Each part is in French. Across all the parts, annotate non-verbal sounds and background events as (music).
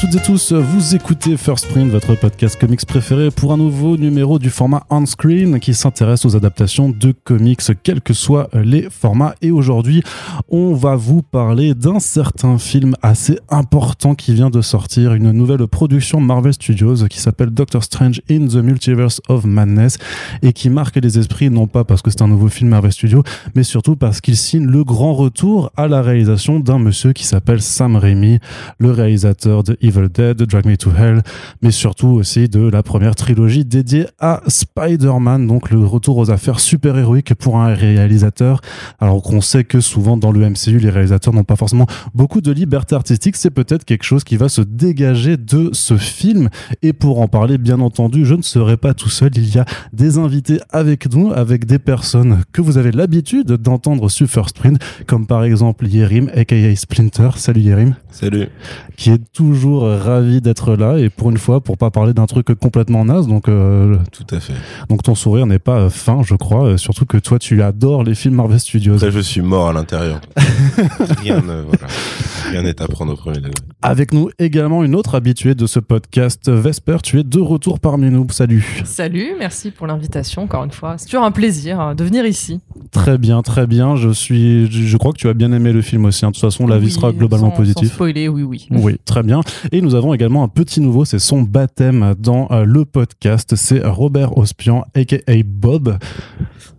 Toutes et tous, vous écoutez First Print, votre podcast comics préféré pour un nouveau numéro du format on-screen qui s'intéresse aux adaptations de comics, quels que soient les formats. Et aujourd'hui, on va vous parler d'un certain film assez important qui vient de sortir, une nouvelle production Marvel Studios qui s'appelle Doctor Strange in the Multiverse of Madness et qui marque les esprits non pas parce que c'est un nouveau film Marvel Studios, mais surtout parce qu'il signe le grand retour à la réalisation d'un monsieur qui s'appelle Sam Raimi, le réalisateur de Evil Dead, Drag Me to Hell, mais surtout aussi de la première trilogie dédiée à Spider-Man, donc le retour aux affaires super-héroïques pour un réalisateur. Alors qu'on sait que souvent dans le MCU, les réalisateurs n'ont pas forcément beaucoup de liberté artistique, c'est peut-être quelque chose qui va se dégager de ce film. Et pour en parler, bien entendu, je ne serai pas tout seul. Il y a des invités avec nous, avec des personnes que vous avez l'habitude d'entendre sur First Print, comme par exemple Yerim, aka Splinter. Salut Yerim. Salut. Qui est toujours ravi d'être là et pour une fois, pour pas parler d'un truc complètement naze. Donc, euh, tout à fait. Donc ton sourire n'est pas euh, fin, je crois. Euh, surtout que toi, tu adores les films Marvel Studios. Là, je suis mort à l'intérieur. (laughs) rien n'est à prendre au premier degré. Avec nous également une autre habituée de ce podcast, Vesper. Tu es de retour parmi nous. Salut. Salut, merci pour l'invitation encore une fois. C'est toujours un plaisir de venir ici. Très bien, très bien. Je suis, je crois que tu as bien aimé le film aussi. Hein. De toute façon, l'avis sera globalement positif. Sans spoiler, oui, oui. Oui, très bien. Et nous avons également un petit nouveau, c'est son baptême dans euh, le podcast. C'est Robert Ospian, aka Bob.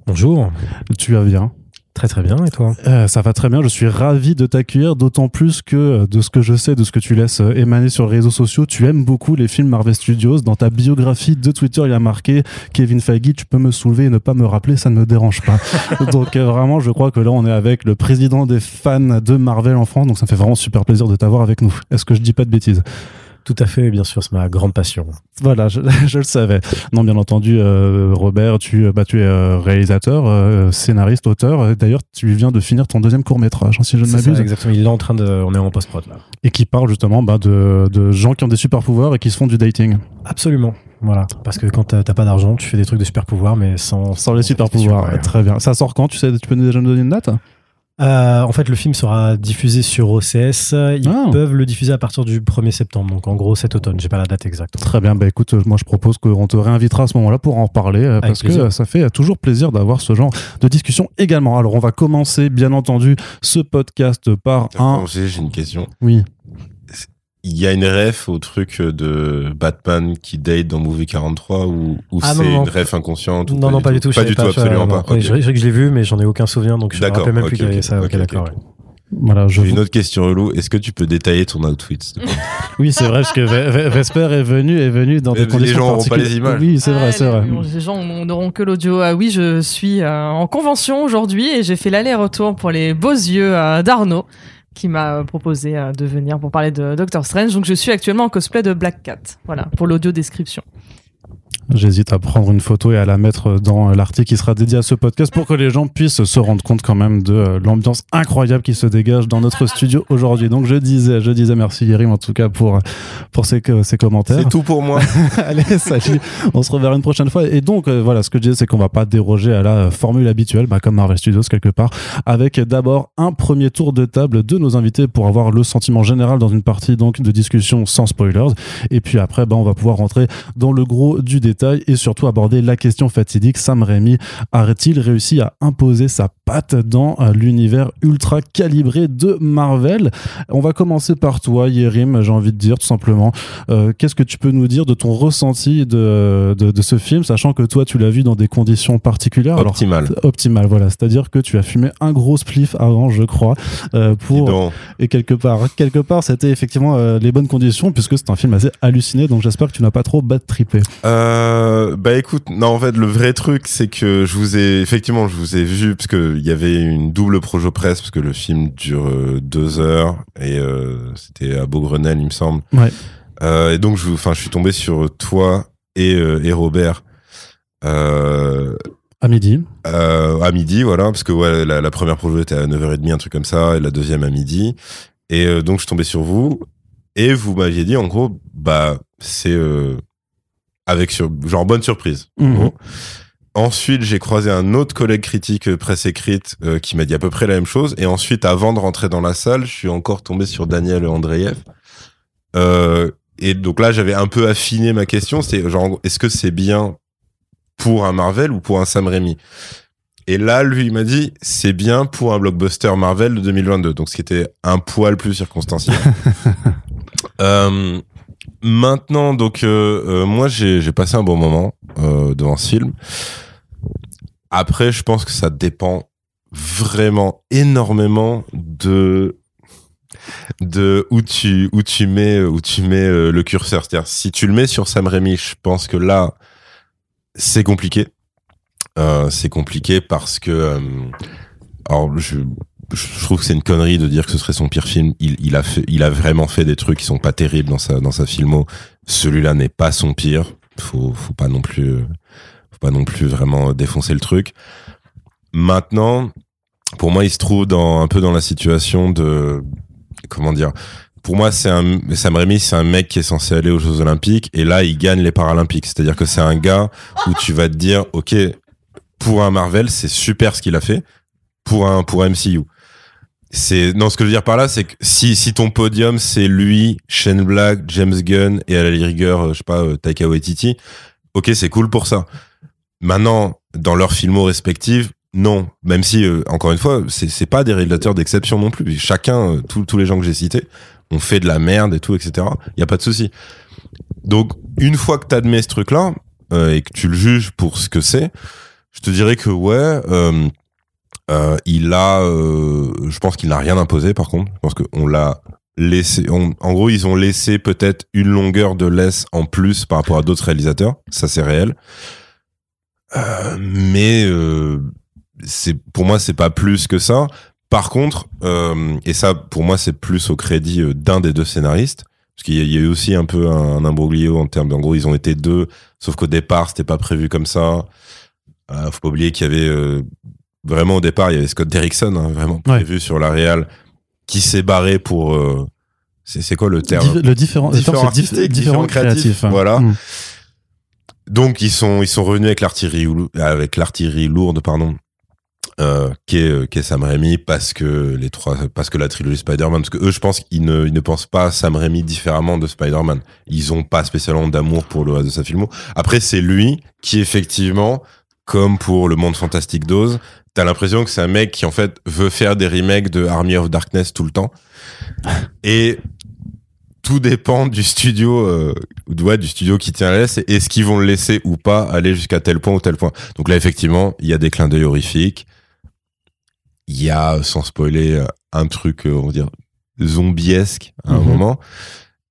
Bonjour. Tu vas bien? Très très bien, et toi euh, Ça va très bien, je suis ravi de t'accueillir, d'autant plus que euh, de ce que je sais, de ce que tu laisses émaner sur les réseaux sociaux, tu aimes beaucoup les films Marvel Studios. Dans ta biographie de Twitter, il y a marqué Kevin Feige, tu peux me soulever et ne pas me rappeler, ça ne me dérange pas. (laughs) donc vraiment, je crois que là, on est avec le président des fans de Marvel en France, donc ça me fait vraiment super plaisir de t'avoir avec nous. Est-ce que je dis pas de bêtises? Tout à fait, bien sûr, c'est ma grande passion. Voilà, je, (laughs) le savais. Non, bien entendu, euh, Robert, tu, bah, tu es euh, réalisateur, euh, scénariste, auteur. D'ailleurs, tu viens de finir ton deuxième court métrage, hein, si je ne m'abuse. Exactement, il est en train de, on est en post prod là. Et qui parle justement bah, de, de gens qui ont des super pouvoirs et qui se font du dating. Absolument. Voilà, parce que quand t'as pas d'argent, tu fais des trucs de super pouvoirs, mais sans sans les super pouvoirs. Très bien. Ça sort quand Tu sais, tu peux déjà nous donner une date? Euh, en fait, le film sera diffusé sur OCS. Ils ah. peuvent le diffuser à partir du 1er septembre, donc en gros cet automne. J'ai pas la date exacte. Très bien. Bah écoute, moi je propose qu'on te réinvitera à ce moment-là pour en parler, euh, parce que ça fait toujours plaisir d'avoir ce genre de discussion également. Alors on va commencer, bien entendu, ce podcast par un. J'ai une question. Oui il y a une ref au truc de Batman qui date dans Movie 43 ou, ou ah, c'est une ref inconsciente ou Non, non, pas du tout. Pas du tout, absolument pas. Okay. je, que je l'ai vu, mais j'en ai aucun souvenir, donc je me rappelle même plus qu'il y avait ça. Ok, d'accord. Voilà, J'ai une autre question relou. Est-ce que tu peux détailler ton outfit (laughs) Oui, c'est vrai parce que Vesper est venu est venu dans des conditions Les gens n'auront pas les images. Oui, c'est vrai, c'est vrai. Les gens n'auront que l'audio. Ah oui, je suis euh, en convention aujourd'hui et j'ai fait l'aller-retour pour les beaux yeux euh, d'Arnaud qui m'a proposé euh, de venir pour parler de Doctor Strange. Donc je suis actuellement en cosplay de Black Cat. Voilà, pour l'audio description. J'hésite à prendre une photo et à la mettre dans l'article qui sera dédié à ce podcast pour que les gens puissent se rendre compte quand même de euh, l'ambiance incroyable qui se dégage dans notre studio aujourd'hui. Donc je disais, je disais merci Yerim en tout cas pour pour ces, ces commentaires. C'est tout pour moi. (laughs) Allez, salut. On se reverra une prochaine fois. Et donc euh, voilà, ce que je disais, c'est qu'on va pas déroger à la formule habituelle, bah, comme Marvel Studios quelque part, avec d'abord un premier tour de table de nos invités pour avoir le sentiment général dans une partie donc de discussion sans spoilers. Et puis après, bah, on va pouvoir rentrer dans le gros du détail et surtout aborder la question fatidique Sam Raimi a-t-il réussi à imposer sa patte dans euh, l'univers ultra calibré de Marvel? On va commencer par toi, Yerim, j'ai envie de dire tout simplement. Euh, qu'est-ce que tu peux nous dire de ton ressenti de, de, ce film, sachant que toi, tu l'as vu dans des conditions particulières? Optimales. Optimales, voilà. C'est-à-dire que tu as fumé un gros spliff avant, je crois, euh, pour et quelque part, quelque part, c'était effectivement les bonnes conditions puisque c'est un film assez halluciné. Donc j'espère que tu n'as pas trop bad trippé. Euh euh, bah écoute, non en fait le vrai truc c'est que je vous ai effectivement je vous ai vu parce que il y avait une double projo presse parce que le film dure euh, deux heures et euh, c'était à Beaugrenelle il me semble. Ouais. et donc je enfin je suis tombé sur toi et, et Robert. à midi. à midi, voilà, parce que ouais, la, la première projo était à 9h30, un truc comme ça, et la deuxième à midi. Et donc je suis tombé sur vous, et vous m'aviez dit en gros, bah c'est avec sur, genre bonne surprise. Mhm. Ensuite, j'ai croisé un autre collègue critique euh, presse écrite euh, qui m'a dit à peu près la même chose. Et ensuite, avant de rentrer dans la salle, je suis encore tombé sur Daniel Andreev. et donc là, j'avais un peu affiné ma question. C'est genre, est-ce que c'est bien pour un Marvel ou pour un Sam Raimi? Et là, lui, il m'a dit, c'est bien pour un blockbuster Marvel de 2022. Donc, ce qui était un poil plus circonstanciel. (laughs) euh, maintenant, donc, euh, euh, moi, j'ai passé un bon moment euh, devant ce film. Après, je pense que ça dépend vraiment énormément de de où tu où tu mets où tu mets euh, le curseur. C'est-à-dire, si tu le mets sur Sam Raimi, je pense que là, c'est compliqué euh, c'est compliqué parce que alors je, je trouve que c'est une connerie de dire que ce serait son pire film. Il, a fait, il a vraiment fait des trucs qui sont pas terribles dans sa dans sa filmo. Celui-là n'est pas son pire. Faut faut pas non plus faut pas non plus vraiment défoncer le truc. Maintenant, pour moi, il se trouve dans un peu dans la situation de comment dire. Pour moi, c'est un Sam Raimi, c'est un mec qui est censé aller aux Jeux Olympiques et là, il gagne les Paralympiques. C'est-à-dire que c'est un gars où tu vas te dire, ok, pour un Marvel, c'est super ce qu'il a fait. Pour un, pour MCU. C'est, non, ce que je veux dire par là, c'est que si, si ton podium, c'est lui, Shane Black, James Gunn et à la rigueur, euh, je sais pas, euh, Taika Waititi, ok, c'est cool pour ça. Maintenant, dans leurs filmos respectifs, non. Même si, euh, encore une fois, c'est, c'est pas des réalisateurs d'exception non plus. Chacun, tous les gens que j'ai cités, ont fait de la merde et tout, etc. Il y a pas de souci. Donc, une fois que t'admets ce truc-là, et que tu le juges pour ce que c'est, je te dirais que ouais, euh, il a, euh, je pense qu'il n'a rien imposé par contre. Je pense qu'on l'a laissé. en gros, ils ont laissé peut-être une longueur de laisse en plus par rapport à d'autres réalisateurs. Ça, c'est réel. Euh, mais c'est pour moi, c'est pas plus que ça. Par contre, et ça, pour moi, c'est plus au crédit d'un des deux scénaristes. Parce qu'il y, a eu aussi un peu un, imbroglio en termes d'en gros, ils ont été deux, sauf qu'au départ, c'était pas prévu comme ça. Euh, faut pas oublier qu'il y avait vraiment au départ, il y avait Scott Derrickson, hein, vraiment prévu sur la Real, qui s'est barré pour. Euh, c'est quoi le terme Le différent, différent, artistique, différent, créatif. Hein. Voilà. Mm. Donc ils sont ils sont revenus avec l'artillerie avec l'artillerie lourde pardon euh, qui est qui est Sam Raimi parce que les trois parce que la trilogie Spider-Man parce que eux je pense qu'ils ne ils ne pensent pas Sam Raimi différemment de Spider-Man ils ont pas spécialement d'amour pour le reste de sa filmo après c'est lui qui effectivement comme pour le monde fantastique d'Oz, t'as l'impression que c'est un mec qui en fait veut faire des remakes de Army of Darkness tout le temps. Et tout dépend du studio, euh, du studio qui tient la laisse. Est-ce qu'ils vont le laisser ou pas aller jusqu'à tel point ou tel point Donc là, effectivement, il y a des clins d'œil horrifiques. Il y a, sans spoiler, un truc, euh, on va dire, zombiesque à un mhm. moment.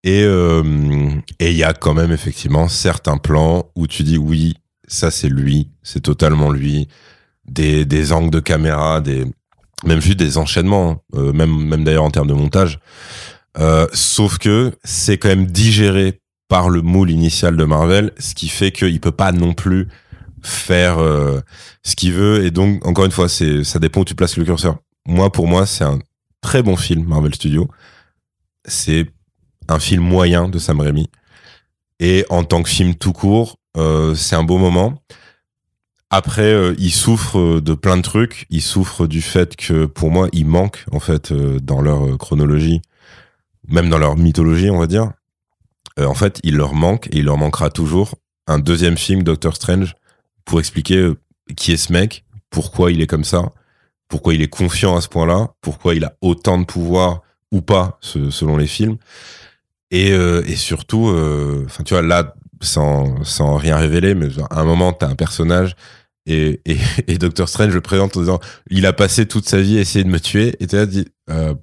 Et euh, et il y a quand même effectivement certains plans où tu dis oui, ça c'est lui, c'est totalement lui. Des, des angles de caméra, des même juste des enchaînements, hein. euh, même même d'ailleurs en termes de montage. Euh, sauf que c'est quand même digéré par le moule initial de Marvel, ce qui fait qu'il peut pas non plus faire euh, ce qu'il veut. Et donc encore une fois, c'est ça dépend où tu places le curseur. Moi, pour moi, c'est un très bon film Marvel Studios. C'est un film moyen de Sam Raimi. Et en tant que film tout court, c'est un beau moment. Après, euh, il souffre euh, de plein de trucs. Il souffre du fait que, pour moi, il manque en fait dans leur chronologie, même dans leur mythologie, on va dire. en fait, il leur manque et il leur manquera toujours un deuxième film Doctor Strange pour expliquer qui est ce mec, pourquoi il est comme ça, pourquoi il est confiant à ce point-là, pourquoi il a autant de pouvoir ou pas selon les films. Et, et surtout, enfin tu vois là sans, sans rien révéler, mais à un moment, t'as un personnage et, et, (laughs) et Doctor Strange le présente en disant il a passé toute sa vie à essayer de me tuer et t'as dit euh,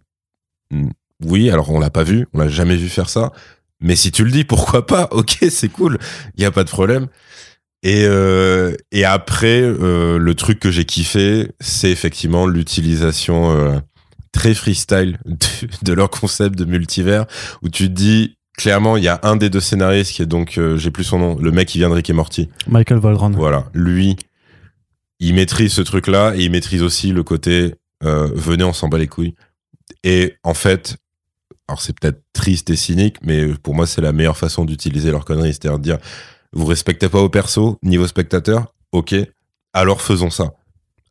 hmm, oui alors on l'a pas vu on l'a jamais vu faire ça mais si tu le dis pourquoi pas? (laughs) Ok c'est cool il y a pas de problème. Et euh, et après euh, le truc que j'ai kiffé c'est effectivement l'utilisation euh, très freestyle (laughs) de, de, leur concept de multivers où tu te dis clairement, il y a un des deux scénaristes qui est donc, euh, j'ai plus son nom, le mec qui vient de Rick et Morty. Michael Voldron. Voilà, lui, il maîtrise ce truc-là et il maîtrise aussi le côté euh, venez, on s'en bat les couilles. Et en fait, alors c'est peut-être triste et cynique, mais pour moi, c'est la meilleure façon d'utiliser leur connerie, c'est-à-dire de dire vous respectez pas vos persos, niveau spectateur, ok, alors faisons ça.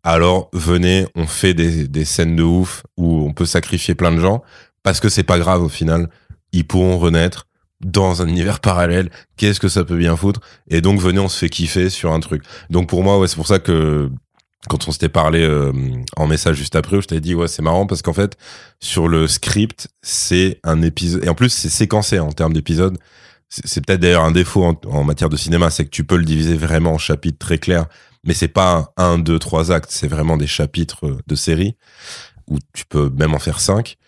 Alors venez, on fait des, des scènes de ouf où on peut sacrifier plein de gens parce que c'est pas grave au final ils pourront renaître dans un univers parallèle. Qu'est-ce que ça peut bien foutre? Et donc venez, on se fait kiffer sur un truc. Donc pour moi, ouais, c'est pour ça que quand on s'était parlé euh, en message juste après, je t'avais dit ouais c'est marrant parce qu'en fait sur le script c'est un épisode et en plus c'est séquencé en termes d'épisodes. C'est peut-être d'ailleurs un défaut en, matière de cinéma, c'est que tu peux le diviser vraiment en chapitres très clairs, mais c'est pas un, deux, trois actes, c'est vraiment des chapitres euh, de série où tu peux même en faire cinq.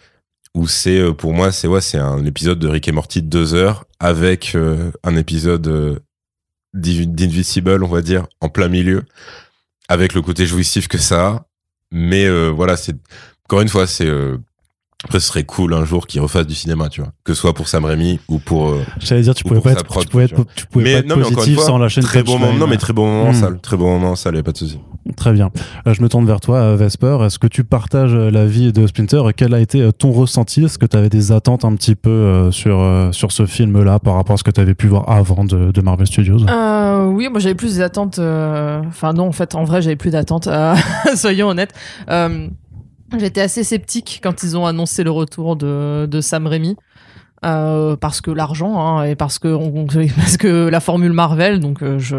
Où c'est euh, pour moi c'est ouais c'est un épisode de Rick et Morty de deux heures avec un épisode d'Invisible on va dire en plein milieu avec le côté jouissif que ça a. Mais euh, voilà, c'est encore une fois, c'est euh, ce serait cool un jour qu'ils refassent du cinéma, tu vois. Que ce soit pour Sam Raimi ou pour. Euh, J'allais dire, tu pouvais pas être, tu pouvais être, tu pouvais mais, pas être positif sans la chaîne très bon moment, Non, mais très bon moment en hmm. salle. Très bon moment en salle, y a pas de souci. Très bien. je me tourne vers toi, Vesper. Est-ce que tu partages la vie de Splinter? Quel a été ton ressenti? Est-ce que tu avais des attentes un petit peu sur, sur ce film-là par rapport à ce que tu avais pu voir avant de, de Marvel Studios? Oui, moi j'avais plus des attentes. Enfin, non, en fait, en vrai, j'avais plus d'attentes, (laughs) soyons honnêtes. J'étais assez sceptique quand ils ont annoncé le retour de, de Sam Raimi. Euh, parce que l'argent hein, et parce que (laughs) parce que la formule Marvel donc euh, je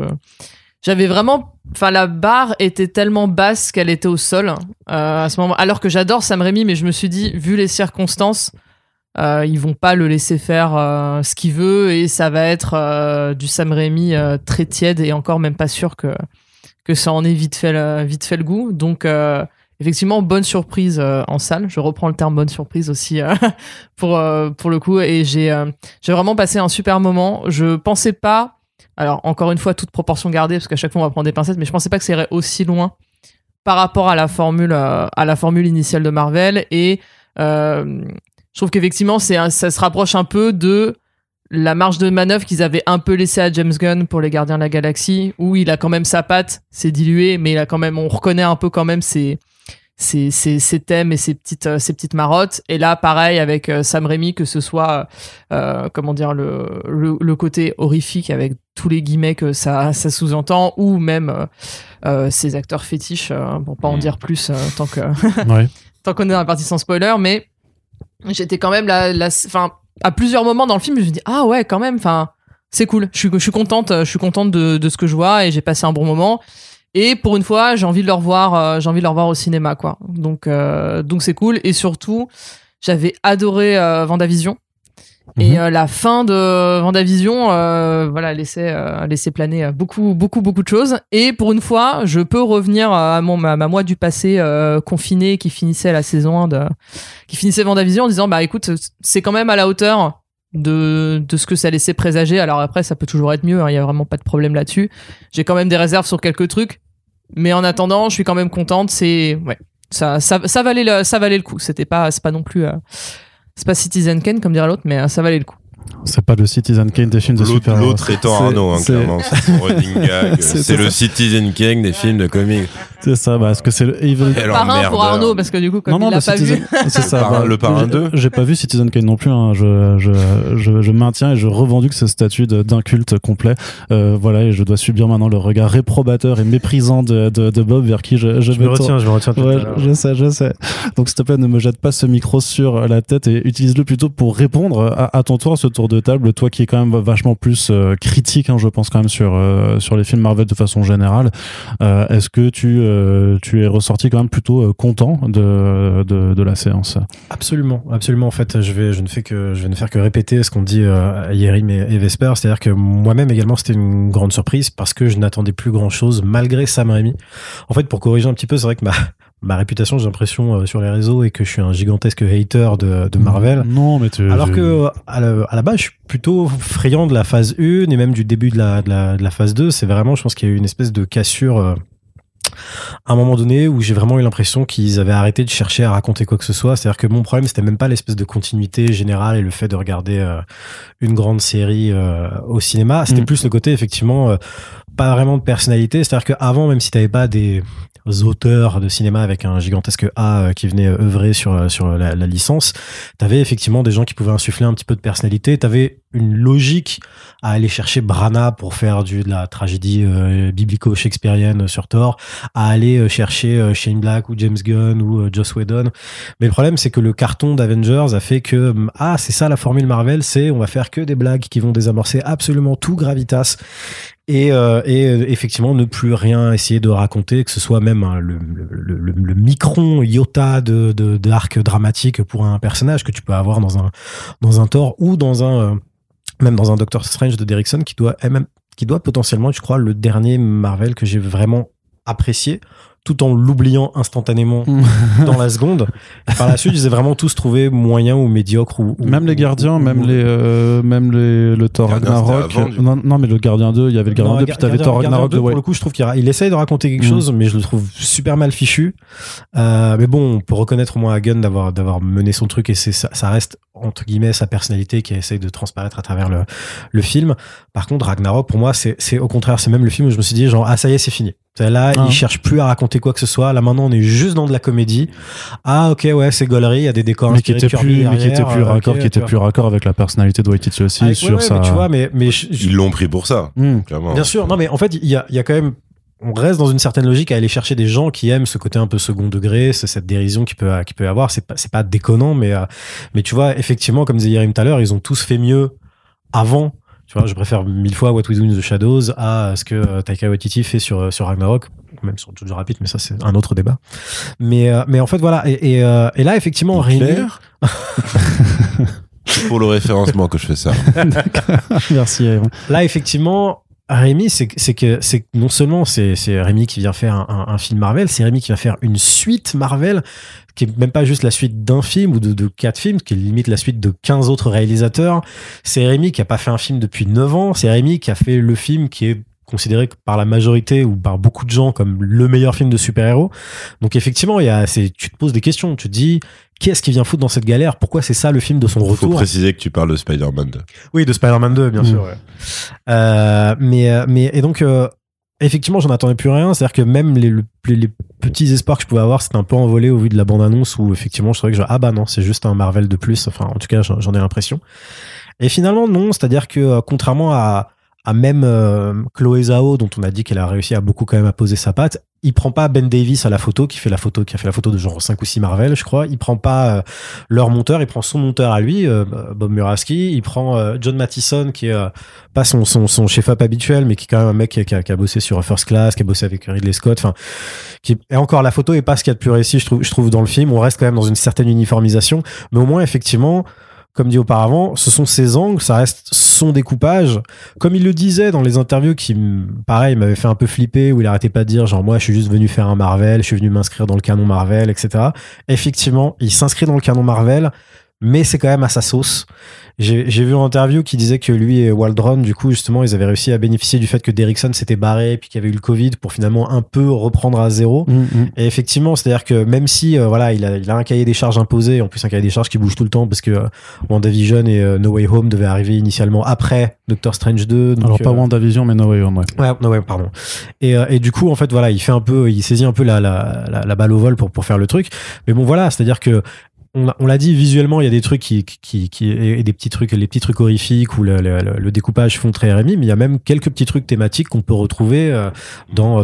j'avais vraiment enfin la barre était tellement basse qu'elle était au sol euh, à ce moment alors que j'adore Sam Raimi mais je me suis dit vu les circonstances euh, ils vont pas le laisser faire ce qu'il veut et ça va être du Sam Raimi très tiède et encore même pas sûr que que ça en ait vite fait le, vite fait le goût donc effectivement bonne surprise euh, en salle. Je reprends le terme bonne surprise aussi euh, (laughs) pour euh, pour le coup. Et j'ai j'ai vraiment passé un super moment. Je pensais pas alors encore une fois toute proportion gardée parce qu'à chaque fois on va prendre des pincettes mais je pensais pas que ça irait aussi loin par rapport à la formule à la formule initiale de Marvel. Et je trouve qu'effectivement ça se rapproche un peu de la marge de manœuvre qu'ils avaient un peu laissé à James Gunn pour les Gardiens de la Galaxie, où il a quand même sa patte, c'est dilué, mais il a quand même, on reconnaît un peu quand même ses, ses, thèmes et ses petites, euh, ses petites marottes. Et là, pareil avec euh, Sam Raimi, que ce soit, euh, comment dire, le, le, côté horrifique avec tous les guillemets que ça, ça sous-entend, ou même ses acteurs fétiches, pour pas en mm. dire plus tant que (laughs) tant qu'on est dans la partie sans spoiler, mais j'étais quand même là, enfin, à plusieurs moments dans le film, je me dis ah ouais, quand même, enfin, c'est cool. Je suis, je suis contente, je suis contente de, de ce que je vois et j'ai passé un bon moment. Et pour une fois, j'ai envie de le revoir, euh, j'ai envie de le revoir au cinéma, quoi. Donc, euh, donc c'est cool. Et surtout, j'avais adoré euh, Vendavision. Et mhm. la fin de Vendavision, voilà, laissait, laissait planer beaucoup, beaucoup, beaucoup de choses. Et pour une fois, je peux revenir à mon ma, moi du passé confiné qui finissait la saison 1 de, qui finissait Vendavision en disant, bah écoute, c'est quand même à la hauteur de, de ce que ça laissait présager. Alors après, ça peut toujours être mieux, hein, il y a vraiment pas de problème là-dessus. J'ai quand même des réserves sur quelques trucs, mais en attendant, je suis quand même contente. C'est ouais, ça, ça, ça valait le, ça valait le coup. C'était pas, c'est pas non plus, euh, c'est pas Citizen Kane comme dirait l'autre, mais euh, ça valait le coup. C'est pas le Citizen Kane des films de super L'autre étant Arnaud, hein, clairement. C'est (laughs) le Citizen Kane des films de comics. C'est ça, bah, parce que c'est le Evil. Le parrain pour Arnaud, parce que du coup, comme non, il l'a pas vu. (laughs) C'est ça. Bah, le parrain 2. J'ai pas vu Citizen Kane non plus. Hein. Je, je, je, je, maintiens et je revendique ce statut d'inculte complet. Euh, voilà, et je dois subir maintenant le regard réprobateur et méprisant de, de, de Bob vers qui je, je, je me retiens, je me retiens. Ouais, je sais, je sais. Donc, s'il te plaît, ne me jette pas ce micro sur la tête et utilise-le plutôt pour répondre à, à ton tour à ce tour de table. Toi qui est quand même vachement plus euh, critique, hein, je pense quand même sur euh, sur les films Marvel de façon générale. Euh, est-ce que tu tu es ressorti quand même plutôt content de, de, la séance? Absolument, absolument. En fait, je vais je ne fais que je vais ne faire que répéter ce qu'on dit à Yerim et, Vesper, c'est-à-dire que moi-même également c'était une grande surprise parce que je n'attendais plus grand chose malgré Sam Raimi. En fait, pour corriger un petit peu, c'est vrai que ma ma réputation, j'ai l'impression, euh, sur les réseaux et que je suis un gigantesque hater de, de Marvel. Non, mais tu, Alors que, à la, à la, base, je suis plutôt friand de la phase 1 et même du début de la, de la, de la phase 2. C'est vraiment, je pense qu'il y a eu une espèce de cassure euh, à un moment donné où j'ai vraiment eu l'impression qu'ils avaient arrêté de chercher à raconter quoi que ce soit. C'est-à-dire que mon problème, c'était même pas l'espèce de continuité générale et le fait de regarder euh, une grande série au cinéma. C'était mm. plus le côté, effectivement, pas vraiment de personnalité. C'est-à-dire qu'avant, même si t'avais pas des auteurs de cinéma avec un gigantesque A euh, qui venait œuvrer sur, euh, sur la, licence, t'avais effectivement des gens qui pouvaient insuffler un petit peu de personnalité. T'avais une logique à aller chercher Brana pour faire du, de la tragédie euh, biblico-shakespearienne sur Thor, à aller euh, chercher Shane Black ou James Gunn ou Joss Whedon. Mais le problème, c'est que le carton d'Avengers a fait que, hum, ah, c'est ça la formule Marvel, c'est on va faire que des blagues qui vont désamorcer absolument tout gravitas et, euh, euh, effectivement ne plus rien essayer de raconter, que ce soit même hein, le, micron iota de d'arc dramatique pour un personnage que tu peux avoir dans un dans un Thor ou dans un euh, même dans un Doctor Strange de Derrickson qui doit même qui doit potentiellement, je crois, le dernier Marvel que j'ai vraiment apprécié, tout en l'oubliant instantanément (laughs) dans la seconde. Et par la suite, ils ont vraiment tous trouvé moyen ou médiocre ou, ou- Même les gardiens, ou- même ou- les, euh, même les, le Thor Ragnarok. avant, non, non, mais le gardien 2, il y avait le gardien Non, 2, puis t'avais Thor Ragnarok 2, de Pour ouais. le coup, je trouve qu'il il essaye de raconter quelque Mm. chose, mais je le trouve super mal fichu. Euh, mais bon, on peut reconnaître au moins à Gunn d'avoir d'avoir mené son truc et c'est ça, ça reste entre guillemets sa personnalité qui essaye de transparaître à travers le le film. Par contre, Ragnarok pour moi, c'est c'est au contraire, c'est même le film où je me suis dit genre ah ça y est, c'est fini. Là, Ah. il cherche plus à raconter quoi que ce soit. Là maintenant, on est juste dans de la comédie. Ah ok ouais, c'est gaulerie, il y a des décors Mais qui Kirby plus, mais qui était plus euh, raccord, qui était plus raccord avec la personnalité de Waititi aussi. Ah, ouais, sur ouais, mais tu vois, mais mais je- je- Ils l'ont pris pour ça, Hmm. clairement. Bien sûr, non mais en fait il y a, il y a quand même on reste dans une certaine logique à aller chercher des gens qui aiment ce côté un peu second degré, ce- cette dérision qui peut qui peut y avoir. C'est pas c'est pas déconnant, mais euh, mais tu vois effectivement comme disait Yerim tout à l'heure, ils ont tous fait mieux avant. Tu vois, je préfère mille fois What We Do in the Shadows à ce que euh, Taika Waititi fait sur sur Ragnarok, même sur Jojo Rabbit, mais ça c'est un autre débat. Mais euh, mais en fait voilà et et, euh, et là effectivement Rémi, Claire (laughs) C'est pour le référencement que je fais ça. (laughs) Merci. Aaron. Là, effectivement, Rémi, c'est que- c'est que c'est que non seulement c'est c'est Rémi qui vient faire un, un- un film Marvel, c'est Rémi qui va faire une suite Marvel qui est même pas juste la suite d'un film ou de, de quatre films, qui est limite la suite de 15 autres réalisateurs. C'est Rémi qui a pas fait un film depuis 9 ans. C'est Rémi qui a fait le film qui est considéré par la majorité ou par beaucoup de gens comme le meilleur film de super-héros. Donc effectivement, il y a, c'est, tu te poses des questions. Tu te dis, qu'est-ce qui vient foutre dans cette galère? Pourquoi c'est ça le film de son Faut retour? préciser que tu parles de Spider-Man 2. oui, de Spider-Man 2, bien Mm. sûr. ouais. Euh, mais, euh, mais et donc, euh, effectivement, j'en attendais plus rien. C'est-à-dire que même les, le- les, les petits espoirs que je pouvais avoir, c'était un peu envolé au vu de la bande-annonce où effectivement, je trouvais que je, ah bah non, c'est juste un Marvel de plus. Enfin, en tout cas, j'en ai l'impression. Et finalement, non. C'est-à-dire que euh, contrairement à, même euh, Chloé Zhao, dont on a dit qu'elle a réussi à beaucoup quand même à poser sa patte, il prend pas Ben Davis à la photo, qui fait la photo, qui a fait la photo de genre 5 ou 6 Marvel, je crois. Il prend pas euh, leur monteur, il prend son monteur à lui, euh, Bob Murawski. Il prend John Mattison, qui est pas son, son, son chef-up habituel, mais qui est quand même un mec qui a, qui a- bossé sur First Class, qui a bossé avec Ridley Scott. Enfin, qui et encore la photo est pas ce qu'il y a de plus réussi, je trouve, je trouve dans le film. On reste quand même dans une certaine uniformisation, mais au moins effectivement. Comme dit auparavant, ce sont ses angles, ça reste son découpage. Comme il le disait dans les interviews qui, pareil, m'avait fait un peu flipper, où il arrêtait pas de dire, genre, moi, je suis juste venu faire un Marvel, je suis venu m'inscrire dans le canon Marvel, etc. Effectivement, il s'inscrit dans le canon Marvel, mais c'est quand même à sa sauce. J'ai vu une interview qui disait que lui et Waldron, du coup, justement, ils avaient réussi à bénéficier du fait que Derrickson s'était barré, puis qu'il y avait eu le Covid pour finalement un peu reprendre à zéro. Mm, mm. Et effectivement, c'est-à-dire que même si euh, voilà, il a, il a un cahier des charges imposé, en plus un cahier des charges qui bouge tout le temps parce que euh, WandaVision et euh, No Way Home devaient arriver initialement après Doctor Strange 2. donc, Alors pas euh, WandaVision, mais No Way Home, ouais. Ouais, no, ouais, pardon. Et, et du coup, en fait, voilà, il fait un peu, il saisit un peu la, la, la, la balle au vol pour, pour faire le truc. Mais bon, voilà, c'est-à-dire que on, l'a- dit visuellement, il y a des trucs qui, qui, des petits trucs, les petits trucs horrifiques où le, découpage font très Rémi, mais il y a même quelques petits trucs thématiques qu'on peut retrouver euh, dans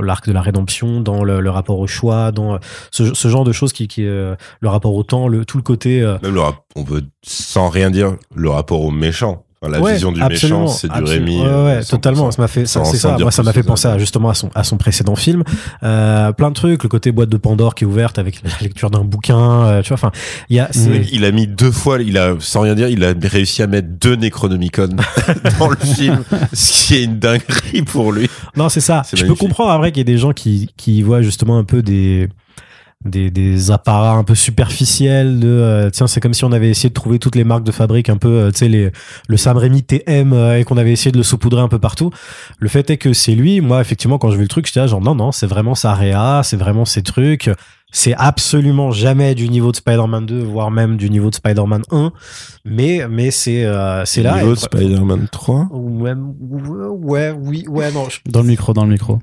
l'arc de la rédemption, dans le, rapport au choix, dans ce, ce genre de choses qui, euh, le rapport au temps, tout le côté. euh, Même on peut sans rien dire le rapport au méchant. La Ouais, vision du méchant, c'est du. Rémi. Ouais, euh, ouais, 100%. totalement. Ça m'a fait, ça, c'est ça. Moi, ça m'a fait penser à, justement à son, à son précédent film. Euh, plein de trucs, le côté boîte de Pandore qui est ouverte avec la lecture d'un bouquin, euh, tu vois. Enfin, il y a, Il a mis deux fois, il a, sans rien dire, il a réussi à mettre deux Necronomicon (laughs) dans le film, ce qui est une dinguerie pour lui. non, c'est ça. Je peux comprendre, après, qu'il y ait des gens qui, qui voient justement un peu des, des, des apparats un peu superficiels de euh, tiens c'est comme si on avait essayé de trouver toutes les marques de fabrique un peu euh, tu sais les le Sam Raimi TM euh, et qu'on avait essayé de le saupoudrer un peu partout le fait est que c'est lui moi effectivement quand je vu le truc j'étais là genre non non c'est vraiment sa réa c'est vraiment ses trucs C'est absolument jamais du niveau de Spider-Man 2, voire même du niveau de Spider-Man 1. Mais, mais c'est, euh, c'est là. Niveau de Spider-Man 3 Ouais, ouais, oui, ouais, non. je- Dans le micro, dans le micro.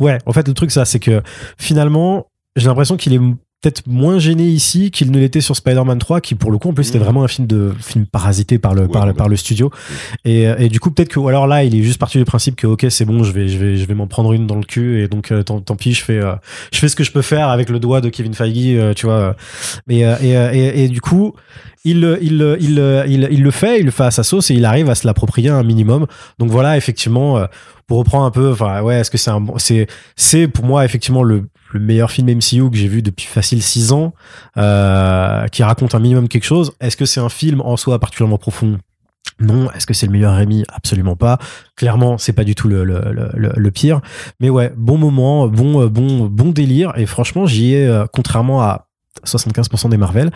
Ouais, en fait, le truc, ça, c'est que finalement, j'ai l'impression qu'il est peut-être moins gêné ici qu'il ne l'était sur Spider-Man 3, qui pour le coup, en plus, c'était Mhm. vraiment un film de film parasité par le, Ouais, par, le par le studio. Et, euh, et du coup, peut-être que, ou alors là, il est juste parti du principe que, ok, c'est bon, je vais, je vais, je vais m'en prendre une dans le cul, et donc, euh, tant, tant pis, je fais, euh, je fais ce que je peux faire avec le doigt de Kevin Feige, euh, tu vois. Et, et, et, et du coup, il, le- il, il, il, il le fait, il le fait à sa sauce et il arrive à se l'approprier un minimum. Donc voilà, effectivement, pour reprendre un peu, enfin ouais, est-ce que c'est un bon, c'est c'est pour moi effectivement le, le meilleur film MCU que j'ai vu depuis facile six ans, euh, qui raconte un minimum quelque chose. Est-ce que c'est un film en soi particulièrement profond? Non, est-ce que c'est le meilleur Rémi? Absolument pas. Clairement, c'est pas du tout le, le, le, le- pire. Mais ouais, bon moment, bon, bon, bon délire. Et franchement, j'y ai, euh, contrairement à 75% des Marvel,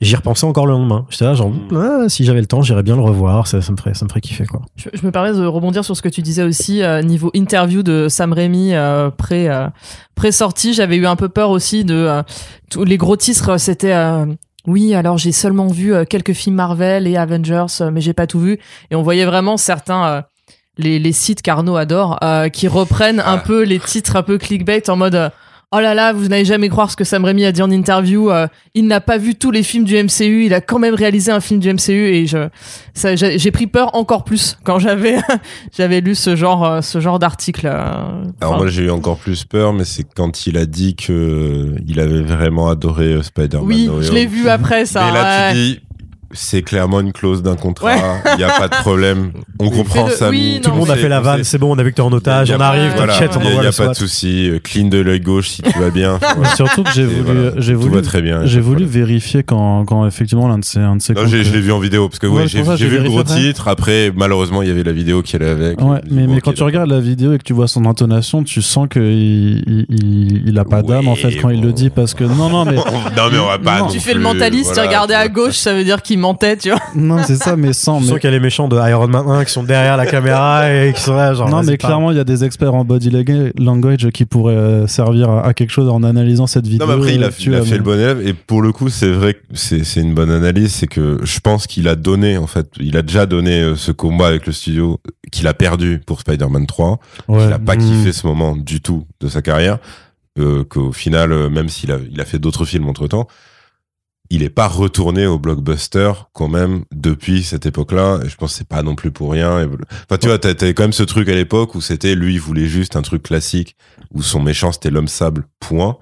j'y repensais encore le lendemain. J'étais là, genre, ah, si j'avais le temps, j'irais bien le revoir. Ça, ça me ferait, ça me ferait kiffer, quoi. Je, je me permets de rebondir sur ce que tu disais aussi euh, niveau interview de Sam Raimi euh, pré euh, pré sortie. J'avais eu un peu peur aussi de euh, tous les gros titres. C'était euh, oui, alors j'ai seulement vu euh, quelques films Marvel et Avengers, euh, mais j'ai pas tout vu. Et on voyait vraiment certains euh, les, les sites qu'Arnaud adore euh, qui reprennent un Ah. peu les titres un peu clickbait en mode euh, Oh là là, vous n'allez jamais croire ce que Sam Raimi a dit en interview. euh, il n'a pas vu tous les films du MCU. Il a quand même réalisé un film du MCU et je, ça, j'ai pris peur encore plus quand j'avais, (laughs) j'avais lu ce genre, euh, ce genre d'article. euh, Alors moi j'ai eu encore plus peur, mais c'est quand il a dit que il avait vraiment adoré Spider-Man. oui, No je l'ai vu après ça. Mais là ouais. tu dis, c'est clairement une clause d'un contrat, Ouais. il n'y a pas de problème. On comprend ça. oui, Tout le monde a fait la vanne, c'est bon, on a vu que t'es en otage, on arrive, voilà, t'inquiète, Il n'y a, pas de souci. Clean de l'œil gauche si tout va bien. (laughs) Surtout que j'ai voulu, voilà. j'ai Tout voulu, très bien. j'ai voulu vérifier quand, quand effectivement l'un de ces, un de ces Non, je l'ai vu en vidéo parce que Ouais, j'ai vu le gros après. titre. Après, malheureusement, il y avait la vidéo qui allait avec. Ouais, mais, quand tu regardes la vidéo et que tu vois son intonation, tu sens qu'il il, il, il a pas d'âme en fait quand il le dit parce que non non mais (laughs) non mais on va pas. Tu fais le mentaliste, regardais à gauche, ça veut dire qu'il mentait, tu vois. non c'est ça mais sans Tu mais sens qu'il y a les méchants de Iron Man 1 qui sont derrière la caméra et qui sont là, genre. non mais clairement il y a des experts en body language qui pourraient euh, servir à, quelque chose en analysant cette vidéo. Non, mais après, il a, euh, tu il a vois, fait le bon élève. Et pour le coup, c'est vrai que c'est c'est une bonne analyse. C'est que je pense qu'il a donné, en fait, il a déjà donné euh, ce combat avec le studio qu'il a perdu pour Spider-Man 3. Ouais. Il a pas Mm. kiffé ce moment du tout de sa carrière. Euh, Qu'au final, même s'il a, il a fait d'autres films entre temps, il est pas retourné au blockbuster quand même depuis cette époque-là. Je pense que c'est pas non plus pour rien. Enfin, tu vois, t'avais quand même ce truc à l'époque où c'était lui, il voulait juste un truc classique où son méchant c'était l'homme sable, point.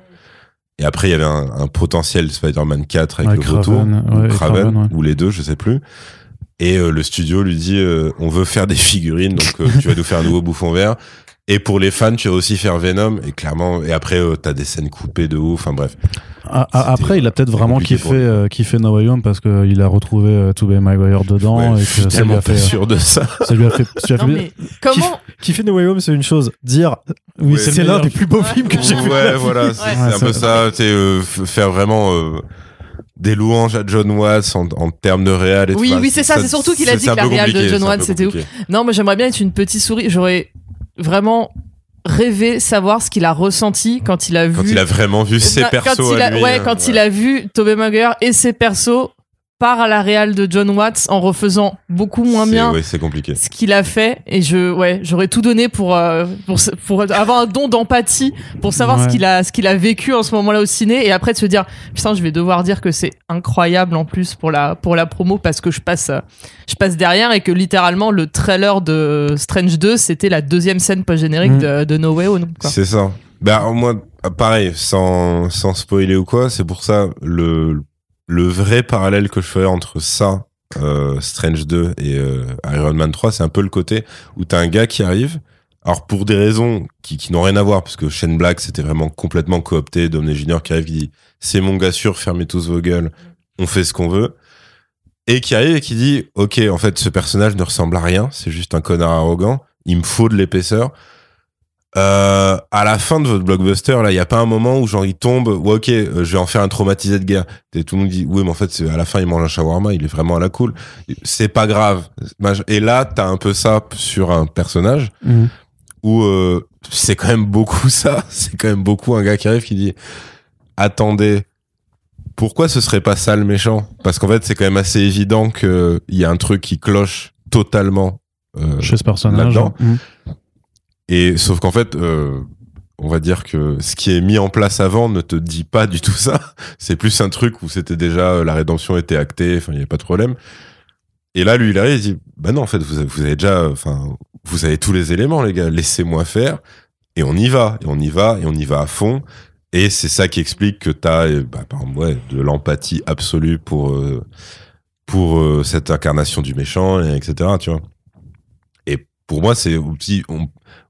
Et après, il y avait un, un potentiel Spider-Man 4 avec le retour, ouais, Kraven, ouais. ou les deux, je sais plus. Et euh, le studio lui dit, euh, on veut faire des figurines, donc euh, tu vas nous faire un nouveau bouffon vert. Et pour les fans, tu vas aussi faire Venom. Et clairement, et après, euh, t'as des scènes coupées de ouf. Enfin bref. Ah, ah, après, il a peut-être vraiment kiffé, euh, kiffé No Way Home parce qu'il a retrouvé euh, Tobey Maguire dedans Ouais, et je que suis ça lui tellement a fait. pas sûr de ça. (laughs) Ça lui a fait. ça lui a Non, fait- mais comment Kiffer No Way Home, c'est une chose. Dire, oui, Ouais. c'est l'un des plus beaux Ouais. films que j'ai vu. Ouais, voilà, c'est un peu ça-. C'est euh, faire vraiment euh, des louanges à John Watts en, en termes de réal et Oui, tout. oui, c'est ça, c'est surtout qu'il a dit que la réal de John Watts, c'était ouf. Non, mais j'aimerais bien être une petite souris. J'aurais vraiment rêvé savoir ce qu'il a ressenti quand il a vu. Quand il a vraiment vu ses Quand persos il à a- lui. ouais, hein, quand il a vu Tobey Maguire et ses persos par à la réal de John Watts en refaisant beaucoup moins bien Ouais, c'est compliqué. ce qu'il a fait et je ouais j'aurais tout donné pour euh, pour pour avoir un don d'empathie pour savoir Ouais. ce qu'il a ce qu'il a vécu en ce moment-là au ciné et après de se dire putain je vais devoir dire que c'est incroyable en plus pour la pour la promo parce que je passe je passe derrière et que littéralement le trailer de Strange 2 c'était la deuxième scène post générique Mm. de, de No Way Home quoi. C'est ça. Bah, moi, pareil, sans, sans spoiler ou quoi, c'est pour ça, le, le vrai parallèle que je ferais entre ça, euh, Strange 2 et euh, Iron Man 3, c'est un peu le côté où t'as un gars qui arrive, alors pour des raisons qui, n'ont rien à voir, parce que Shane Black, c'était vraiment complètement coopté, Dominic Junior qui arrive, qui dit, c'est mon gars sûr, fermez tous vos gueules, on fait ce qu'on veut. Et qui arrive et qui dit, ok, en fait, ce personnage ne ressemble à rien, c'est juste un connard arrogant, il me faut de l'épaisseur. Euh, à la fin de votre blockbuster, là, il y a pas un moment où genre il tombe, ouais, ok, euh, je vais en faire un traumatisé de guerre. Et tout le monde dit, oui, mais en fait, c'est à la fin, il mange un shawarma, il est vraiment à la cool. C'est pas grave. Et là, t'as un peu ça sur un personnage Mhm. où euh, c'est quand même beaucoup (laughs) ça. C'est quand même beaucoup un gars qui arrive qui dit, attendez, pourquoi ce serait pas ça le méchant? Parce qu'en fait, c'est quand même assez évident qu'il y a un truc qui cloche totalement. euh, Chez ce personnage. là-dedans. Et sauf qu'en fait, euh, on va dire que ce qui est mis en place avant ne te dit pas du tout ça. (laughs) C'est plus un truc où c'était déjà euh, la rédemption était actée, enfin il y avait pas de problème. Et là, lui, il arrive, il dit bah non, en fait, vous avez, vous avez déjà, enfin, vous avez tous les éléments, les gars. Laissez-moi faire et on y va, et on y va, et on y va à fond. Et c'est ça qui explique que t'as, euh, bah, de l'empathie absolue pour euh, pour euh, cette incarnation du méchant, et etc. Tu vois. Et pour moi, c'est aussi,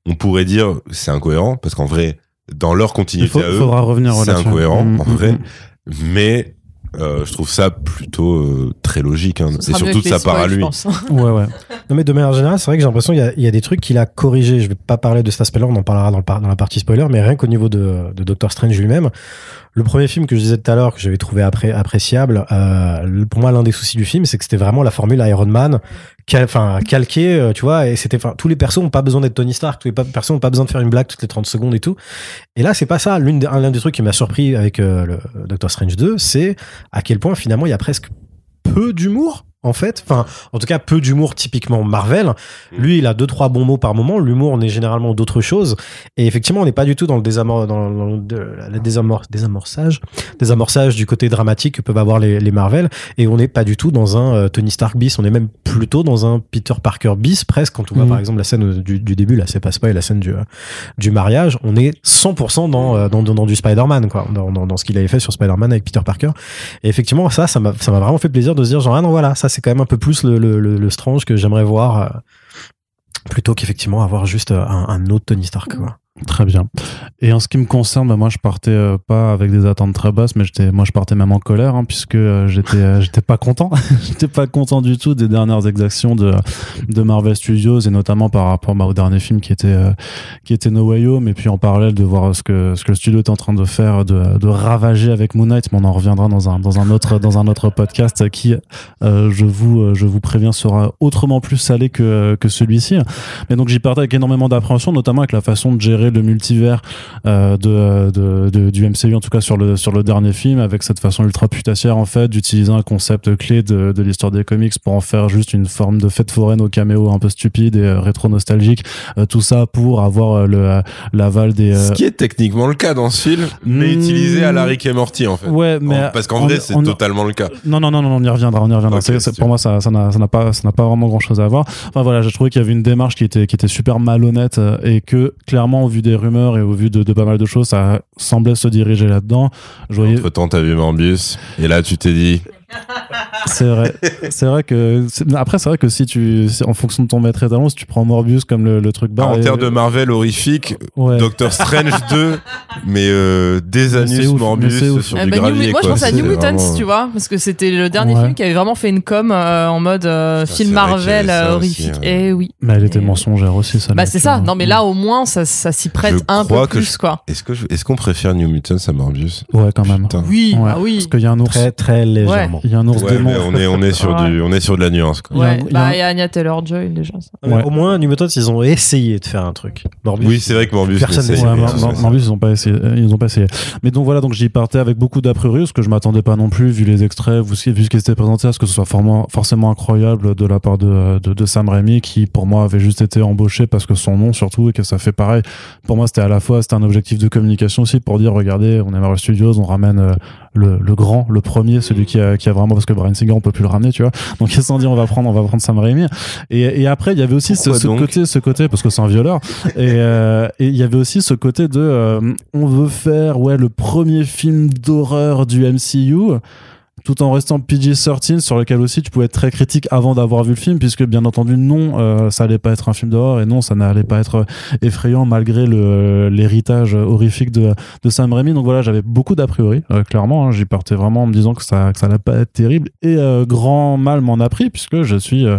on pourrait dire, c'est incohérent parce qu'en vrai, dans leur continuité faut- à eux, faudra revenir c'est incohérent Mm, en mm, vrai, mm. mais euh, je trouve ça plutôt euh, très logique. Hein. Et surtout de sa part à lui. pense. (laughs) Ouais, ouais. Non mais de manière générale, c'est vrai que j'ai l'impression qu'il y a, il y a des trucs qu'il a corrigés. Je vais pas parler de cet aspect-là, on en parlera dans, le par- dans la partie spoiler, mais rien qu'au niveau de, de Doctor Strange lui-même, le premier film que je disais tout à l'heure que j'avais trouvé appréciable, euh, pour moi l'un des soucis du film, c'est que c'était vraiment la formule Iron Man, cal- calquée, euh, tu vois, et c'était, enfin tous les persos ont pas besoin d'être Tony Stark, tous les persos ont pas besoin de faire une blague toutes les 30 secondes et tout. Et là, c'est pas ça. L'un des trucs qui m'a surpris avec euh, le Doctor Strange 2, c'est à quel point finalement il y a presque peu d'humour en fait enfin en tout cas peu d'humour typiquement Marvel. Lui il a deux trois bons mots par moment. L'humour on est généralement d'autres choses et effectivement on n'est pas du tout dans le désamor dans, dans le désamor- désamorçage désamorçage du côté dramatique que peuvent avoir les, les Marvel. Et on n'est pas du tout dans un euh, Tony Stark bis. On est même plutôt dans un Peter Parker bis presque. Quand on voit Mhm. par exemple la scène du, du début là c'est pas spoil la scène du, euh, du mariage on est 100% dans, euh, dans, dans, dans du Spider-Man quoi. Dans, dans, dans ce qu'il avait fait sur Spider-Man avec Peter Parker. Et effectivement, ça, ça m'a, ça m'a vraiment fait plaisir de se dire, genre, ah non, voilà, ça, c'est quand même un peu plus le, le, le, le Strange que j'aimerais voir, euh, plutôt qu'effectivement avoir juste euh, un, un autre Tony Stark, quoi. Très bien. Et en ce qui me concerne, bah, moi, je partais euh, pas avec des attentes très basses, mais j'étais, moi, je partais même en colère, hein, puisque euh, j'étais, euh, j'étais pas content. (laughs) j'étais pas content du tout des dernières exactions de, de Marvel Studios, et notamment par rapport bah, au dernier film qui était, euh, qui était No Way Home, et puis en parallèle de voir ce que, ce que le studio est en train de faire, de, de ravager avec Moon Knight, mais on en reviendra dans un, dans un autre, dans un autre podcast qui, je vous, je vous préviens, sera autrement plus salé que, que celui-ci. Mais donc j'y partais avec énormément d'appréhension, notamment avec la façon de gérer le multivers euh, de, de, de- du MCU, en tout cas sur le, sur le dernier film, avec cette façon ultra putassière en fait d'utiliser un concept clé de, de l'histoire des comics pour en faire juste une forme de fête foraine au caméo un peu stupide et euh, rétro-nostalgique. Euh, tout ça pour avoir le l'aval des... Ce qui est techniquement le cas dans ce film, mais Hmm. utilisé à la Rick et Morty en fait. Ouais, mais parce qu'en vrai, c'est totalement le cas. Non, non, non, non, on y reviendra, on y reviendra. Pour moi, ça, ça n'a, ça n'a pas, ça n'a pas vraiment grand chose à voir. Enfin voilà, j'ai trouvé qu'il y avait une démarche qui était, qui était super malhonnête et que clairement, au vu des rumeurs et au vu de, pas mal de choses, ça semblait se diriger là-dedans. Voyais, Entre temps, t'as vu Morbius, et là, tu t'es dit, c'est vrai, c'est vrai que, après, c'est vrai que si tu, en fonction de ton maître étalon, si tu prends Morbius comme le, le truc bas. en et- termes de Marvel horrifique, ouais. Doctor Strange (laughs) 2, mais euh, des mais Morbius sur Eh du New gravier. Moi, je pense à New Mutants, vraiment- tu vois, parce que c'était le dernier Ouais. film qui avait vraiment fait une com euh, en mode euh, Ça, film Marvel euh, aussi, horrifique. ouais. Eh oui. Mais elle était Et- mensongère aussi, ça. Bah c'est ça. vois. Non mais là au moins ça, ça s'y prête Je un peu plus je- quoi. Est-ce que je- est-ce qu'on préfère New Mutants à Morbius? Ouais, quand même. Oui, ah oui. Parce qu'il y a un ours. Très, très légèrement. Il y a un ours Ouais, démon. on est, on est sur Ouais. du, on est sur de la nuance. Quoi. Il y a un- Ouais, il y a bah un- il y a Anya Taylor-Joy déjà. Ça. Ouais. Au moins, New Mutants, ils ont essayé de faire un truc. Morbius, Oui, c'est vrai que Morbius. Personne. Ouais, ça- Morbius, ils ont pas essayé. euh, Ils ont pas essayé. Mais donc voilà, donc j'y partais avec beaucoup d'a priori, parce que je m'attendais pas non plus, vu les extraits, vu ce qui s'était présenté, à ce que ce soit forcément incroyable de la part de, de, de Sam Raimi, qui pour moi avait juste été embauché parce que son nom surtout, et que ça fait pareil. Pour moi, c'était à la fois, c'était un objectif de communication aussi pour dire, regardez, on est Marvel Studios, on ramène euh, le, le grand, le premier, celui qui a, qui a vraiment, parce que Brian Singer, on peut plus le ramener, tu vois. Donc ils se sont dit, on va prendre, on va prendre Sam Raimi. Et, et après, il y avait aussi ce, Pourquoi ce donc côté, ce côté, parce que c'est un violeur. et euh, et il y avait aussi ce côté de, euh, on veut faire, ouais, le premier film d'horreur du MCU tout en restant PG-13 sur lequel aussi tu pouvais être très critique avant d'avoir vu le film puisque bien entendu non euh, ça allait pas être un film d'horreur et non ça n'allait pas être effrayant malgré le l'héritage horrifique de, de Sam Raimi. Donc voilà j'avais beaucoup d'a priori euh, clairement hein, j'y partais vraiment en me disant que ça que ça allait pas être terrible. Et euh, grand mal m'en a pris puisque je suis euh,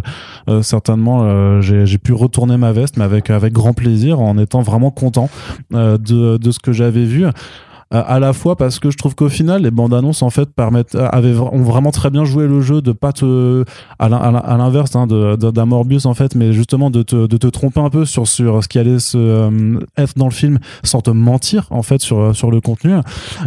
euh, certainement euh, j'ai pu retourner ma veste mais avec avec grand plaisir en étant vraiment content euh, de de ce que j'avais vu. euh, à la fois parce que je trouve qu'au final les bandes annonces en fait permettent avaient ont vraiment très bien joué le jeu de pas te à l'in- à l'in- à l'inverse hein, d'un Morbius en fait mais justement de te, de te tromper un peu sur sur ce qui allait se euh, être dans le film sans te mentir en fait sur sur le contenu euh,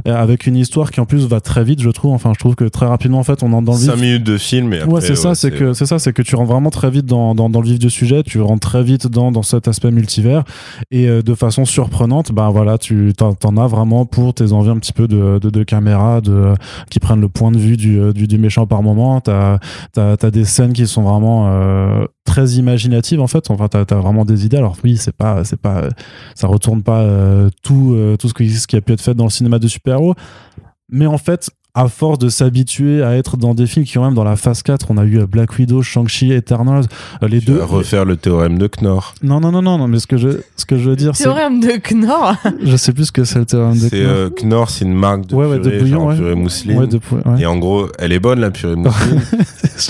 avec une histoire qui en plus va très vite je trouve. Enfin je trouve que très rapidement en fait on entre dans le vif. 5 minutes de film et après, ouais, c'est ça, c'est que c'est ça, c'est que tu rentres vraiment très vite dans, dans, dans le vif du sujet, tu rentres très vite dans, dans cet aspect multivers et euh, de façon surprenante, ben voilà, tu t'en as vraiment pour tes envies un petit peu de, de, de caméra, de qui prennent le point de vue du, euh, du, méchant par moment. T'as t'as t'as des scènes qui sont vraiment euh, très imaginatives en fait. Enfin, t'as as vraiment des idées. Alors oui, c'est pas c'est pas ça retourne pas euh, tout tout ce qui, ce qui a pu être fait dans le cinéma de super-héros, mais en fait à force de s'habituer à être dans des films qui ont même dans la phase 4, on a eu euh, Black Widow, Shang-Chi, Eternals, euh, les Tu deux. vas refaire le théorème de Knorr. Non, non, non, non, non, mais ce que je, ce que je veux dire, c'est. Théorème de Knorr. (laughs) Je sais plus ce que c'est le théorème de C'est Knorr. euh, Knorr, c'est une marque de Ouais, ouais, de purée, bouillon, genre ouais. purée mousseline. Ouais, de pou- ouais. Et en gros, elle est bonne la purée (laughs) mousseline,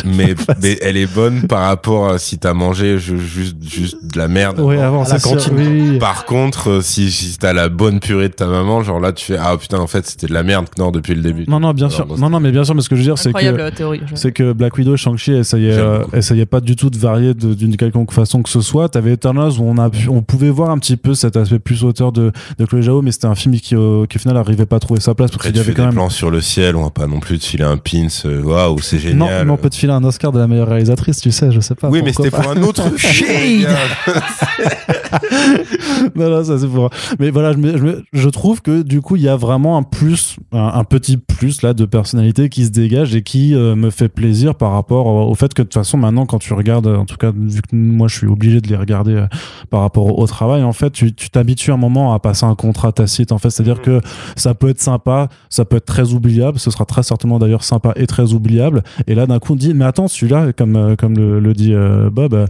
mais, mais elle est bonne par rapport à si t'as mangé ju- juste, juste de la merde. Ouais, avant, la cantine. oui, oui. Par contre, euh, si, si t'as la bonne purée de ta maman, genre là, tu fais ah putain, en fait, c'était de la merde Knorr depuis le début. Non, non, bien sûr. Non, non, mais bien sûr, mais ce que je veux dire, c'est que. euh, théorie. C'est que Black Widow et Shang-Chi essayaient, euh, essayaient pas du tout de varier d'une quelconque façon que ce soit. T'avais Eternals où on, a pu- on pouvait voir un petit peu cet aspect plus auteur de, de Chloé Zhao, mais c'était un film qui, au, qui au final arrivait pas à trouver sa place parce qu'il y avait quand des même. plans sur le ciel, on va pas non plus te filer un pins. euh, Waouh, c'est Non, génial. mais on peut te filer un Oscar de la meilleure réalisatrice, tu sais, je sais pas. oui, mais c'était pour un autre (laughs) shade. (laughs) non, non, ça c'est pour. Mais voilà, je, me- je, me- je trouve que du coup, il y a vraiment un plus, un, un petit plus de personnalité qui se dégage et qui euh, me fait plaisir par rapport au, fait que de toute façon, maintenant, quand tu regardes, en tout cas, vu que moi je suis obligé de les regarder euh, par rapport au, au travail, en fait, tu tu t'habitues un moment à passer un contrat tacite, en fait, c'est-à-dire que ça peut être sympa, ça peut être très oubliable, ce sera très certainement d'ailleurs sympa et très oubliable. Et là, d'un coup, on dit, mais attends, celui-là, comme, euh, comme le, le dit Bob,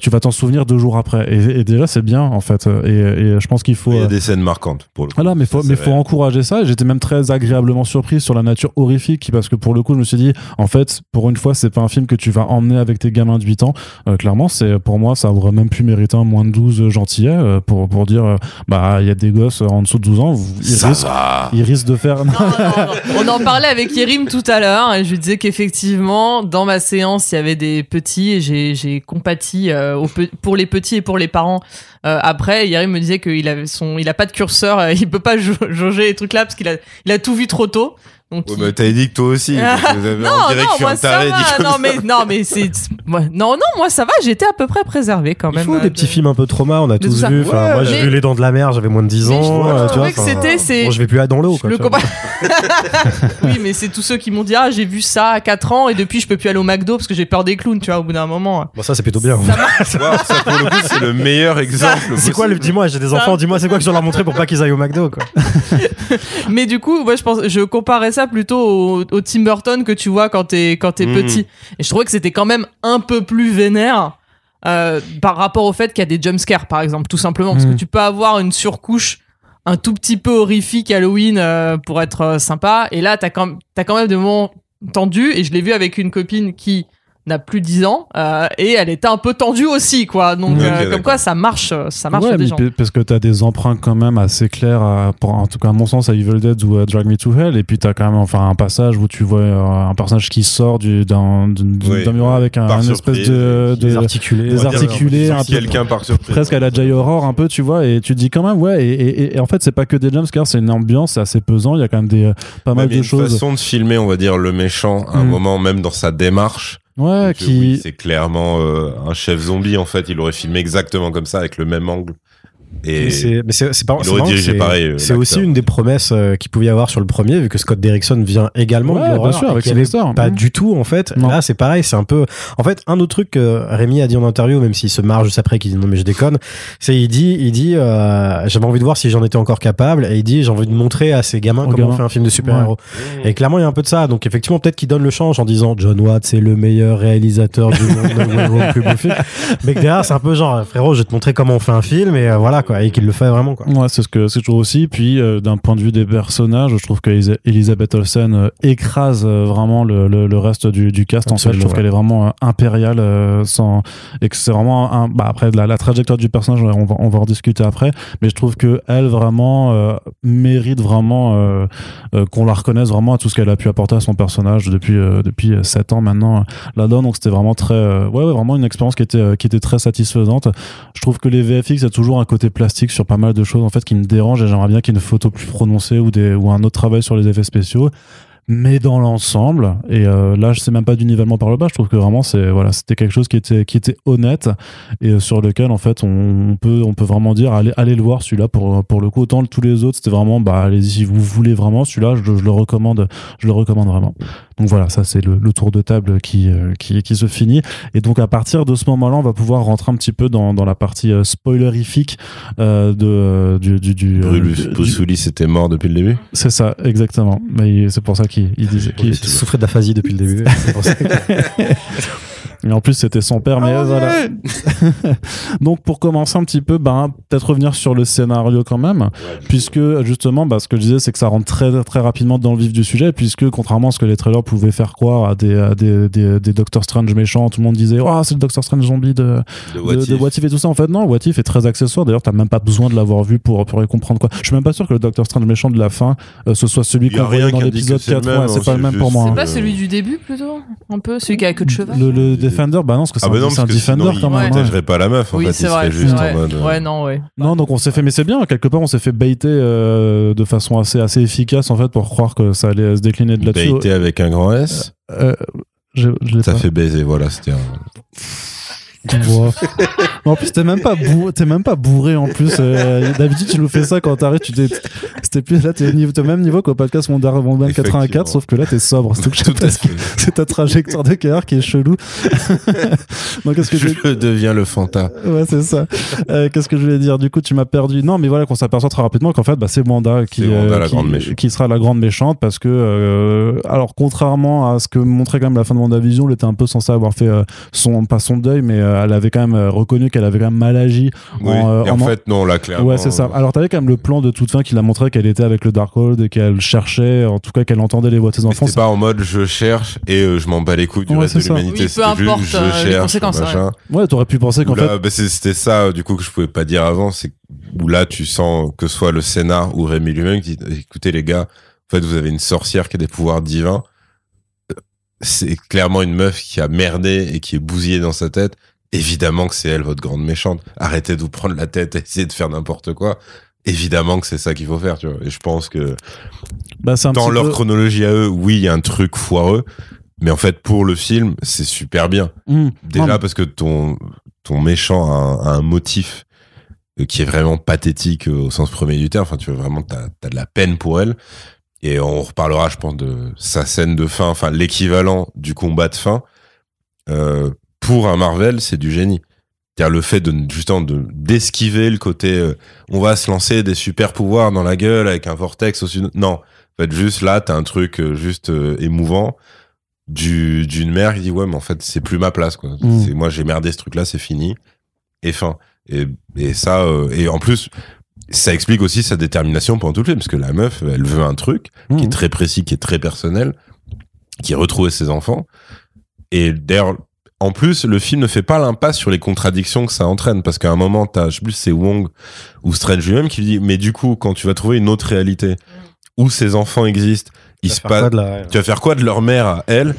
tu vas t'en souvenir deux jours après. Et, et déjà, c'est bien, en fait. Et, et je pense qu'il faut. Il y a des scènes marquantes pour le coup. voilà, mais faut, mais c'est faut encourager ça. J'étais même très agréablement surpris sur la nature horrifique parce que pour le coup, je me suis dit, en fait, pour une fois, c'est pas un film que tu vas emmener avec tes gamins de 8 ans. Euh, clairement, c'est pour moi, ça aurait même pu mériter un moins de 12 gentillet euh, pour, pour dire, euh, bah, il y a des gosses en dessous de 12 ans, vous- ils, Ça risquent, va. ils risquent de faire. Non, non, non. On en parlait avec Yerim tout à l'heure et je lui disais qu'effectivement, dans ma séance, il y avait des petits et j'ai, j'ai compati euh, pe- pour les petits et pour les parents. Euh, après, Yerim me disait qu'il avait son, il a pas de curseur, euh, il peut pas jau- jauger les trucs là parce qu'il a, il a tout vu trop tôt. Donc, Ouais, il- bah, t'avais dit que toi aussi. Ah, non, on dirait non, que je suis moi ça taré. dit va. Non ça. mais non mais c'est non non moi ça va. J'étais à peu près préservé quand Il même. faut euh, des de- petits films un peu trauma, on a de tous ça. vu. Enfin, moi, j'ai mais- vu Les Dents de la Mer, j'avais moins de 10 Mais je- ans. je euh, tu trouvais vois, que enfin, c'était- c'est- Bon, je vais plus à dans l'eau. Quoi, le (laughs) oui, mais c'est tous ceux qui m'ont dit ah j'ai vu ça à 4 ans et depuis je peux plus aller au McDo parce que j'ai peur des clowns, tu vois, au bout d'un moment. Bon, ça, c'est plutôt bien. (laughs) Waouh, ça pour le coup, c'est le meilleur exemple. C'est quoi le. Dis-moi, j'ai des enfants, dis-moi, c'est quoi que je dois leur montrer pour pas qu'ils aillent au McDo, quoi. (laughs) Mais du coup, moi je pense, je comparais ça plutôt au, au Tim Burton que tu vois quand t'es quand t'es Mm. petit. Et je trouvais que c'était quand même un peu plus vénère. euh, par rapport au fait qu'il y a des jumpscares par exemple tout simplement parce que tu peux avoir une surcouche un tout petit peu horrifique Halloween euh, pour être euh, sympa et là t'as quand, t'as quand même des moments tendus et je l'ai vu avec une copine qui n'a plus 10 ans euh, et elle était un peu tendue aussi quoi donc euh, comme quoi ça marche euh, ça marche ouais, des gens parce que t'as des emprunts quand même assez clairs, à- pour, en tout cas à mon sens, à Evil Dead ou à Drag Me to Hell. Et puis t'as quand même enfin un passage où tu vois euh, un personnage qui sort du- d'un Oui, d'un miroir avec un, une espèce de, de- Désarticulé. articulés, un peu- Quelqu'un par surprise. presque à la Jay Horror un peu tu vois et tu te dis quand même ouais et, et- et en fait c'est pas que des jumpscares c'est une ambiance c'est assez pesant il y a quand même des euh, pas Ouais, mal de une choses façon de filmer, on va dire, le méchant à un Mm. moment, même dans sa démarche. Ouais qui oui, c'est clairement euh, un chef zombie, en fait. Il aurait filmé exactement comme ça, avec le même angle. Et Mais c'est mais c'est- c'est pas c'est euh, C'est aussi une des promesses euh, qu'il pouvait y avoir sur le premier, vu que Scott Derrickson vient également Ouais, de bien sûr, avec avait. Pas du tout, en fait. Non. Là, c'est pareil, c'est un peu. En fait, un autre truc que Rémi a dit en interview, même s'il se marre juste après, qu'il dit non, mais je déconne, c'est il dit, il dit, euh, j'avais envie de voir si j'en étais encore capable, et il dit, j'ai envie de montrer à ces gamins comment on fait un film de super-héros. Et clairement, il y a un peu de ça. Donc, effectivement, peut-être qu'il donne le change en disant John Watt, c'est le meilleur réalisateur du monde, le plus beau film. Mais derrière, c'est un peu genre, frérot, je vais te montrer comment on fait un film, et euh, voilà, quoi. Quoi, et qu'il le fait vraiment, quoi. Ouais, c'est ce que c'est toujours aussi. Puis euh, d'un point de vue des personnages, je trouve que Elisa- Elisabeth Olsen euh, écrase euh, vraiment le, le, le reste du, du cast. En fait, je trouve ouais. qu'elle est vraiment impériale, sans et que c'est vraiment un. Bah après la, la trajectoire du personnage, on va on va en discuter après. Mais je trouve que elle vraiment mérite vraiment qu'on la reconnaisse vraiment à tout ce qu'elle a pu apporter à son personnage depuis depuis euh, sept ans maintenant là-dedans. Donc c'était vraiment très ouais, ouais vraiment une expérience qui était qui était très satisfaisante. Je trouve que les VFX a toujours un côté sur pas mal de choses en fait qui me dérange et j'aimerais bien qu'il y ait une photo plus prononcée ou des ou un autre travail sur les effets spéciaux. Mais dans l'ensemble, et euh, là je sais même pas du nivellement par le bas, je trouve que vraiment c'est voilà c'était quelque chose qui était qui était honnête et euh, sur lequel en fait on, peut on peut vraiment dire allez allez le voir celui-là pour pour le coup autant tous les autres c'était vraiment bah allez-y si vous voulez vraiment celui-là je le recommande je le recommande vraiment donc voilà ça c'est le, le tour de table qui, euh, qui qui se finit et donc à partir de ce moment-là on va pouvoir rentrer un petit peu dans, dans la partie euh, spoilerifique euh, de du du, du, Bruce, du- Bruce Willis était mort depuis le début. c'est ça exactement mais c'est pour ça qu'il il disait qu'il Il souffrait d'aphasie depuis le début. (laughs) (laughs) Et en plus, c'était son père, mais euh, voilà. (laughs) Donc, pour commencer un petit peu, ben, peut-être revenir sur le scénario quand même, puisque justement, bah, ce que je disais, c'est que ça rentre très, très rapidement dans le vif du sujet, puisque contrairement à ce que les trailers pouvaient faire croire à des, à des, des, des Doctor Strange méchants, tout le monde disait, oh, c'est le Doctor Strange zombie de, De What de If. What If et tout ça. En fait, non, What If est très accessoire. D'ailleurs, t'as même pas besoin de l'avoir vu pour, pour y comprendre quoi. Je suis même pas sûr que le Doctor Strange méchant de la fin, euh, ce soit celui qu'on voyait dans l'épisode que c'est le 4. même, Ouais, c'est hein, pas le même pour moi. C'est hein. pas celui du début plutôt? Un peu Celui qui a queue de cheval? Le, le Defender, bah non, parce que c'est Ah un, bah non, parce un sinon, Defender quand il même. ouais. protégerait pas la meuf. En Oui, fait, c'est il serait vrai. juste ouais. en mode. euh, Ouais, non, ouais. Non, donc on s'est fait, mais c'est bien, quelque part on s'est fait baiter euh, de façon assez, assez efficace en fait pour croire que ça allait se décliner de là-dessus. Baité avec un grand S, Euh, je, je l'ai ça pas. fait baiser. Voilà, c'était un. (laughs) En plus, t'es même pas bourré, t'es même pas bourré en plus. euh, D'habitude, tu nous fais ça quand t'arrives, tu t'es, c'était plus là, t'es au niveau, t'es au même niveau qu'au podcast Mondial Mondial 84, Effectivement. sauf que là, t'es sobre. (laughs) C'est, Tout à fait. c'est ta trajectoire de carrière qui est chelou. (laughs) Donc, qu'est-ce que je, Je deviens le Fanta. Ouais, c'est ça. Euh, Qu'est-ce que je voulais dire? Du coup, tu m'as perdu. Non, mais voilà, qu'on s'aperçoit très rapidement qu'en fait, bah, c'est Wanda qui, C'est Wanda, euh, qui, qui sera la grande méchante parce que, euh, alors, contrairement à ce que montrait quand même la fin de WandaVision, elle était un peu censée avoir fait euh, son, pas son deuil, mais euh, elle avait quand même euh, reconnu qu'elle avait quand même mal agi. Oui. En, euh, Et en en- fait, non, là, clairement. Ouais, c'est ça. euh, Alors, t'avais quand même le plan de toute fin qui l'a montré qu'elle était avec le Darkhold et qu'elle cherchait, en tout cas, qu'elle entendait les voix de ses enfants. C'était pas en mode je cherche et euh, je m'en bats les couilles du Ouais, reste de l'humanité. Oui, peu importe, juste euh, je les cherche. conséquences, machin. Ouais, t'aurais pu penser qu'en fait. bah, c'était ça, du coup, que je pouvais pas dire avant, c'est où là, tu sens que ce soit le scénar ou Rémi lui-même qui dit, écoutez, les gars, en fait, vous avez une sorcière qui a des pouvoirs divins. C'est clairement une meuf qui a merdé et qui est bousillée dans sa tête. Évidemment que c'est elle, votre grande méchante. Arrêtez de vous prendre la tête et essayer de faire n'importe quoi. Évidemment que c'est ça qu'il faut faire, tu vois. Et je pense que Bah, dans leur peu- chronologie à eux, oui, il y a un truc foireux. Mais en fait, pour le film, c'est super bien. Hum. Déjà Non, parce que ton, ton méchant a un, a un motif euh, qui est vraiment pathétique euh, au sens premier du terme. Enfin, tu veux vraiment, t'as as de la peine pour elle. Et on reparlera, je pense, de sa scène de fin, enfin l'équivalent du combat de fin. Euh, pour un Marvel, c'est du génie. C'est-à-dire le fait de justement de d'esquiver le côté, euh, on va se lancer des super pouvoirs dans la gueule avec un vortex au sud. Non, en fait, juste là, t'as un truc euh, juste euh, émouvant du d'une mère qui dit ouais, mais en fait, c'est plus ma place quoi. Mm. C'est moi, j'ai merdé ce truc-là, c'est fini et fin. Et et ça et en plus, ça explique aussi sa détermination pendant tout le film parce que la meuf, elle veut un truc qui est hum. très précis, qui est très personnel, qui est retrouver ses enfants. Et d'ailleurs, en plus, le film ne fait pas l'impasse sur les contradictions que ça entraîne, parce qu'à un moment, t'as, je sais plus, c'est Wong ou Strange lui-même qui lui dit, mais du coup, quand tu vas trouver une autre réalité où ces enfants existent, il se passe, tu vas faire quoi de leur mère à elle?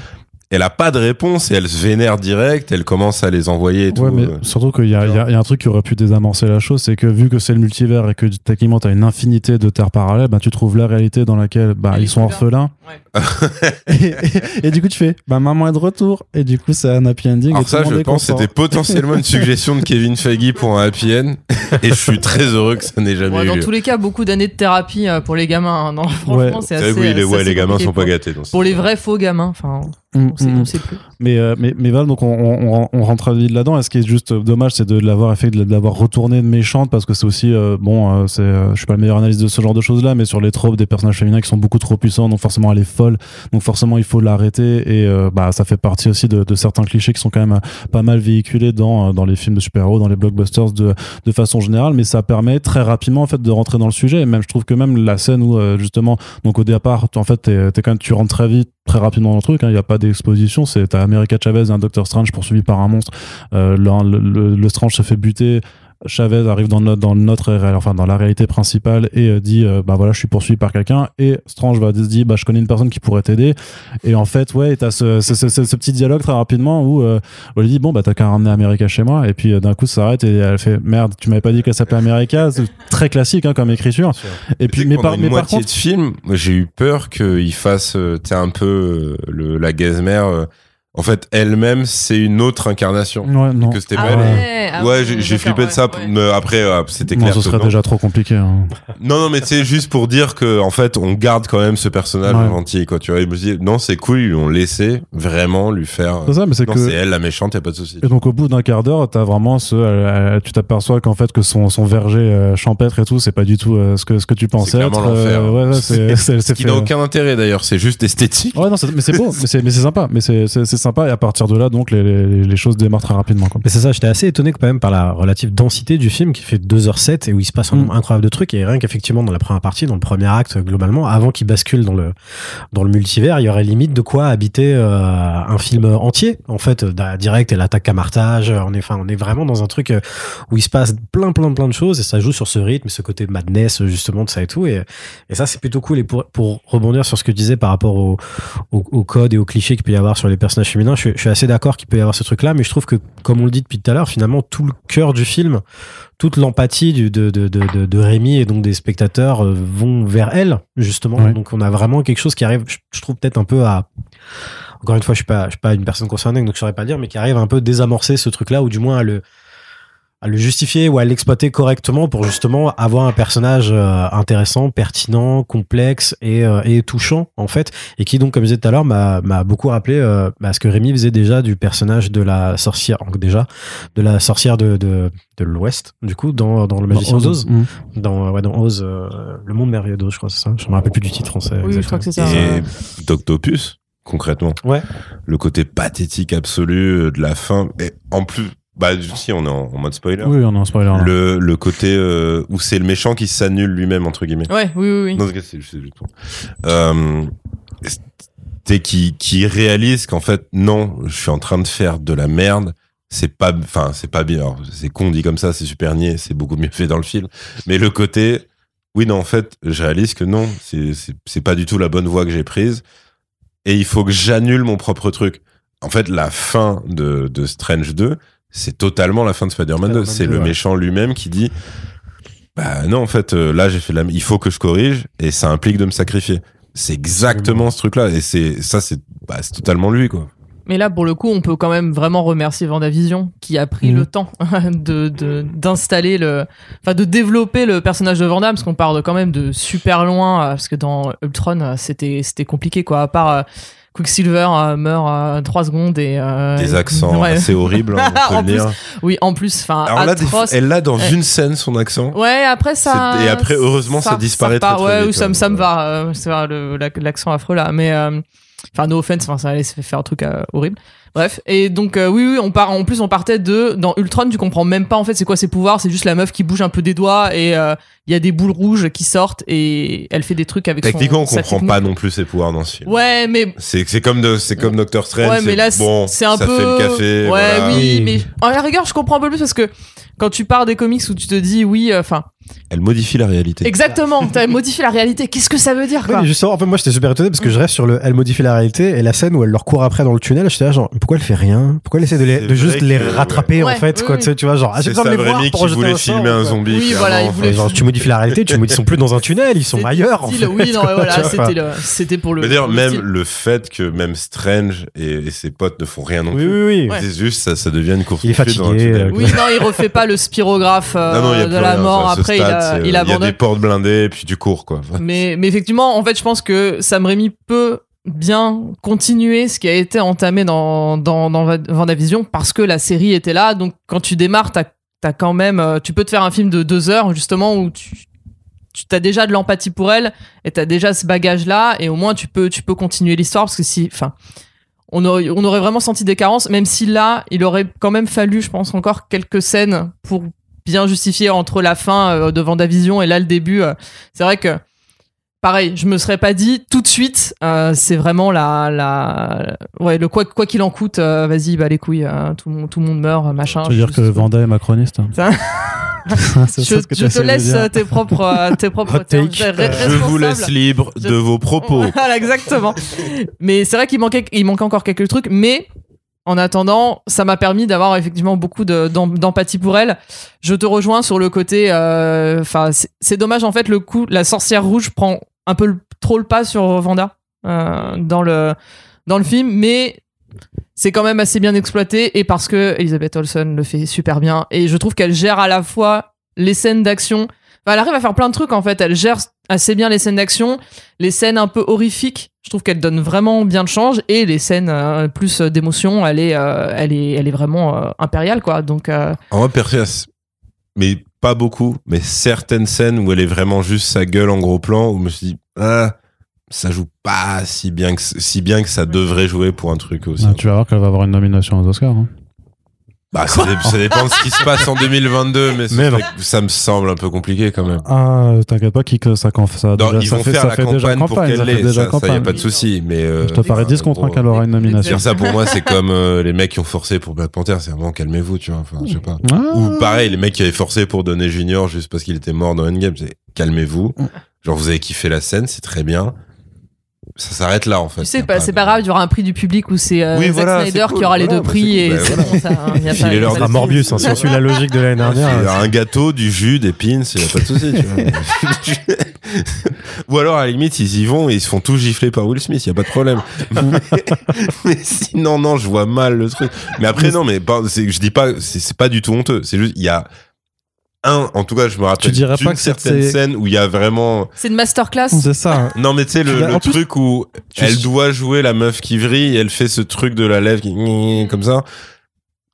Elle a pas de réponse et elle se vénère direct, elle commence à les envoyer et tout. Mais euh. surtout qu'il y, a- y y un truc qui aurait pu désamorcer la chose, c'est que vu que c'est le multivers et que techniquement t'as une infinité de terres parallèles, bah, tu trouves la réalité dans laquelle bah, ils sont orphelins. Ouais. (laughs) et, et- et du coup, tu fais, bah maman est de retour. Et du coup, c'est un happy ending. Alors ça, je pense, c'était potentiellement une suggestion de Kevin Feige pour un happy end, et je suis très heureux que ça n'ait jamais Ouais, eu dans lieu. tous les cas, beaucoup d'années de thérapie euh, pour les gamins. hein. Non, franchement, Ouais. c'est assez. oui, les, assez les gamins sont pas gâtés. Pour les vrais faux gamins, enfin, Mm, on sait, on sait plus. Mais, euh, mais, mais Val, donc on, on, on rentre vite là-dedans. Et ce qui est juste dommage, c'est de l'avoir fait, de l'avoir retourné de méchante parce que c'est aussi, euh, bon, euh, c'est, euh, je suis pas le meilleur analyste de ce genre de choses-là, mais sur les tropes des personnages féminins qui sont beaucoup trop puissants, donc forcément elle est folle. Donc forcément, il faut l'arrêter et euh, bah ça fait partie aussi de, de, certains clichés qui sont quand même euh, pas mal véhiculés dans dans les films de super-héros, dans les blockbusters de de façon générale. Mais ça permet très rapidement en fait de rentrer dans le sujet. Et même je trouve que même la scène où justement donc au départ, en fait, t'es, es quand même tu rentres très vite très rapidement dans le truc. Il hein, n'y a pas d'exposition. C'est t'as America Chavez un Doctor Strange poursuivi par un monstre. Euh, le, le, le, Strange se fait buter. Chavez arrive dans notre, dans notre enfin dans la réalité principale et euh, dit euh, bah voilà je suis poursuivi par quelqu'un et Strange va se dire bah je connais une personne qui pourrait t'aider. Et en fait ouais t'as ce, ce, ce, ce, petit dialogue très rapidement où euh, on lui dit bon bah t'as qu'à ramener America chez moi. Et puis euh, d'un coup ça s'arrête et elle fait merde tu m'avais pas dit qu'elle s'appelait America. C'est très classique hein, comme écriture. Et puis mais par, mais par contre de film j'ai eu peur qu'il fasse tu un peu le, la gazmère en fait, elle-même, c'est une autre incarnation ouais, non. que c'était ah pas ouais, elle. ouais, j'ai flippé de ça. ouais. Mais après, euh, c'était clair. Non, ce serait déjà trop compliqué. Hein. Non, non, mais c'est juste pour dire que en fait, on garde quand même ce personnage Ouais. gentil, quoi. Tu vois, il me dit non, c'est cool, ils l'ont laissé vraiment lui faire. C'est ça, mais c'est que c'est elle la méchante, y a pas de souci. Et donc au bout d'un quart d'heure, t'as vraiment ce, euh, tu t'aperçois qu'en fait que son, son verger euh, champêtre et tout, c'est pas du tout euh, ce que ce que tu pensais être. l'enfer. ouais, ouais, (laughs) c'est c'est c'est Qui n'a aucun intérêt d'ailleurs, c'est juste esthétique. Ouais non, c'est- mais c'est beau, mais c'est mais c'est sympa, mais c'est c'est c'est sympa et à partir de là donc les les, les choses démarrent très rapidement quoi. Mais c'est ça, j'étais assez étonné quand même par la relative densité du film qui fait 2h07 et où il se passe un Mm. nombre incroyable de trucs. Et rien qu'effectivement, dans la première partie, dans le premier acte, globalement, avant qu'il bascule dans le, dans le multivers, il y aurait limite de quoi habiter euh, un film entier. En fait, da- direct et l'attaque à martage. On est, enfin, on est vraiment dans un truc euh, où il se passe plein, plein, plein de choses et ça joue sur ce rythme, ce côté madness, justement, de ça et tout. Et, et ça, c'est plutôt cool. Et pour, pour rebondir sur ce que tu disais par rapport au, au, au code et aux clichés qu'il peut y avoir sur les personnages je, suis- je suis assez d'accord qu'il peut y avoir ce truc-là, mais je trouve que, comme on le dit depuis tout à l'heure, finalement, tout le cœur du film, toute l'empathie de, de, de, de, de Rémi et donc des spectateurs euh, vont vers elle, justement. Ouais. Donc on a vraiment quelque chose qui arrive, je, je trouve peut-être un peu à... Encore une fois, je suis pas, je suis pas une personne concernée, donc je saurais pas dire, mais qui arrive un peu désamorcer ce truc-là, ou du moins à le, à le justifier ou à l'exploiter correctement pour justement avoir un personnage euh, intéressant, pertinent, complexe et, euh, et touchant en fait et qui donc comme je disais tout à l'heure m'a m'a beaucoup rappelé euh, bah, ce que Rémi faisait déjà du personnage de la sorcière déjà de la sorcière de de, de l'Ouest du coup dans dans le magicien d'Oz Mm. dans ouais dans Oz euh, le monde merveilleux d'Oz je crois c'est ça je me rappelle plus du titre français Oui, je crois que c'est ça. Et Doctopus, concrètement. Ouais. Le côté pathétique absolu de la fin. Et en plus, bah, si, on est en, en mode spoiler. Oui, on a un spoiler. Le, le côté euh, où c'est le méchant qui s'annule lui-même, entre guillemets. Ouais, oui, oui, oui. Non, c'est c'est juste Euh, c'est qui, qui réalise qu'en fait, non, je suis en train de faire de la merde. C'est pas, enfin, c'est pas bien. C'est con dit comme ça, c'est super niais, c'est beaucoup mieux fait dans le film. Mais le côté, oui, non, en fait, je réalise que non, c'est, c'est, c'est pas du tout la bonne voie que j'ai prise. Et il faut que j'annule mon propre truc. En fait, la fin de, de Strange 2, c'est totalement la fin de Spider-Man 2. Spider-Man C'est 2, le ouais. méchant lui-même qui dit, bah non, en fait, euh, là, j'ai fait la, il faut que je corrige et ça implique de me sacrifier. C'est exactement ce truc-là. Et c'est, ça, c'est, bah, c'est totalement lui, quoi. Mais là, pour le coup, on peut quand même vraiment remercier Vendavision qui a pris le temps (laughs) de de- d'installer le, enfin de développer le personnage de Vanda, parce qu'on part de quand même de super loin, euh, parce que dans Ultron, euh, c'était c'était compliqué quoi. À part euh, Quicksilver euh, meurt euh, trois secondes et euh, Des accents ouais. assez horribles, hein, on (laughs) peut En le dire. Oui, en plus, enfin elle l'a dans Ouais. une scène, son accent. Ouais, après ça. Et après, heureusement, ça disparaît part- très, très ouais, vite, oui, ça, me- ça va. euh, c'est la- l'accent affreux là, mais euh, enfin, no offense, ça allait se faire un truc euh, horrible. Bref, et donc euh, oui, oui, on part. En plus, on partait de dans Ultron, tu comprends même pas en fait c'est quoi ses pouvoirs. C'est juste la meuf qui bouge un peu des doigts et euh, il y a des boules rouges qui sortent et elle fait des trucs avec Techniquement, on son, sa comprend technique. pas non plus ses pouvoirs dans ce film. Ouais, mais C'est, c'est comme de, c'est comme Doctor Strange. Ouais, mais c'est là, bon, c'est un ça peu. fait le café. Ouais, voilà. oui, mais à la rigueur, je comprends un peu plus parce que quand tu pars des comics où tu te dis oui, euh, enfin, Elle modifie la réalité. exactement, t'as modifié la réalité. Qu'est-ce que ça veut dire, quoi mais justement, en fait, moi j'étais super étonné parce que je reste sur le elle modifie la réalité et la scène où elle leur court après dans le tunnel, j'étais là genre pourquoi elle fait rien? Pourquoi elle essaie de, les- de juste les rattraper ouais. en fait Ouais, quoi, oui, tu sais, tu vois genre ah, j'ai c'est besoin de les voir pour qui voulait un filmer un zombie. Oui, voilà, voulait- Ouais, genre tu modifies la réalité, tu (laughs) modifies, ils sont plus dans un tunnel, ils sont ailleurs en fait. Oui, non, quoi, (laughs) voilà, c'était le, c'était pour le. Mais d'ailleurs, même le fait que même Strange et, et ses potes ne font rien non Oui, plus. oui, oui. Ouais. C'est juste, ça, ça devient une course Il est fatigué, tunnel. euh, Oui, non, il refait pas le spirographe euh, de la mort. Après, il, stade, a, c'est- il y a abandonne. des portes blindées et puis tu cours, quoi. Mais, mais effectivement, en fait, je pense que Sam Raimi peut bien continuer ce qui a été entamé dans, dans, Vendavision parce que la série était là. Donc, quand tu démarres, t'as as quand même, euh, tu peux te faire un film de deux heures, justement, où tu, tu as déjà de l'empathie pour elle et tu as déjà ce bagage là et au moins tu peux tu peux continuer l'histoire parce que si enfin on aurait, on aurait vraiment senti des carences même si là il aurait quand même fallu je pense encore quelques scènes pour bien justifier entre la fin euh, de Vendavision et là le début euh, c'est vrai que pareil je me serais pas dit tout de suite euh, c'est vraiment la la ouais le quoi quoi qu'il en coûte euh, vas-y bah les couilles euh, tout le monde tout le monde meurt machin Tu veux dire que Vanda est macroniste (laughs) Ça- (laughs) je, te laisse tes propres tes propres Hot termes. Je vous laisse libre Je- de vos propos. (laughs) Voilà, exactement. Mais c'est vrai qu'il manquait, il manquait encore quelques trucs, mais en attendant, ça m'a permis d'avoir effectivement beaucoup de- d'em- d'empathie pour elle. Je te rejoins sur le côté, enfin, c'est- c'est dommage en fait le coup, la sorcière rouge prend un peu le- trop le pas sur Vanda euh, dans le dans le film, mais c'est quand même assez bien exploité et parce que Elizabeth Olsen le fait super bien et je trouve qu'elle gère à la fois les scènes d'action. Elle arrive à faire plein de trucs en fait. Elle gère assez bien les scènes d'action, les scènes un peu horrifiques. Je trouve qu'elle donne vraiment bien le change et les scènes euh, plus euh, d'émotion. Elle est, elle est, elle est vraiment impériale quoi. Donc En vrai, mais pas beaucoup, mais certaines scènes où elle est vraiment juste sa gueule en gros plan, où je me suis dit, ah, ça joue pas si bien que, si bien que ça devrait jouer pour un truc aussi. Ah, tu vas voir qu'elle va avoir une nomination aux Oscars. hein. Bah, ça, dé- ça dépend de ce qui se passe en 2022, mais, ça Mais ça me semble un peu compliqué quand même. Ah, t'inquiète pas, qui ça, quand ça, Non, déjà, ils ça vont fait, faire ça la fait déjà campagne pour qu'elle ça fait l'ait, déjà ça, ça y a pas de souci, mais euh, Je te parie 10 contre 1 qu'elle aura une nomination. Dire ça pour moi, c'est comme euh, (laughs) les mecs qui ont forcé pour Black Panther, c'est vraiment calmez-vous, tu vois. Enfin, je sais pas. Ah. Ou pareil, les mecs qui avaient forcé pour donner Junior juste parce qu'il était mort dans Endgame, c'est calmez-vous. Genre, vous avez kiffé la scène, c'est très bien. Ça s'arrête là, en fait. tu sais, pas- c'est pas grave, il y aura un prix du public où c'est euh, Oui, Zack voilà, Snyder cool, qui aura les deux bah, prix et bah, c'est bon ça. hein, pas de Ah, Morbius, hein, si on suit la logique de l'année dernière. Il y euh, a un gâteau, du jus, des pins, il y a pas de souci, tu vois. (laughs) Ou alors, à la limite, ils y vont et ils se font tous gifler par Will Smith, il y a pas de problème. (laughs) mais, mais sinon, non, je vois mal le truc. Mais après, non, mais c'est- je dis pas, c'est c'est pas du tout honteux. C'est juste, il y a un, en tout cas, je me rappelle Tu dirais d'une pas que certaine scène où il y a vraiment, C'est une masterclass. C'est ça. (laughs) non, mais tu sais, le, le en plus, truc où tu- elle doit jouer la meuf qui vrille et elle fait ce truc de la lèvre qui, comme ça.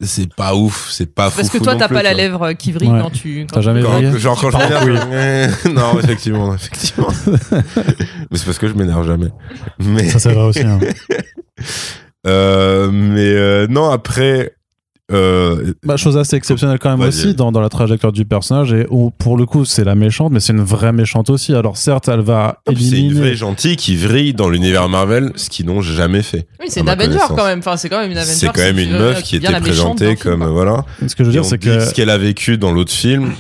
C'est pas ouf, c'est pas fou. Parce que toi, t'as pas la lèvre qui vrille Ouais. quand tu. T'as jamais Quand- genre quand je m'énerve. (laughs) non, effectivement, effectivement. (laughs) mais c'est parce que je m'énerve jamais. Mais, Ça, c'est vrai aussi. hein. euh, mais euh, non, après, euh, Bah, chose assez exceptionnelle quand même aussi dans, dans la trajectoire du personnage et où pour le coup c'est la méchante mais c'est une vraie méchante aussi alors certes elle va c'est une éliminer vraie gentille qui vrille dans l'univers Marvel, ce qu'ils n'ont jamais fait. Oui, c'est une Avenger quand même. Enfin, c'est quand même une Avenger. C'est quand même si une meuf qui devient était présentée film, comme, euh, voilà. ce que je veux dire c'est que ce qu'elle a vécu dans l'autre film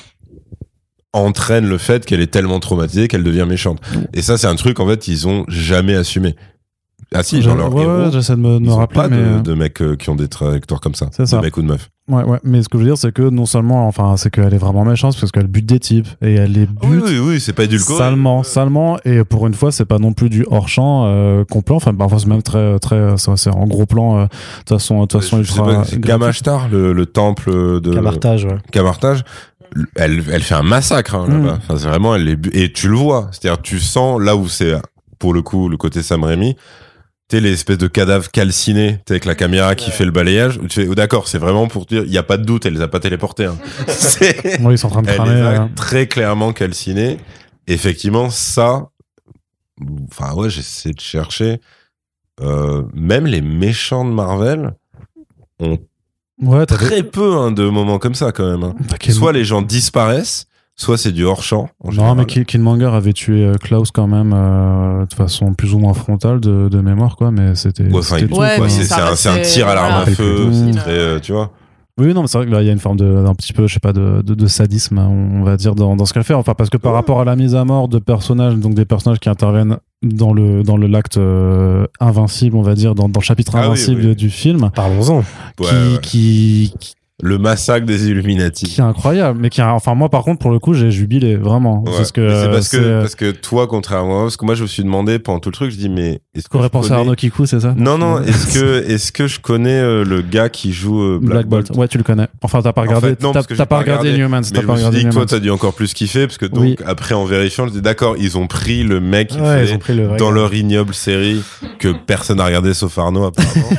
entraîne le fait qu'elle est tellement traumatisée qu'elle devient méchante. Et ça, c'est un truc, en fait, ils ont jamais assumé. Ah si, dans leur ouais, héros, ouais, j'essaie de me, de ils me ont rappeler pas mais de, euh, de mecs euh, qui ont des trajectoires comme ça. C'est de ça. mecs ou de meufs. ouais, ouais. mais ce que je veux dire c'est que non seulement enfin c'est qu'elle est vraiment méchante parce qu'elle bute des types et elle les Oui, bute oui, oui, c'est pas édulcoré. salement salement et pour une fois c'est pas non plus du hors champ euh, complet enfin parfois c'est même très très c'est c'est en gros plan euh, de toute façon de toute façon graphique. Gamashtar, le, le temple de Camartage, ouais. Camartage, elle, elle fait un massacre hein, Mm. là-bas. Enfin, c'est vraiment, elle les bu- et tu le vois. C'est-à-dire, tu sens là où c'est pour le coup le côté Sam Raimi. Tu sais, les espèces de cadavres calcinés, tu avec la caméra qui fait le balayage. où Tu fais, oh, d'accord, c'est vraiment pour dire, il y a pas de doute, elle les a pas téléportés. Hein. (laughs) Oui ils sont en train de elle cramer les a très clairement calcinés. Effectivement, ça, enfin ouais, j'essaie de chercher. Euh, même les méchants de Marvel ont ouais très peu hein, de moments comme ça quand même. hein. Soit les gens disparaissent, soit c'est du hors champ. En Non, général. mais Kill- Killmonger avait tué euh, Klaus quand même euh, de façon plus ou moins frontale de, de mémoire, quoi. Mais c'était. Ouais, enfin, c'était il- tout, Ouais, quoi. ouais, mais c'est un, un tir à l'arme à feu, c'est très, euh, tu vois. Oui, non, mais c'est vrai qu'il y a une forme de, d'un petit peu, je sais pas, de, de, de sadisme, hein, on va dire, dans, dans ce qu'elle fait. Enfin, parce que par rapport à la mise à mort de personnages, donc des personnages qui interviennent dans le, dans le l'acte euh, invincible, on va dire, dans, dans le chapitre Ah invincible oui. du film, Parlons-en. Ouais, qui, ouais. qui, qui, Le massacre des Illuminati. qui est incroyable. Mais qui, a- enfin, moi, par contre, pour le coup, j'ai jubilé, vraiment. Ouais. Parce que, c'est parce c'est- que parce que toi contrairement à moi, parce que moi je me suis demandé pendant tout le truc je dis mais est-ce je pensé connais- Arnaud Kikou, c'est ça Non, non, est-ce que, est-ce que je connais euh, le gars qui joue euh, Black Black, Bolt. Bolt? Ouais, tu le connais. Enfin, t'as pas En regardé. fait, non, t'as parce que t'as pas pas regardé regardé, Inhumans. Mais T'as je me suis dit que toi, t'as dû encore plus kiffer, parce que donc, Oui. après, en vérifiant, je dis d'accord, ils ont pris le mec qui Ouais, ils faisait ont pris le vrai dans gars. leur ignoble série que personne n'a regardé sauf Arnaud, apparemment,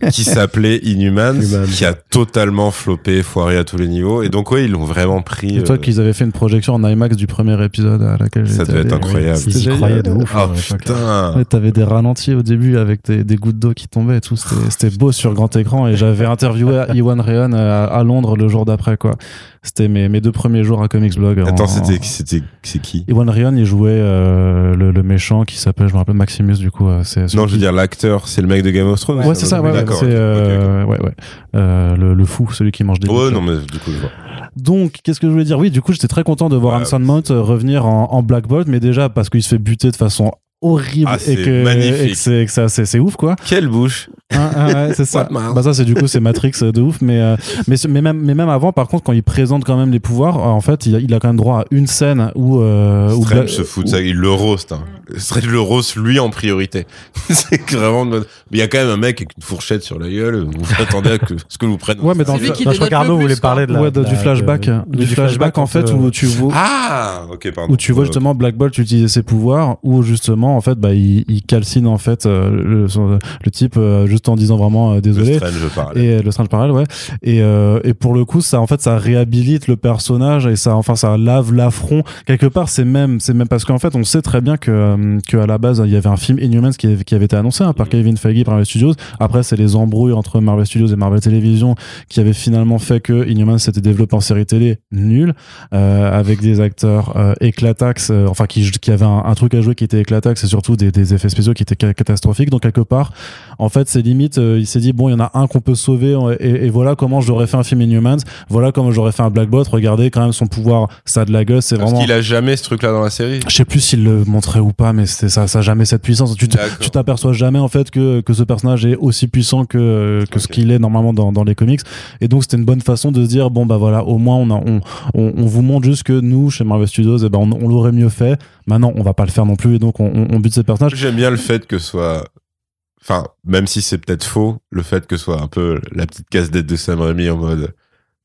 (laughs) qui s'appelait Inhumans, Inhumans. qui a totalement floppé, foiré à tous les niveaux. Et donc, ouais, ils l'ont vraiment pris. Et toi, euh, qu'ils avaient fait une projection en IMAX du premier épisode à laquelle Ça j'étais devait être incroyable. Ils y croyaient de ouf. Oh hein, à putain! T'avais des ralentis au début avec des, des gouttes d'eau qui tombaient et tout. C'était c'était beau sur grand écran. Et j'avais interviewé (laughs) Iwan Rheon à, à Londres le jour d'après, quoi. C'était mes, mes deux premiers jours à Comics Blog. Attends, En- c'était, c'est qui? Iwan Rheon, il jouait euh, le, le méchant qui s'appelle, je me rappelle, Maximus, du coup. euh, Non, je veux dire, l'acteur, c'est le mec de Game of Thrones? Ouais, c'est ça, ouais, c'est, ouais, ouais. Le, le fou, celui qui mange des Ouais, non, mais du coup, je vois. Donc, qu'est-ce que je voulais dire? Oui, du coup, j'étais très content de voir Hanson Mount euh, revenir en, en Black Bolt, mais déjà parce qu'il se fait buter de façon horrible Ah, et c'est que, magnifique. et que c'est, que ça, c'est, c'est ouf, quoi. Quelle bouche! Hein, ouais, c'est ça. Bah ça c'est du coup c'est Matrix euh, de ouf mais euh, mais mais même mais même avant par contre quand il présente quand même les pouvoirs euh, en fait il a, il a quand même droit à une scène où euh, où Strange se fout de ça, il le roast. Hein. Strange le roast lui en priorité. (laughs) c'est vraiment. de mode- Mais il y a quand même un mec avec une fourchette sur la gueule. Vous attendez à que, ce que vous prenne. Ouais, mais dans le je crois qu'Arnaud voulait parler de la, ouais, de- de du la- flashback de- du, flashback en fait euh, où tu vois Ah, ok, pardon. où tu vois justement Black Bolt utiliser ses pouvoirs où justement en fait bah il, il calcine en fait euh, le, le type euh, juste en disant vraiment euh, Le désolé Strange, je parle. et euh, le Strange Parallel ouais. Et, euh, et pour le coup ça en fait ça réhabilite le personnage et ça enfin ça lave l'affront. Quelque part c'est même c'est même parce qu'en fait on sait très bien que que à la base il y avait un film Inhumans qui, avait- qui avait été annoncé hein, par Kevin Feige par Marvel Studios. Après c'est les embrouilles entre Marvel Studios et Marvel Television qui avaient finalement fait que Inhumans s'était développé en série télé nul euh, avec des acteurs euh, éclatax euh, enfin qui qui avaient un, un truc à jouer qui était éclatax et surtout des, des effets spéciaux qui étaient ca- catastrophiques. Donc quelque part en fait c'est limite euh, il s'est dit bon il y en a un qu'on peut sauver euh, et, et voilà comment j'aurais fait un film Inhumans voilà comment j'aurais fait un Black Bot regardez quand même son pouvoir ça a de la gueule c'est Parce vraiment qu'il a jamais ce truc-là dans la série. je sais plus s'il le montrait ou pas mais c'est ça ça a jamais cette puissance. Tu t'aperçois jamais en fait que, que ce personnage est aussi puissant que, que ce qu'il est normalement dans, dans les comics. Et donc c'était une bonne façon de se dire bon bah voilà au moins on, a, on, on, on vous montre juste que nous chez Marvel Studios eh ben, on, on l'aurait mieux fait. Maintenant on va pas le faire non plus et donc on, on, on bute ces personnages J'aime bien le fait que ce soit. Enfin, même si c'est peut-être faux, le fait que ce soit un peu la petite casse-tête de Sam Raimi en mode.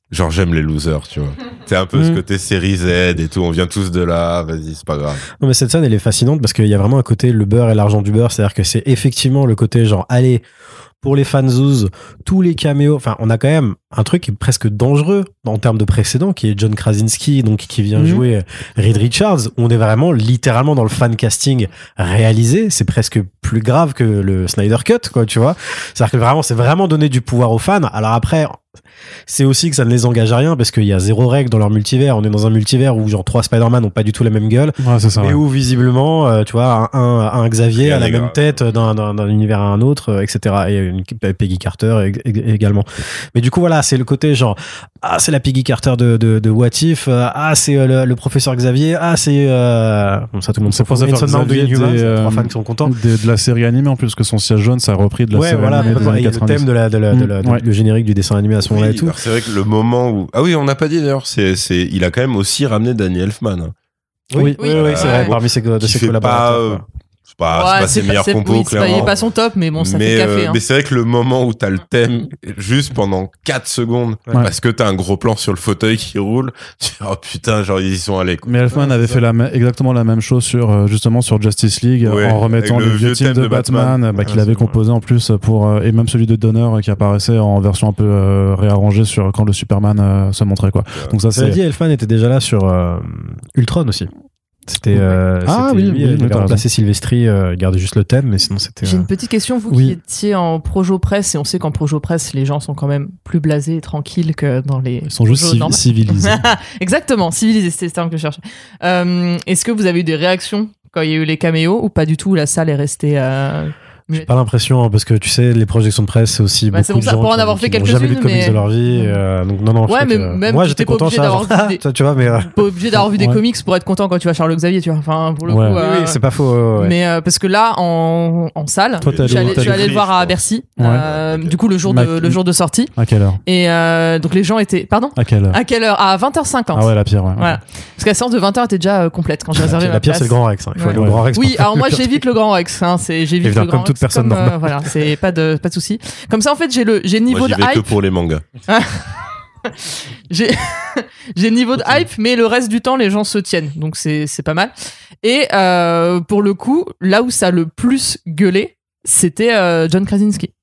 Genre, j'aime les losers, tu vois. (laughs) C'est un peu ce Mm. côté série Z et tout. On vient tous de là. Vas-y, c'est pas grave. Non mais cette scène elle est fascinante parce qu'il y a vraiment un côté le beurre et l'argent du beurre, c'est-à-dire que c'est effectivement le côté genre allez pour les fanzoos, tous les caméos, enfin on a quand même un truc qui est presque dangereux en termes de précédent qui est John Krasinski donc qui vient Mhm. jouer Reed Richards, on est vraiment littéralement dans le fan casting réalisé, c'est presque plus grave que le Snyder Cut quoi, tu vois. C'est-à-dire que vraiment c'est vraiment donner du pouvoir aux fans. Alors après c'est aussi que ça ne les engage à rien parce qu'il y a zéro règle dans leur multivers. On est dans un multivers où genre trois Spider-Man n'ont pas du tout la même gueule ouais c'est ça et ouais. où visiblement, euh, tu vois, un, un, un Xavier a la même grave. tête d'un, d'un univers à un autre, euh, etc. Et une Peggy Carter ég- ég- également. Mais du coup, voilà, c'est le côté genre, ah, c'est la Peggy Carter de, de, de What If, euh, ah, c'est euh, le, le professeur Xavier, ah, c'est, euh, bon, ça tout le monde fout. professeur Xavier des, trois euh, fans qui sont contents. de, de la série animée en plus que son siège jaune ça a repris de la Ouais, série voilà, animée Et le 90 thème de la, de la, de la- ouais. le générique du dessin animé à ce moment-là Oui, et tout. c'est vrai que le moment où. Ah oui, on n'a pas dit d'ailleurs. C'est, c'est, il a quand même aussi ramené Danny Elfman. Oui, oui, Oui, c'est vrai, Ouais. parmi ses, de ses fait pas. Euh, pas, Ouais, pas ses meilleurs c'est- compos, oui, c'est pas- clairement. il est pas son top, mais bon, ça mais, fait café. euh, hein. mais c'est vrai que le moment où t'as le thème juste pendant 4 secondes Ouais. parce que t'as un gros plan sur le fauteuil qui roule, (laughs) tu dis, oh putain, genre ils y sont allés. quoi. Mais Elfman Ouais, avait fait la exactement la même chose sur euh, justement sur Justice League Ouais, en remettant le le vieux thème thème de, de Batman, Batman. bah, qu'il avait composé en plus pour euh, et même celui de Donner euh, qui apparaissait en version un peu euh, réarrangée sur quand le Superman euh, se montrait quoi. Donc ça c'est dit, Elfman était déjà là sur euh, Ultron aussi. C'était euh, Ah oui, lui, oui, il avait remplacé Sylvestri, euh, il gardait juste le thème, mais sinon c'était. J'ai euh, une petite question, vous oui. qui étiez en projo presse, et on sait qu'en projo presse, les gens sont quand même plus blasés et tranquilles que dans les. ils sont juste civilisés. (laughs) Exactement, civilisés, c'était le terme que je cherchais. Euh, Est-ce que vous avez eu des réactions quand il y a eu les caméos ou pas du tout La salle est restée. J'ai pas l'impression, hein, parce que tu sais, les projections de presse, c'est aussi Bah, c'est beaucoup pour de ça, gens pour en avoir qui fait n'ont jamais lu de comics mais- de leur vie. euh, donc, non, non, Ouais, mais que- même moi, j'étais content, ça, genre, (laughs) des- ça, tu vois, mais. euh, Pas obligé d'avoir vu des (laughs) Ouais. comics pour être content quand tu vas Charles Xavier, tu vois. Enfin, pour le Ouais. coup. Euh, oui, c'est pas faux. Mais euh, parce que là, en, en salle, Toi, je suis allé le voir à. Bercy. Euh, du coup, le jour, de, le jour de sortie. À quelle heure Et euh, donc, les gens étaient. Pardon? À quelle heure À quelle heure? À 20h50. Ah ouais, la pire, ouais. Voilà. Parce que la séance de 20h était déjà complète quand j'ai réservé La pire, c'est le Grand Rex. hein. Il faut Ouais. aller au Grand Rex. Oui, alors moi j'évite le Grand Rex. Hein, j'évite le Grand personne comme, euh, normale. voilà, c'est pas de pas de souci. Comme ça en fait j'ai le j'ai niveau Moi, de vais que hype. pour les mangas. (laughs) J'ai (laughs) j'ai le niveau de hype, mais le reste du temps les gens se tiennent, donc c'est c'est pas mal. Et euh, pour le coup, là où ça a le plus gueulé, c'était euh, John Krasinski.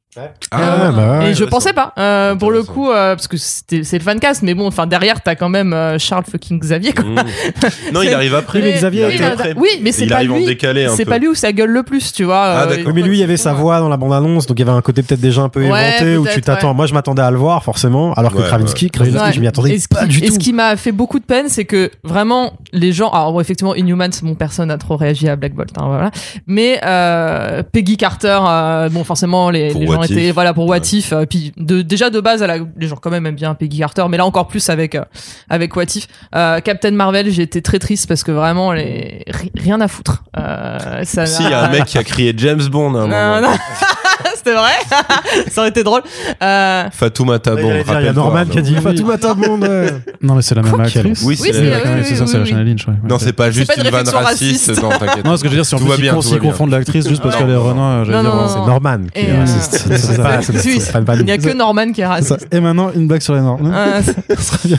Ah, bah ouais. et je pensais pas, euh, pour le coup, euh, parce que c'était- c'est le fancast, mais bon, enfin derrière t'as quand même euh, Charles fucking Xavier. Quoi. Mmh. Non, il arrive après. Mais Xavier oui, après. oui, mais c'est il pas arrive en lui. C'est pas lui où ça gueule le plus, tu vois. Ah, euh, d'accord. Oui, mais lui, il y avait sa voix dans la bande-annonce, donc il y avait un côté peut-être déjà un peu Ouais, éventé où tu t'attends. ouais. Moi, je m'attendais à le voir, forcément, alors que. Krasinski, Ouais. je m'y attendais et ce pas qui, du et tout. ce qui m'a fait beaucoup de peine, c'est que vraiment les gens. Alors bon, effectivement, Inhumans, mon personne a trop réagi à Black Bolt, hein, voilà. Mais euh, Peggy Carter, euh, bon, forcément, les gens What If. étaient voilà pour What. If. euh, puis de, déjà de base, à la- les gens quand même aiment bien Peggy Carter, mais là encore plus avec euh, avec What If. Euh, Captain Marvel, j'ai été très triste parce que vraiment, les ri- rien à foutre. Euh, ça Si, il y a un mec qui a crié James Bond à un Non, moment. non. (laughs) C'était vrai (laughs) Ça aurait été drôle. Euh, dire, Il y a Norman qui a dit Arnaud. Fatoumata Monde. Non, mais c'est la même actrice. Oui, c'est ça, c'est la Shana Lynch. ouais. Non, c'est pas juste une vanne réflexion raciste. Non, t'inquiète. Non, ce que je veux dire, si on Tout va peut bien, s'y tout va bien. confondre l'actrice juste parce qu'elle est Renan, j'allais dire. non. C'est Norman. qui est raciste. il n'y a que Norman qui est raciste. Et maintenant, une blague sur les. Ah, (laughs) serait bien.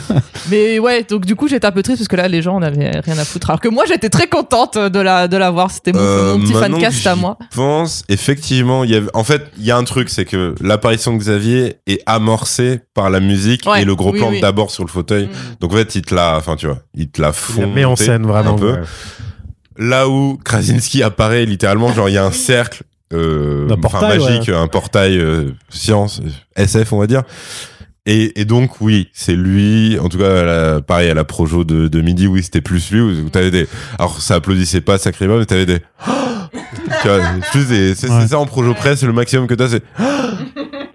mais ouais, donc du coup j'étais un peu triste parce que là les gens n'avaient rien à foutre. Alors que moi j'étais très contente de la de la voir. C'était mon, Euh, mon petit fancast à moi. pense, effectivement, il y avait, en fait, il y a un truc, c'est que l'apparition de Xavier est amorcée par la musique Ouais, et le gros oui, plan oui. d'abord sur le fauteuil. Mm. Donc en fait, il te l'a, enfin tu vois, il te l'a Il fond. la met en scène vraiment. un peu. ouais. Là où Krasinski apparaît littéralement, genre il y a un (laughs) cercle, euh, Un portail, magique, un portail euh, science, SF on va dire. Et, et donc oui, c'est lui. En tout cas, à la- pareil à la projo de, de midi, oui, c'était plus lui. Où t'avais des, alors ça applaudissait pas sacrément, mais t'avais des. (gasps) (laughs) tu vois, c'est Ouais. c'est ça en projo presse, le maximum que t'as, c'est. (gasps)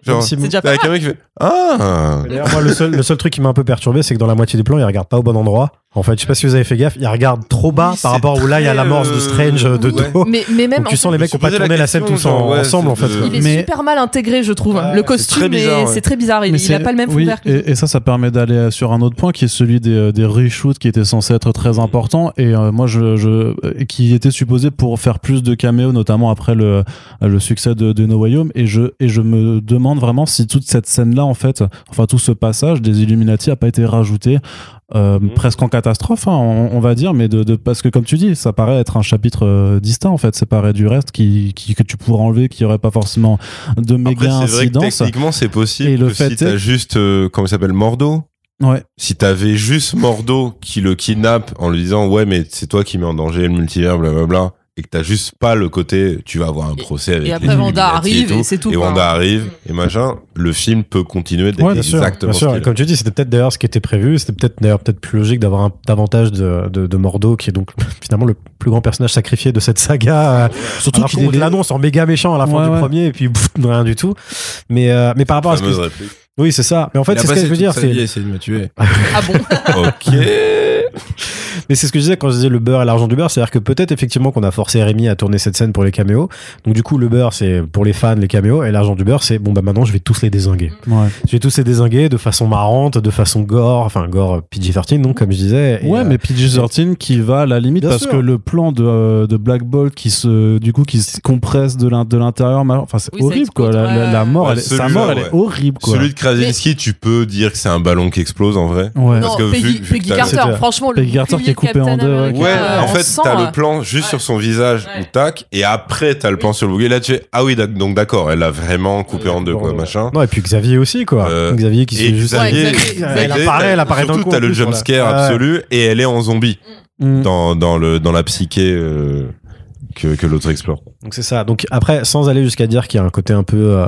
Genre, Même si- C'est déjà pas avec un mec qui fait ah. D'ailleurs, moi, le seul, le seul truc qui m'a un peu perturbé, c'est que dans la moitié du plan, il regarde pas au bon endroit. En fait, je sais pas si vous avez fait gaffe, il regarde trop bas Oui, par c'est rapport où là, il y a l'amorce de euh, Strange de ouais. dos. Mais, mais même Donc tu en sens fait, les mecs qui ont pas tourné la scène tous en- ouais, ensemble, en c'est fait. il est Mais- super mal intégré, je trouve. Ouais, le c'est costume, très bizarre, est- c'est très bizarre. Il, il a c'est- pas le même fond oui, vert que et, et ça, ça permet d'aller sur un autre point qui est celui des, euh, des reshoots qui était censé être très important et euh, moi je, je qui était supposé pour faire plus de caméos notamment après le, le succès de, de No Way Home et je et je me demande vraiment si toute cette scène là en fait enfin tout ce passage des Illuminati a pas été rajouté euh, Mhm. presque en catastrophe hein, on, on va dire mais de, de parce que comme tu dis ça paraît être un chapitre euh, distinct en fait séparé du reste qui, qui que tu pourrais enlever qui aurait pas forcément de méga Après, c'est vrai que incidence techniquement, c'est possible. Et le que fait si t'as est- juste, euh, comment il s'appelle, Mordo. ouais si t'avais juste Mordo qui le kidnappe en lui disant ouais mais c'est toi qui mets en danger le multivers blablabla et que t'as juste pas le côté tu vas avoir un procès avec et les après, Wanda Illuminati arrive et tout, c'est tout, et quoi. Wanda arrive et machin le film peut continuer d'être Ouais, bien sûr, exactement bien sûr. Et comme tu dis, c'était peut-être d'ailleurs ce qui était prévu. C'était peut-être d'ailleurs peut-être plus logique d'avoir un, davantage de, de, de Mordo, qui est donc (laughs) finalement le plus grand personnage sacrifié de cette saga. euh, surtout qu'il te l'annonce en méga méchant à la fin Ouais, du ouais. premier, et puis pff, rien du tout. Mais euh, mais par rapport à ce que réplique. oui, c'est ça. Mais en fait, c'est ce que je veux dire. C'est essayer de me tuer Ah bon? (laughs) Ok (laughs) Mais c'est ce que je disais quand je disais le beurre et l'argent du beurre, c'est-à-dire que peut-être effectivement qu'on a forcé Rémi à tourner cette scène pour les caméos. Donc du coup le beurre c'est pour les fans les caméos et l'argent du beurre c'est bon bah maintenant je vais tous les désinguer. ouais. Je vais tous les désinguer de façon marrante, de façon gore, enfin gore PG-13 donc comme je disais. Et, Ouais, euh, mais PG-13 qui va à la limite Bien parce sûr. que le plan de, euh, de Black Bolt qui se, du coup, qui se compresse de l'in- de l'intérieur, enfin, c'est Oui, horrible, quoi. La, la- la ouais. mort, Ouais, elle est- sa mort, elle est horrible, quoi. celui de Krasinski tu peux dire que c'est un ballon qui explose en vrai Ouais. Non, Parce que Peggy, vu- vu que Peggy Carter, C'était- franchement, le Peggy Carter qui est bouclier coupé en deux, ouais. Euh, en fait, t'as euh, le plan juste ouais. sur son visage Ouais. ou tac, et après t'as le plan sur le bouquet. Là, tu fais ah oui, donc d'accord, elle l'a vraiment coupé en deux, quoi, Ouais. machin. Non et puis Xavier aussi quoi. Euh, Xavier qui se juste. Xavier, Elle apparaît, elle apparaît surtout coup, t'as le plus, jump voilà. scare Ouais. absolu et elle est en zombie Mm. dans dans le dans la psyché euh, que que l'autre explore. Donc c'est ça. Donc après, sans aller jusqu'à dire qu'il y a un côté un peu euh,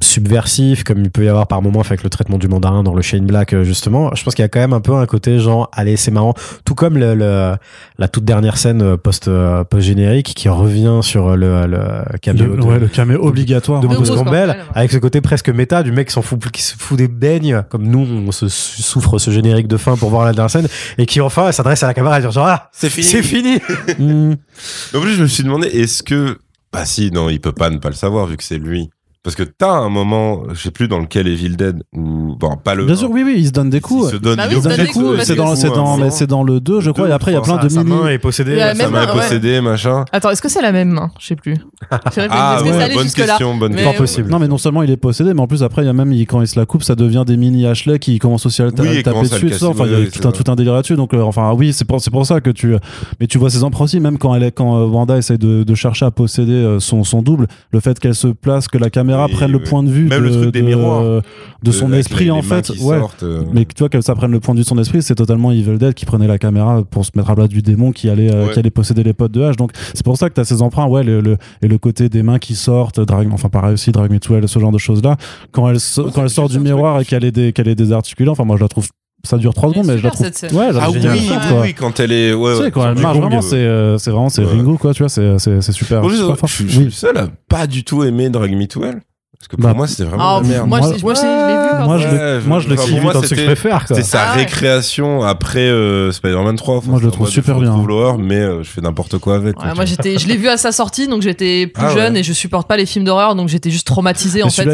subversif, comme il peut y avoir par moment avec le traitement du mandarin dans le Shane Black, euh, justement, je pense qu'il y a quand même un peu un côté genre, allez, c'est marrant. Tout comme le, le- la toute dernière scène euh, post, euh, post-générique qui revient sur le, le caméo Le, de, ouais, le caméo obligatoire. de. De Campbell, ouais. avec ce côté presque méta du mec qui s'en fout, qui se fout des beignes, comme nous, on se souffre ce générique de fin pour voir la dernière scène, et qui enfin s'adresse à la caméra et dit genre, ah, C'est fini. c'est fini! (laughs) Mm. En plus, je me suis demandé, est-ce que. Bah si, non, il peut pas ne pas le savoir vu que c'est lui. Parce que t'as un moment, je sais plus dans lequel Evil Dead, ou. Bon, pas le. Bien sûr, oui, oui, il se donne des Il coups. se donne, Bah il oui, il se donne de des coups, C'est dans, c'est dans, mais c'est dans le 2, je crois, et après il y a plein de Sa mini. main est possédée. Il y a sa Ça même m'a main, ouais. possédé, machin. Attends, est-ce que c'est la même main? Je sais plus. Ah ouais, bonne question, bonne question. Pas possible. Non, mais non seulement il est possédé, mais en plus après, il y a même, il- quand il se la coupe, ça devient des mini Ashley qui commencent aussi à taper dessus Enfin, il y a tout un, délire là-dessus. Donc, euh, enfin, oui, c'est pour, c'est pour ça que tu, mais tu vois ses emprunts aussi, même quand elle est, quand euh, Wanda essaye de, chercher à posséder euh, son, son double, le fait qu'elle se place, que la caméra Oui, prenne le point de vue Même de, le truc des de- miroirs. de son esprit, les- en les fait. Ouais. sortent, euh. Mais tu vois que ça prenne le point de vue de son esprit, c'est totalement Evil Dead qui prenait la caméra pour se mettre à plat du démon qui allait, euh, Ouais. qui allait posséder les potes de H. Donc c'est pour ça que tu as ces emprunts, ouais, le, le- et le côté des mains qui sortent, Drag, enfin pareil aussi, Drag Me to Hell, ce genre de choses là. Quand elle, so- Ouais, quand elle sort du miroir et qu'elle est, des, qu'elle est désarticulée, enfin moi je la trouve, ça dure 3 Elle est secondes, mais je la trouve. Ouais, Ah oui, géniale, oui, oui, quand elle est. Ouais, Tu sais, quand elle marche, vraiment, euh, c'est, euh, c'est vraiment, c'est Ouais. Ringo, quoi, tu vois, c'est, c'est, c'est super. Je, super fort. je suis le seul à pas du tout aimer Drag Me to Hell. Parce que pour Bah, moi, c'était vraiment Ah, de la merde. moi, je l'ai vu. Moi, je le, Ouais, moi, je le kiffe. de ce que je c'était- préfère. C'était sa Ah ouais. récréation après euh, Spider-Man 3. Enfin, Moi, je le trouve super je bien. l'horreur, mais euh, je fais n'importe quoi avec. moi j'étais, je l'ai vu à sa sortie, donc j'étais plus Ah ouais. jeune et je supporte pas les films d'horreur, donc j'étais juste traumatisé en Mais fait.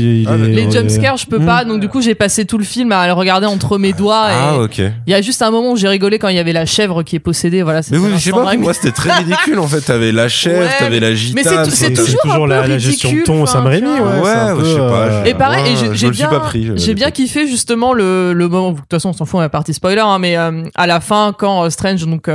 les- jumpscares, je peux Mmh. pas, donc du coup j'ai passé tout le film à le regarder entre mes doigts. Ah, ok. il y a juste un moment où j'ai rigolé quand il y avait la chèvre qui est possédée. Voilà. Mais oui, mais je sais pas, moi c'était très ridicule en fait. T'avais la chèvre, t'avais la mais gitane. c'est tout- c'est toujours un peu la, gestion de ridicule, ton Sam Raimi, ouais. je sais pas, euh, je- Et pareil, j'ai- je j'ai suis bien, pas pris. je- j'ai bien kiffé justement le, le moment. De toute façon, on s'en fout, la partie spoiler, hein, mais euh, à la fin, quand euh, Strange donc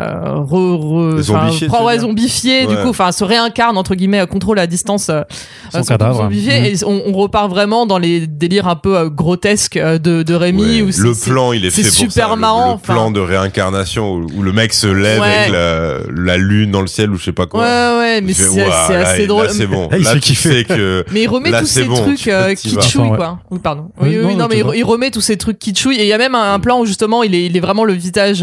euh, re, re- Zombifié, ouais, zombifié, du Ouais. coup, enfin, se réincarne entre guillemets, contrôle à distance euh, Son euh, cadavre. zombifié, Mhm. et on, on repart vraiment dans les délires un peu euh, grotesques euh, de, de Rémi. Ouais, où le c'est- plan, il est, c'est fait pour super ça. Le- marrant, Le, enfin. plan de réincarnation où, où le mec se lève Ouais. avec la, la lune dans le ciel ou je sais pas Ouais, quoi. ouais, mais Il fait, c'est Ouah, c'est là, assez là, drôle. c'est bon. Là, (laughs) il Là, tu sais que. (laughs) Mais il remet Là, tous ces bon, trucs Enfin, quoi. Oui, pardon. Oui, Oui, oui, non, mais il, remet tous ces trucs kitschouilles. Et il y a même un, plan où justement, il est, il est vraiment le visage.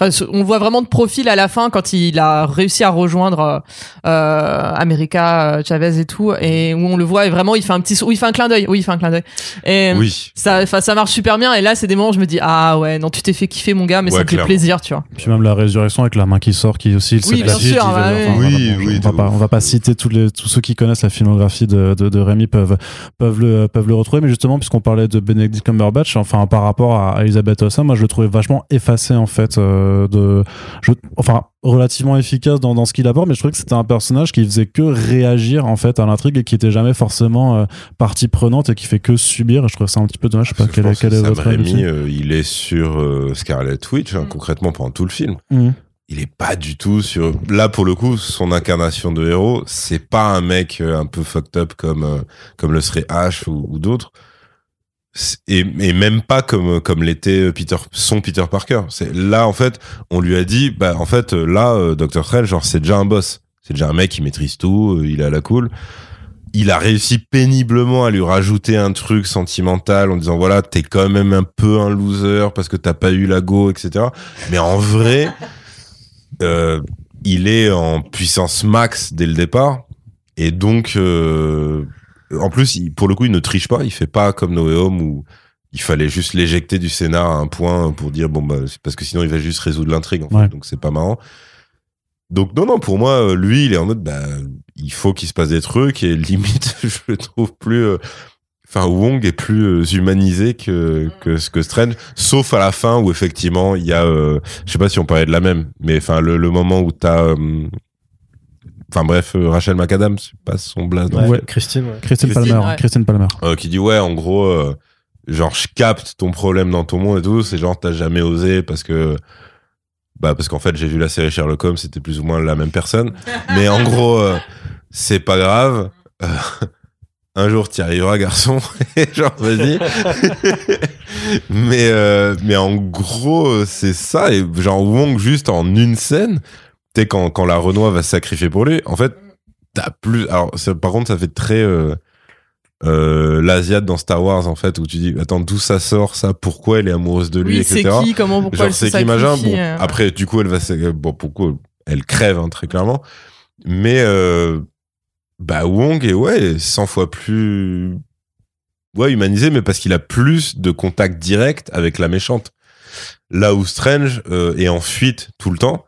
Enfin, on le voit vraiment de profil à la fin quand il a réussi à rejoindre euh, euh, America euh, Chavez et tout, et où on le voit et vraiment, il fait un petit, oui, il fait un clin d'œil. Oui, il fait un clin d'œil. Et Oui. ça, enfin, ça marche super bien. Et là, c'est des moments où je me dis, ah ouais, non, tu t'es fait kiffer, mon gars, mais Ouais, ça fait plaisir, tu vois. Puis même la résurrection avec la main qui sort, qui aussi, Oui, bien la sûr, bah oui. voilà, Oui, on va pas, on va pas citer tous les, tous ceux qui connaissent la filmographie de, de, de Rémi peuvent, peuvent le, peuvent le retrouver. Mais justement, puisqu'on parlait de Benedict Cumberbatch, enfin, par rapport à, Elisabeth Olsen, moi, je le trouvais vachement effacé, en fait, euh, de, je, enfin, relativement efficace dans, dans ce qu'il apporte, mais je trouvais que c'était un personnage qui faisait que réagir, en fait, à l'intrigue et qui était jamais forcément euh, partie prenante et qui fait que subir. Et je trouve ça un petit peu dommage. Je sais pas quel, est- quel que est votre euh, il est sur euh, Scarlet Witch, hein, Mm. concrètement, pendant tout le film. Mhm. il est pas du tout sur là pour le coup son incarnation de héros c'est pas un mec euh, un peu fucked up comme comme le serait Ash ou, ou d'autres et, et même pas comme comme l'était Peter son Peter Parker. C'est là en fait on lui a dit bah en fait là euh, Dr Strange genre c'est déjà un boss. C'est déjà un mec qui maîtrise tout euh, il est à la cool. Il a réussi péniblement à lui rajouter un truc sentimental en disant voilà t'es quand même un peu un loser parce que t'as pas eu la go etc mais en vrai (laughs) euh, il est en puissance max dès le départ. Et donc euh, en plus il- pour le coup il ne triche pas. Il fait pas comme Noé Home où il fallait juste l'éjecter du scénar à un point pour dire bon bah c'est parce que sinon il va juste résoudre l'intrigue en fait, Ouais. donc c'est pas marrant. Donc non non pour moi euh, lui il est en mode bah il faut qu'il se passe des trucs et (laughs) limite je le trouve plus euh, Enfin, Wong est plus euh, humanisé que, que ce que Strange, sauf à la fin où effectivement il y a, euh, je sais pas si on parlait de la même, mais enfin le, le moment où t'as, euh, enfin bref, euh, Rachel McAdams, je passe son blaze, Ouais. Christine, ouais. Christine Christine, Palmer. ouais. Christine Palmer. euh, qui dit ouais, en gros, euh, genre je capte ton problème dans ton monde et tout, c'est genre t'as jamais osé parce que, bah parce qu'en fait j'ai vu la série Sherlock Holmes, c'était plus ou moins la même personne, (laughs) mais en gros euh, c'est pas grave. Euh, un jour tu y arriveras garçon (laughs) et genre vas-y (laughs) mais euh, mais en gros c'est ça et genre Wong juste en une scène sais, quand, quand la Renoir va se sacrifier pour lui, en fait, t'as plus. Alors, ça- par contre, ça fait très. Euh, euh, l'Asiate dans Star Wars en fait où tu dis attends d'où ça sort ça? Pourquoi elle est amoureuse de lui Oui, c'est qui, comment, pourquoi genre elle se qui machin? bon euh? après du coup elle va bon pourquoi elle crève hein, très clairement mais euh, bah Wong est ouais 100 fois plus ouais humanisé mais parce qu'il a plus de contact direct avec la méchante là où Strange est en fuite tout le temps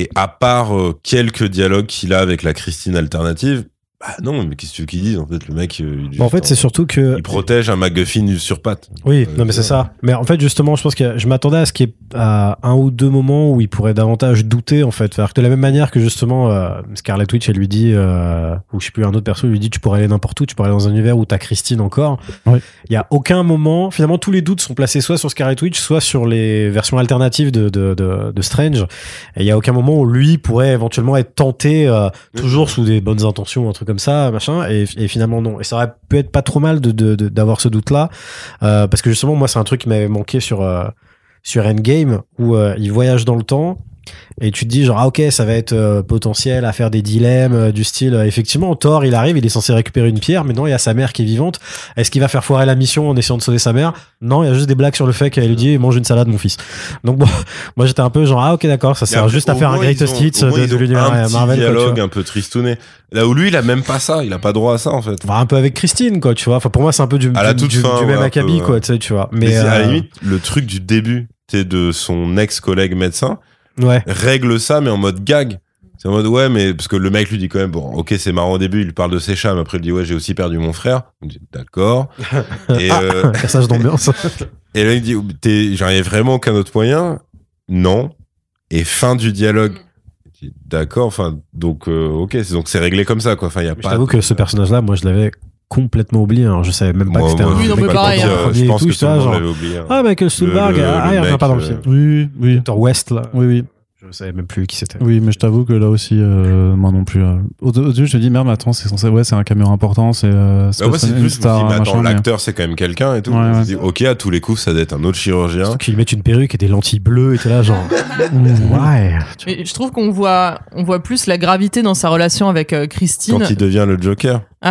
et à part euh, quelques dialogues qu'il a avec la Christine alternative bah non mais qu'est-ce que tu veux qu'il dise en fait le mec euh, il, Bon, en fait, c'est surtout que il protège un MacGuffin sur patte Oui, Euh, non mais c'est ouais. ça. Mais en fait justement, je pense que je m'attendais à ce qu'il y ait à un ou deux moments où il pourrait davantage douter en fait. Que de la même manière que justement euh, Scarlet Witch, elle lui dit, euh, ou je sais plus un autre perso lui dit, tu pourrais aller n'importe où, tu pourrais aller dans un univers où t'as Christine encore. Oui. Il y a aucun moment. Finalement, tous les doutes sont placés soit sur Scarlet Witch, soit sur les versions alternatives de de, de, de Strange. Et il y a aucun moment où lui pourrait éventuellement être tenté, euh, toujours sous des bonnes intentions, un truc ça, machin. Et, finalement non. Et ça aurait pu être pas trop mal de d'avoir ce doute là. Euh, parce que justement, moi, c'est un truc qui m'avait manqué sur, euh, sur Endgame, où euh, il voyage dans le temps, et tu te dis, genre, ah ok, ça va être euh, potentiel à faire des dilemmes euh, du style, euh, effectivement, Thor, il arrive, il est censé récupérer une pierre, mais non, il y a sa mère qui est vivante. Est-ce qu'il va faire foirer la mission en essayant de sauver sa mère? Non, il y a juste des blagues sur le fait qu'elle lui dit, mange une salade, mon fils. Donc bon, (laughs) moi j'étais un peu genre, ah ok, d'accord, ça sert juste à faire un greatest hits de, de l'univers Marvel. dialogue un peu tristouné. Là où lui, il a même pas ça. Il a pas droit à ça, en fait. Enfin, un peu avec Christine, quoi, tu vois. Enfin, pour moi, c'est un peu du, du, du- fin, du même acabit, peu, quoi, tu sais, tu vois. Mais, Mais, à la euh, limite, le truc du début, de son ex-collègue médecin, ouais. règle ça, mais en mode gag. C'est en mode, ouais, mais parce que le mec lui dit quand même, bon, ok, c'est marrant au début, il lui parle de ses chats, mais après il dit, ouais, j'ai aussi perdu mon frère. Dit, D'accord. (laughs) et, euh, Passage d'ambiance. (laughs) et là, il dit, t'es, j'en ai vraiment aucun autre moyen? Non. Et fin du dialogue. D'accord, enfin, donc, euh, ok, c'est, donc c'est réglé comme ça, quoi. Enfin, il y a pas. t'avoue que ce personnage-là, moi, je l'avais complètement oublié. hein. Je savais même pas Moi, que c'était un Oui, non, mais pareil, hein. Je pense et que tout, tout le ça, monde l'avait oublié. hein. Ah, Michael Stuhlbarg, ah, le il revient pas dans le euh, film. Oui, oui. West, là. Oui, oui. Je savais même plus qui c'était. Oui, mais je t'avoue que là aussi, euh, moi non plus. euh, au, au début, je me dis, merde, mais attends, c'est censé, ouais, c'est un caméo important, c'est, euh, Bah, moi, c'est une star, dis, mais attends, machin, mais- l'acteur, c'est quand même quelqu'un et tout. Ouais, Je me ouais. dis, ok, à tous les coups, ça doit être un autre chirurgien. Surtout qu'ils mettent une perruque et des lentilles bleues et t'es là, genre. (laughs) ouais. Mais je trouve qu'on voit, on voit plus la gravité dans sa relation avec euh, Christine. Quand il devient le Joker. (laughs)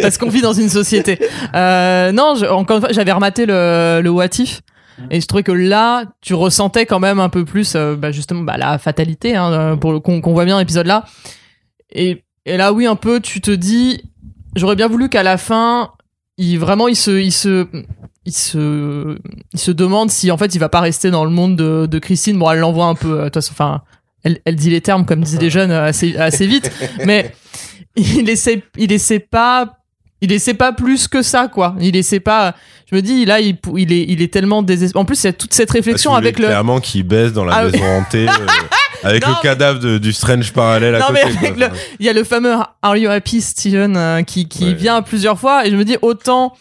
parce qu'on vit dans une société. Euh, non, je- encore une fois, j'avais rematé le, le What If. Et je trouvais que là, tu ressentais quand même un peu plus, euh, bah, justement, bah, la fatalité, hein, euh, pour le qu'on qu'on voit bien dans l'épisode là. Et, et là, oui, un peu, tu te dis, j'aurais bien voulu qu'à la fin, il vraiment, il se, il se, il se, il se demande si en fait, il va pas rester dans le monde de, de Christine. Bon, elle l'envoie un peu, euh, de toute façon, enfin, elle, elle dit les termes comme disaient les jeunes assez, assez vite, (laughs) mais il essaie, il essaie pas, il essaie pas plus que ça, quoi. Il essaie pas. Je me dis, là, il, il est, il est tellement désespéré. En plus, il y a toute cette réflexion Parce avec le. Clairement, qui baisse dans la Ah maison hantée. euh, (laughs) avec Non, le cadavre de- du Strange parallèle à Non, côté. mais avec quoi. le- Il y a le fameux Are You Happy, Steven, euh, qui, qui Ouais. vient plusieurs fois. Et je me dis, autant.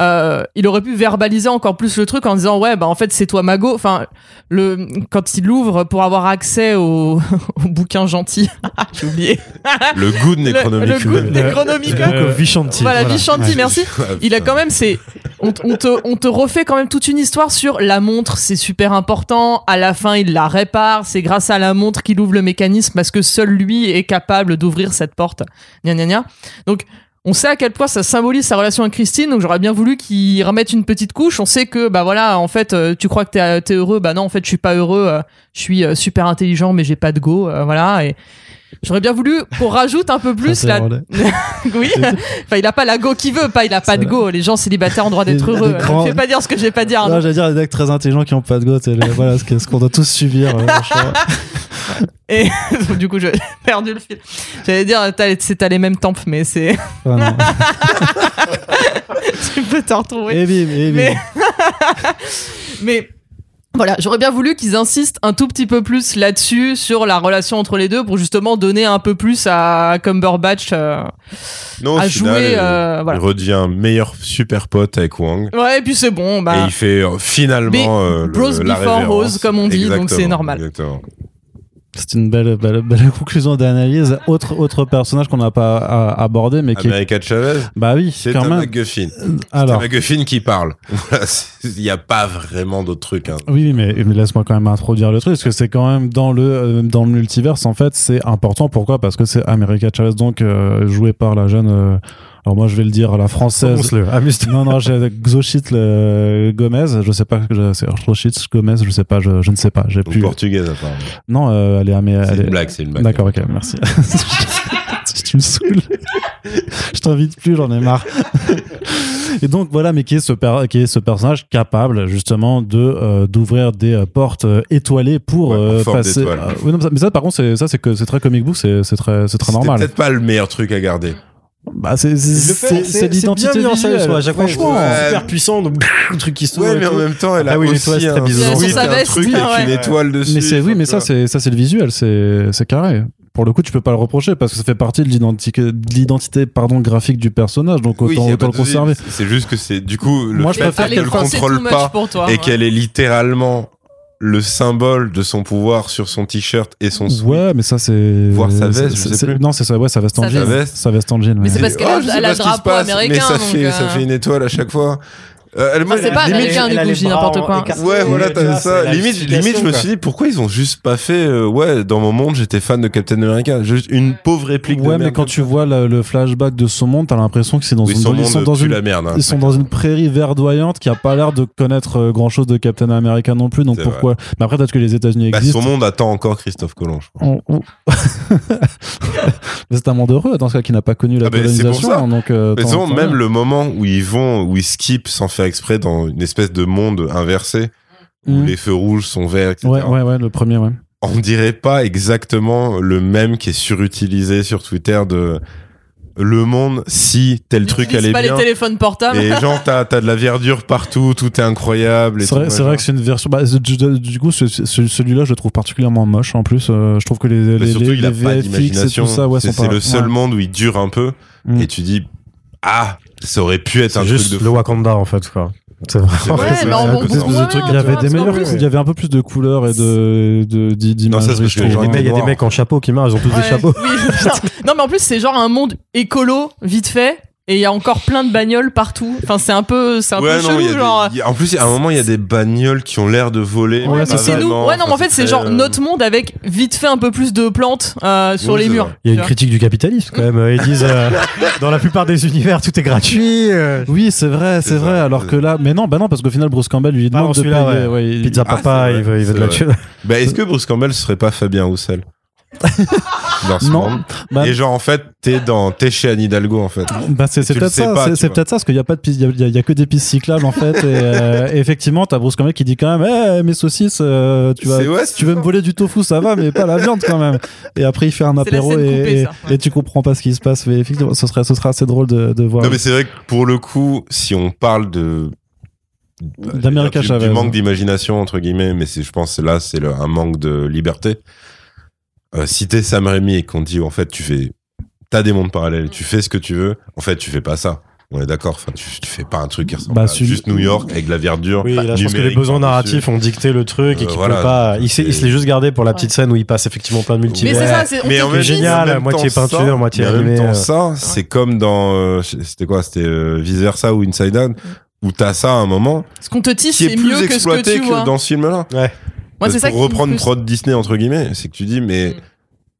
Euh, il aurait pu verbaliser encore plus le truc en disant ouais bah en fait c'est toi Mago enfin le quand il ouvre pour avoir accès au, (laughs) au bouquin gentil (laughs) j'ai oublié Le good (laughs) le, Necronomicon. le goût des Necronomicon. Donc, Vichanti. voilà, Vichanti Ouais. merci il a quand même c'est on, on te on te refait quand même toute une histoire sur la montre c'est super important à la fin il la répare c'est grâce à la montre qu'il ouvre le mécanisme parce que seul lui est capable d'ouvrir cette porte gna gna gna donc on sait à quel point ça symbolise sa relation avec Christine, donc j'aurais bien voulu qu'il remette une petite couche. On sait que, bah voilà, en fait, euh, tu crois que t'es es heureux, bah non, en fait, je suis pas heureux. euh, je suis euh, super intelligent, mais j'ai pas de go, voilà. J'aurais bien voulu qu'on rajoute un peu (laughs) plus la, (laughs) oui. Enfin, il a pas la go qu'il veut, pas il a pas de go. Les gens célibataires ont droit d'être heureux. des grands- Ne fais pas dire ce que j'ai pas. Arnaud. Non, j'allais dire les mecs très intelligents qui ont pas de c'est les- voilà ce qu'on doit tous subir. euh. (laughs) Et du coup, j'ai perdu le fil. J'allais dire, t'as c'est- t'as les mêmes tempes, mais c'est. Ah, tu peux te retrouver. Et bim, et bim. Mais- Mais voilà, j'aurais bien voulu qu'ils insistent un tout petit peu plus là-dessus, sur la relation entre les deux, pour justement donner un peu plus à Cumberbatch euh, Non, à final, jouer. euh, euh, voilà. Il redevient meilleur super pote avec Wang. Ouais, et puis c'est bon. Bah, Et il fait euh, finalement le- bros la before révérence. hoes, comme on dit, donc c'est normal. Exactement. C'est une belle, belle, belle (laughs) conclusion d'analyse. Autre, autre personnage qu'on n'a pas abordé, mais qui est. America Chavez, Bah oui, c'est un même. MacGuffin. C'est Alors. un MacGuffin qui parle. (laughs) Il n'y a pas vraiment d'autres trucs. hein. Oui, mais, mais laisse-moi quand même introduire le truc, parce que c'est quand même dans le, euh, dans le multiverse, en fait, c'est important. Pourquoi? Parce que c'est America Chavez, donc euh, joué par la jeune. euh, alors moi, je vais le dire à la française. Amuse-toi. Non, non, j'ai Xochitl euh, Gomez. Je sais pas, je- c'est Xochitl Gomez, je sais pas, je, je ne sais pas. J'ai plus. portugaise, apparemment. Non, euh, elle est C'est elle une est- blague, c'est une blague. D'accord, ok, merci. (laughs) tu me saoules. je t'invite plus, j'en ai marre. (laughs) Et donc voilà, mais qui est ce, per- qui est ce personnage capable justement de euh, d'ouvrir des euh, portes euh, étoilées pour Ouais, euh, passer. d'étoile. euh, oui, non, mais ça- mais ça, par contre, c'est ça, c'est que c'est très comic book, c'est c'est très, c'est très normal. peut-être pas le meilleur truc à garder. Bah, c'est c'est- c'est- c'est l'identité visuelle. à chaque fois, Franchement, c'est Ouais. super puissant, donc le truc qui se Ouais, mais en même temps, elle a Ah oui, aussi très un, bizarre. oui, un truc avec une étoile dessus. Mais c'est oui, mais ça c'est ça c'est le visuel, c'est c'est carré. Pour le coup, tu peux pas le reprocher parce que ça fait partie de l'identité de l'identité pardon graphique du personnage, donc Oui, autant, autant le conserver. C'est juste que c'est du coup le Moi, je fait qu'elle contrôle pas pour toi. et qu'elle est littéralement le symbole de son pouvoir sur son t-shirt et son sweat. Ouais, mais ça c'est Voir sa veste, c'est- je sais plus. Non, c'est ça, ouais, sa veste en Sa jean. veste. Sa veste en jean. Mais c'est parce qu'elle a- le se drapeau américain, Mais ça donc, fait, ça euh, fait une étoile à chaque fois. Euh, elle- moi, c'est pas limite, américain, du coup, je dis n'importe quoi. Ouais, voilà, t'as ça. Limite, limite, je me suis dit, pourquoi ils ont juste pas fait, euh, ouais, dans mon monde, j'étais fan de Captain America. Juste une pauvre réplique de Ouais, mais merde quand tu vois le, le flashback de son monde, t'as l'impression que c'est dans Oui, une son ils sont monde dans pue une la merde. hein. ils sont dans une prairie verdoyante qui a pas l'air de connaître grand chose de Captain America non plus. Donc C'est pourquoi? Mais après peut-être que les États-Unis Bah, existent. son monde attend encore Christophe Colomb, je crois. On- on- (laughs) Mais c'est un monde heureux dans ce cas qui n'a pas connu la Ah, mais c'est pour colonisation. ça. Donc, euh, Mais tant- souvent, tant même mieux. le moment où ils vont, où ils skippent sans faire exprès dans une espèce de monde inversé, où Mhm. les feux rouges sont verts, etc. Ouais, ouais, ouais, le premier, ouais. On dirait pas exactement le même qui est surutilisé sur Twitter de le monde si tel truc allait pas bien. les téléphones portables. Et genre, t'as as de la verdure partout, tout est incroyable. C'est vrai, tout, c'est vrai que c'est une version. Bah, du, du coup, ce- ce- celui-là, je le trouve particulièrement moche. En plus, euh, je trouve que les, les, surtout, les, il a les pas VFX et tout ça, ouais, c'est le seul ouais. monde où il dure un peu. Mm. Et tu dis, ah, ça aurait pu être un truc juste de le fou. Wakanda, en fait, quoi. C'est vrai. Ouais, (laughs) bon il y avait des meilleurs, il y un peu plus de couleurs et de de d'i- Non, ça, c'est d'imagerie. parce je que les trouve. gens, Mais il y a des mecs en chapeau qui marchent, ils ont tous Ouais. des chapeaux. Oui, non, mais en plus, c'est genre un monde écolo, vite fait. Et il y a encore plein de bagnoles partout. Enfin, c'est un peu, c'est un Ouais, peu non, chelou, genre. des- a- en plus, à un moment, il y a des bagnoles qui ont l'air de voler. Ouais, mais c'est nous. Ouais, non, mais en fait, c'est genre euh, notre monde avec vite fait un peu plus de plantes euh, sur Oui, les murs. Il y a une critique du capitalisme quand même. Ils disent euh, dans la plupart des univers tout est gratuit. euh, Oui, c'est vrai, c'est C'est vrai. Alors c'est que là, mais non, bah non, parce qu'au final, Bruce Campbell lui Ah, Ah, demande de payer. ouais. ouais, il- Pizza Ah, papa, c'est vrai, il veut, il veut de la thune. Bah, est-ce que Bruce Campbell serait pas Fabien Roussel? (laughs) dans ce Non. monde Bah, Et genre, en fait, t'es dans, t'es chez Anne Hidalgo, en fait. Bah c'est peut-être ça, pas, c'est- peut-être ça, parce qu'il y a pas de piste, il y a- y, que des pistes cyclables en fait. Et, euh, et effectivement, t'as Bruce Campbell qui dit quand même, Eh, mes saucisses, euh, tu vas, ouais, tu veux me voler du tofu, ça va, mais pas la viande quand même. Et après, il fait un apéro et, coupée, et- ça, ouais. et tu comprends pas ce qui se passe. Mais effectivement, ce serait, ce sera assez drôle de, de voir. Non, mais c'est vrai que pour le coup, si on parle de. D'America du, Chavez. du manque d'imagination, entre guillemets, mais c'est, je pense que là, c'est le- un manque de liberté. Euh, si t'es Sam Raimi et qu'on dit, en fait, tu fais. T'as des mondes parallèles, tu fais ce que tu veux, en fait, tu fais pas ça. On est d'accord, enfin, tu, tu fais pas un truc qui ressemble Bah, à celui- juste New York avec de la verdure. Oui, là, je pense que les besoins narratifs ont dicté le truc et Euh, qu'il voilà. peut pas. Il se l'est juste gardé pour la Ouais. petite scène où il passe effectivement plein de Mais multivers. c'est ça, c'est Mais en génial. en même moitié peinture, ça- moitié mais en animé, même temps, euh. ça, c'est comme dans. euh, c'était quoi C'était euh, Vice Versa ou Inside Out, où t'as ça à un moment Ce qu'on te est c'est plus mieux que ce que exploité tu que, vois. dans ce film-là. Moi, Parce c'est que ça pour reprendre une frustre. prod Disney entre guillemets, c'est que tu dis mais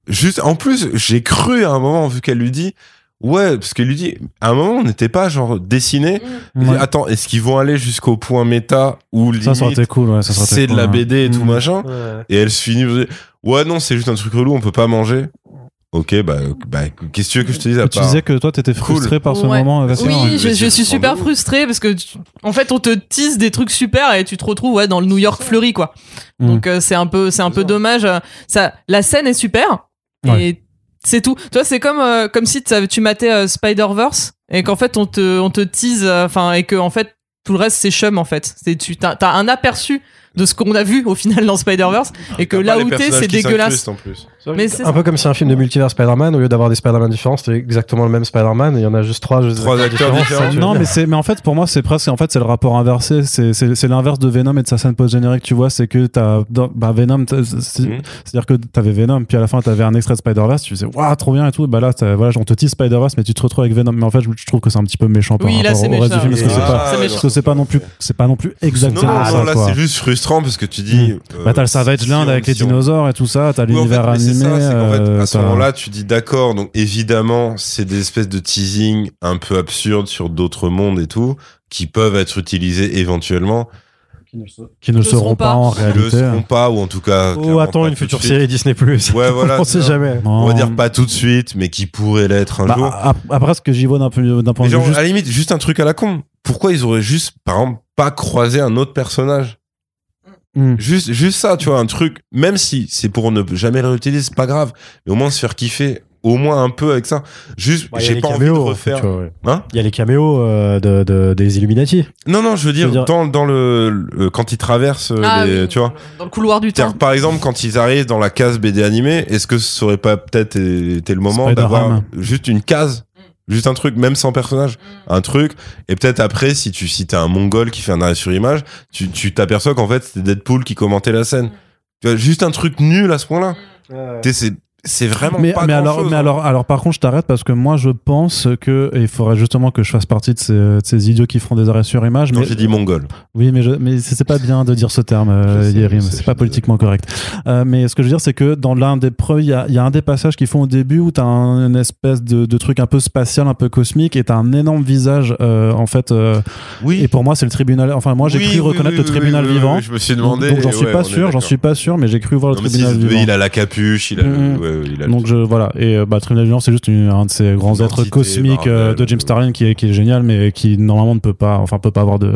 Mm. juste en plus j'ai cru à un moment vu qu'elle lui dit ouais parce qu'elle lui dit à un moment on n'était pas genre dessiné. Ouais. Attends est-ce qu'ils vont aller jusqu'au point méta où ça, limite cool. Ouais, ça c'est de la ouais. BD et tout Mm. machin Ouais. et elle se finit ouais non c'est juste un truc relou on peut pas manger. Ok bah bah qu'est-ce que tu veux que je te dise à Tu part disais que toi, t'étais frustré par ce Ouais. moment. Vincent. Oui, mais je, suis super frustrée parce que tu- en fait on te tease des trucs super et tu te retrouves ouais dans le New York fleuri quoi. Mm. Donc euh, c'est un peu c'est un peu dommage. euh, Ça la scène est super et c'est tout. Toi c'est comme euh, comme si tu matais euh, Spider Verse et qu'en fait on te on te tease euh, enfin et que en fait tout le reste c'est chum en fait. C'est tu t'as t'as un aperçu de ce qu'on a vu au final dans Spider-Verse et que là où t'es c'est dégueulasse. en plus. Mais c'est un peu comme si un film de multivers Spider-Man, au lieu d'avoir des Spider-Man différents, c'était exactement le même Spider-Man, et il y en a juste trois, juste Trois acteurs différents, différents. ça, Non, mais c'est, mais en fait, pour moi, c'est presque, en fait, c'est le rapport inversé. C'est, c'est, c'est l'inverse de Venom et de sa scène post-générique, tu vois. C'est que t'as, bah, Venom, t'as- c'est, Mhm. à dire que t'avais Venom, puis à la fin, t'avais un extrait de Spider-Verse, tu faisais, waouh, trop bien et tout. Bah là, voilà, on te tease Spider-Verse, mais tu te retrouves avec Venom. Mais en fait, je, je trouve que c'est un petit peu méchant par Oui, là, rapport c'est au reste du méchant. film, parce que c'est pas, parce que c'est pas non plus, c'est pas non plus exactement ça, non, là c'est juste frustrant parce que tu dis. euh, Bah, t'as le Savage Land avec les dinosaures et tout ça, t'as l'univers c'est ça, c'est qu'en fait, euh, à ce t'as- moment-là, tu dis d'accord, donc évidemment, c'est des espèces de teasing un peu absurdes sur d'autres mondes et tout, qui peuvent être utilisés éventuellement, qui ne le seront pas en qui le réalité. seront pas, ou en tout cas. Oh, clairement attends, une future série Disney+. Ouais, voilà, (laughs) On sait jamais. On va dire pas tout de suite, mais qui pourrait l'être un Bah, jour. ap- après, ce que j'y vois d'un peu- d'un point de vue juste à la limite, juste un truc à la con. Pourquoi ils auraient juste, par exemple, pas croisé un autre personnage? Hmm. Juste, juste ça, tu vois, un truc, même si c'est pour ne jamais le réutiliser, c'est pas grave, mais au moins se faire kiffer, au moins un peu avec ça. Juste, Bah, j'ai les pas envie de caméos, refaire. tu vois, ouais. Hein Il y a les caméos euh, de, de- des Illuminati. Non, non, je veux dire, Je veux dire- dans, dans le, le- quand ils traversent, euh, Ah les- oui, tu vois. dans le couloir du temps. Par exemple, quand ils arrivent dans la case BD animée, est-ce que ce serait pas peut-être été le moment d'avoir juste une case Juste un truc, même sans personnage, un truc. Et peut-être après, si tu si t'es un mongol qui fait un arrêt sur image, tu tu t'aperçois qu'en fait c'était Deadpool qui commentait la scène. Tu vois, juste un truc nul à ce point-là. Tu sais, C'est c'est vraiment mais, pas mais alors, mais hein. alors, alors, par contre, je t'arrête parce que moi, je pense que et il faudrait justement que je fasse partie de ces, de ces idiots qui feront des arrêts sur image. Non, Mais j'ai dit mongol. oui, mais je, mais c'est pas bien de dire ce terme, euh, Yérim. C'est pas politiquement correct. Euh, mais ce que je veux dire, c'est que dans l'un des preuves, il y a, il y a un des passages qu'ils font au début où t'as un, une espèce de, de truc un peu spatial, un peu cosmique, et t'as un énorme visage, euh, en fait. euh, Oui. et pour moi, c'est le tribunal. Enfin, moi, j'ai Oui, cru oui, reconnaître oui, le tribunal vivant. oui, je me suis demandé. donc j'en suis ouais, pas sûr, j'en suis pas sûr, mais j'ai cru voir le tribunal vivant. il a la capuche, il a. ouais, il a Donc je voilà. Et euh, bah Tribunal c'est juste une- un de ces grands êtres cosmiques euh, de Jim euh, Starlin qui est qui est génial mais qui normalement ne peut pas enfin peut pas avoir de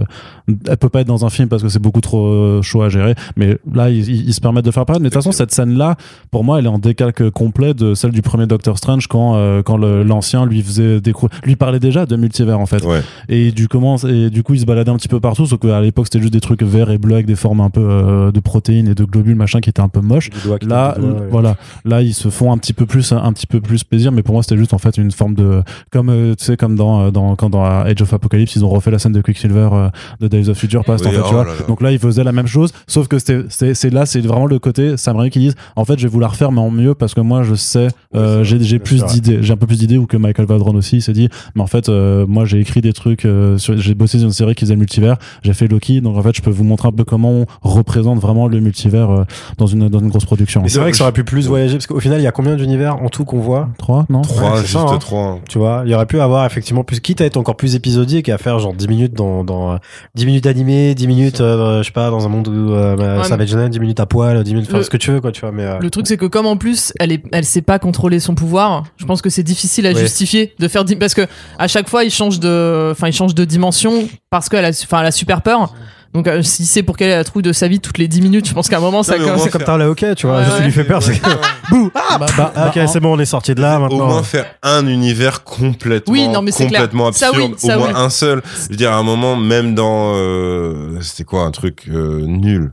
elle peut pas être dans un film parce que c'est beaucoup trop chaud à gérer. Mais là ils, ils- ils se permettent de faire pareil mais de toute façon cette scène là pour moi elle est en décalque complet de celle du premier Doctor Strange quand euh, quand l'ancien lui faisait lui parlait déjà de multivers en fait. Ouais. et du comment et du coup il se baladait un petit peu partout sauf qu'à l'époque c'était juste des trucs verts et bleus avec des formes un peu euh, de protéines et de globules machin qui étaient un peu moches. Là voilà. Là ils se font un petit peu plus un petit peu plus plaisir mais pour moi c'était juste en fait une forme de comme euh, tu sais comme dans euh, dans quand dans Age of Apocalypse ils ont refait la scène de Quicksilver euh, de Days of Future Past Oui, en fait oh tu vois. là là. donc là ils faisaient la même chose sauf que c'était c'est c'est là c'est vraiment le côté Sam Raimi qui disent en fait je vais vous la refaire mais en mieux parce que moi je sais euh, j'ai j'ai plus d'idées j'ai un peu plus d'idées ou que Michael Vadron aussi il s'est dit mais en fait euh, moi j'ai écrit des trucs euh, sur- j'ai bossé sur une série qui faisait le multivers j'ai fait Loki donc en fait je peux vous montrer un peu comment on représente vraiment le multivers euh, dans une dans une grosse production. C'est vrai que ça aurait pu plus voyager parce qu'au final, il y a combien d'univers en tout qu'on voit 3 non Trois, Ouais, c'est juste ça, hein. trois. Tu vois, il y aurait pu avoir effectivement plus, quitte à être encore plus épisodique et à faire genre 10 minutes dans, dans euh, 10 minutes animé, 10 minutes, euh, je sais pas, dans un monde où euh, Ouais, ça va être gênant, 10 minutes à poil, 10 minutes, enfin Le- ce que tu veux, quoi, tu vois, mais. euh, Le truc, c'est que comme en plus, elle est, elle sait pas contrôler son pouvoir. Je pense que c'est difficile à Ouais. justifier de faire, parce que à chaque fois, il change de, enfin, il change de dimension parce qu'elle a, enfin, elle a super peur. Donc, euh, si c'est pour qu'elle ait la trouille de sa vie toutes les 10 minutes, je pense qu'à un moment, ça, au c'est comme Tarla OK, tu vois, Ouais, juste ouais. lui fait peur, c'est (laughs) bouh, ah, bah, bah, ah, ok, bah, c'est bon, on est sorti de là Au maintenant. moins faire un univers complètement, Oui, non, mais c'est clair. complètement Ça, absurde. oui, ça, Au moins oui. un seul. Je veux dire, à un moment, même dans, euh, c'était quoi, un truc euh, nul.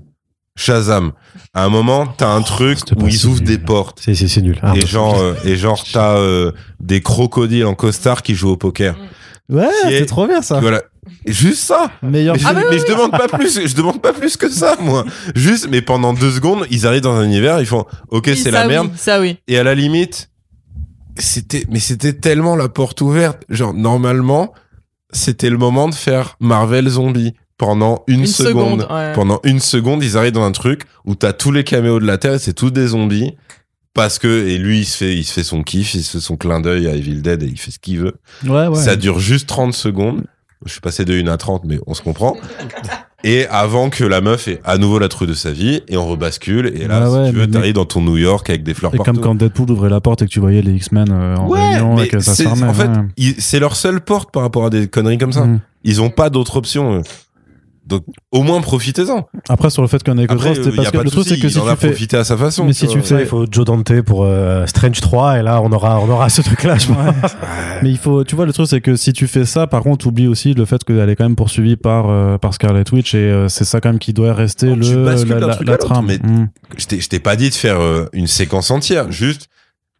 Shazam. À un moment, t'as un truc où ils ouvrent nul. des portes. C'est, c'est, c'est nul. Ah, et genre, euh, et genre, t'as euh, des crocodiles en costard qui jouent au poker. ouais c'est trop bien ça Voilà. Juste ça. meilleur Mais, je, Ah, bah oui, mais oui, je demande pas plus. Je demande pas plus que ça, moi. Juste, mais pendant deux secondes, ils arrivent dans un univers, ils font, ok, Oui, c'est la merde. oui, ça, oui. Et à la limite, c'était, mais c'était tellement la porte ouverte. Genre, normalement, c'était le moment de faire Marvel Zombie pendant une, Une seconde. seconde. ouais. Pendant une seconde, ils arrivent dans un truc où t'as tous les caméos de la Terre et c'est tous des zombies. Parce que, et lui, il se fait, il se fait son kiff, il se fait son clin d'œil à Evil Dead et il fait ce qu'il veut. ouais ouais Ça dure juste 30 secondes. Je suis passé de 1 à 30, mais on se comprend. Et avant que la meuf ait à nouveau la trouille de sa vie, et on rebascule, et là, Bah si tu veux, mais- t'arrives dans ton New York avec des fleurs et partout. comme quand Deadpool ouvrait la porte et que tu voyais les X-Men euh, en Ouais, réunion et que ça fermait en fait, ouais. c'est leur seule porte par rapport à des conneries comme ça. Mm. Ils ont pas d'autre option. Donc, au moins, profitez-en. Après, sur le fait qu'on ait que euh, c'est y parce que le truc, c'est que il si en tu a fais. profité à sa façon. Mais si tu fais- Ça, il faut Joe Dante pour euh, Strange 3 et là on aura on aura ce truc là je pense. Mais il faut, tu vois, le truc, c'est que si tu fais ça, par contre, oublie aussi le fait qu'elle est quand même poursuivie par, euh, par Scarlet Witch et euh, c'est ça quand même qui doit rester Non, le, bascules la, la- la trame. mais- Mm. Je t'ai- je t'ai pas dit de faire euh, une séquence entière, juste,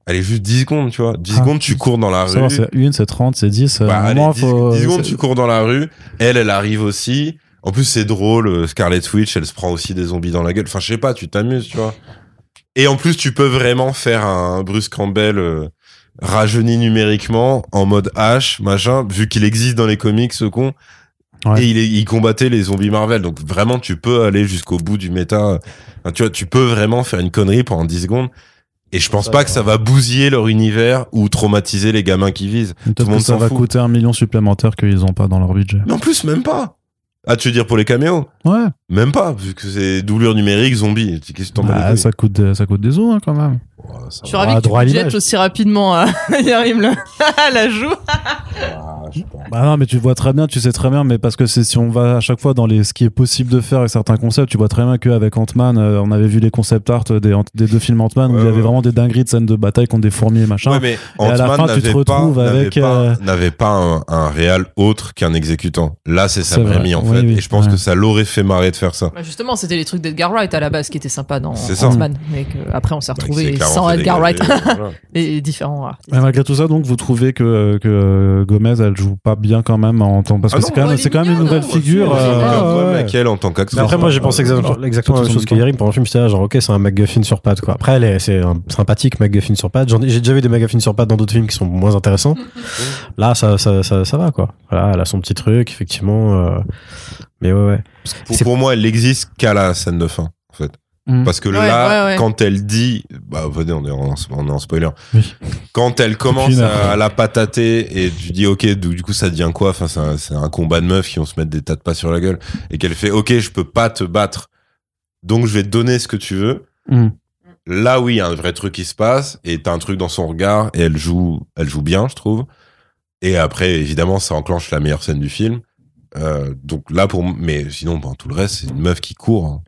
allez, juste 10 secondes, tu vois. 10 Ah. secondes, tu cours dans la rue. c'est une, c'est 30, c'est 10. Bah, allez, moment, 10, faut- 10 secondes, tu cours dans la rue. Elle, elle arrive aussi. En plus, c'est drôle. euh, Scarlet Witch, elle se prend aussi des zombies dans la gueule. Enfin, je sais pas, tu t'amuses, tu vois. Et en plus, tu peux vraiment faire un Bruce Campbell euh, rajeuni numériquement en mode H, machin, vu qu'il existe dans les comics, ce con. Ouais. Et il, est- il combattait les zombies Marvel. Donc vraiment, tu peux aller jusqu'au bout du méta. Enfin, tu vois, tu peux vraiment faire une connerie pendant 10 secondes. Et je pense Ça, pas que ça va bousiller leur univers ou traumatiser les gamins qui visent. Tout le monde que ça va coûter un million supplémentaire qu'ils ont pas dans leur budget. Mais en plus, même pas. Ah, tu veux dire pour les caméos Ouais, Même pas, vu que c'est doublure numérique, zombie. Qu'est-ce que t'en bah, ça coûte, des- ça coûte des os hein, quand même. Je suis ravi Ah, que tu droit à budgettes l'image. aussi rapidement à (laughs) Yarim le- (laughs) la joue. Ah, je. Bah non, mais tu vois très bien, tu sais très bien, mais parce que c'est si on va à chaque fois dans les ce qui est possible de faire avec certains concepts, tu vois très bien qu'avec Ant-Man, euh, on avait vu les concept art des, des deux films Ant-Man où Ouais, il y avait ouais. vraiment des dingueries de scènes de bataille contre des fourmis et machin. Ouais, mais Et à la Ant-Man fin, tu te n'avait pas, retrouves n'avait avec, pas, euh, n'avait pas un, un réal autre qu'un exécutant. Là, c'est vrai. Raimi, en Oui, fait. oui, et je pense ouais. que ça l'aurait fait marrer de faire ça. Bah, justement, c'était les trucs d'Edgar Wright à la base qui étaient sympas dans C'est ça. Ant-Man, mais que après on s'est Bah, sans fait Edgar Wright voilà. (laughs) et. Mais malgré tout ça, donc vous trouvez que, que Gomez, elle joue pas bien quand même en tant parce que Ah c'est non, quand même, elle est c'est quand même une nouvelle hein, figure. Euh, ah, elle en tant Mais qu'actrice. après, moi, j'ai pensé exactement, la même chose que Yerim. Pendant le film, j'étais là, genre, ok, c'est un MacGuffin sur pattes, quoi. Après, elle est, c'est un sympathique MacGuffin sur pattes. J'ai déjà vu des MacGuffin sur pattes dans d'autres films qui sont moins intéressants. (laughs) Là, ça, ça, ça, ça va, quoi. Voilà, elle a son petit truc, effectivement. euh, Mais ouais, ouais. Pour, C'est- pour moi, elle existe qu'à la scène de fin, en fait. Mhm. Parce que Ouais, là, ouais, ouais. quand elle dit, bah, venez, on est en, on est en spoiler. Oui. Quand elle commence à, la patater et tu dis, ok, du, du coup, ça devient quoi? Enfin, c'est un, c'est un combat de meufs qui vont se mettre des tas de pas sur la gueule. Et qu'elle fait, ok, je peux pas te battre. Donc, je vais te donner ce que tu veux. Mm. Là, oui, il y a un vrai truc qui se passe et t'as un truc dans son regard et elle joue, elle joue bien, je trouve. Et après, évidemment, ça enclenche la meilleure scène du film. Euh, donc là, pour, mais sinon, ben, tout le reste, c'est une meuf qui court. hein.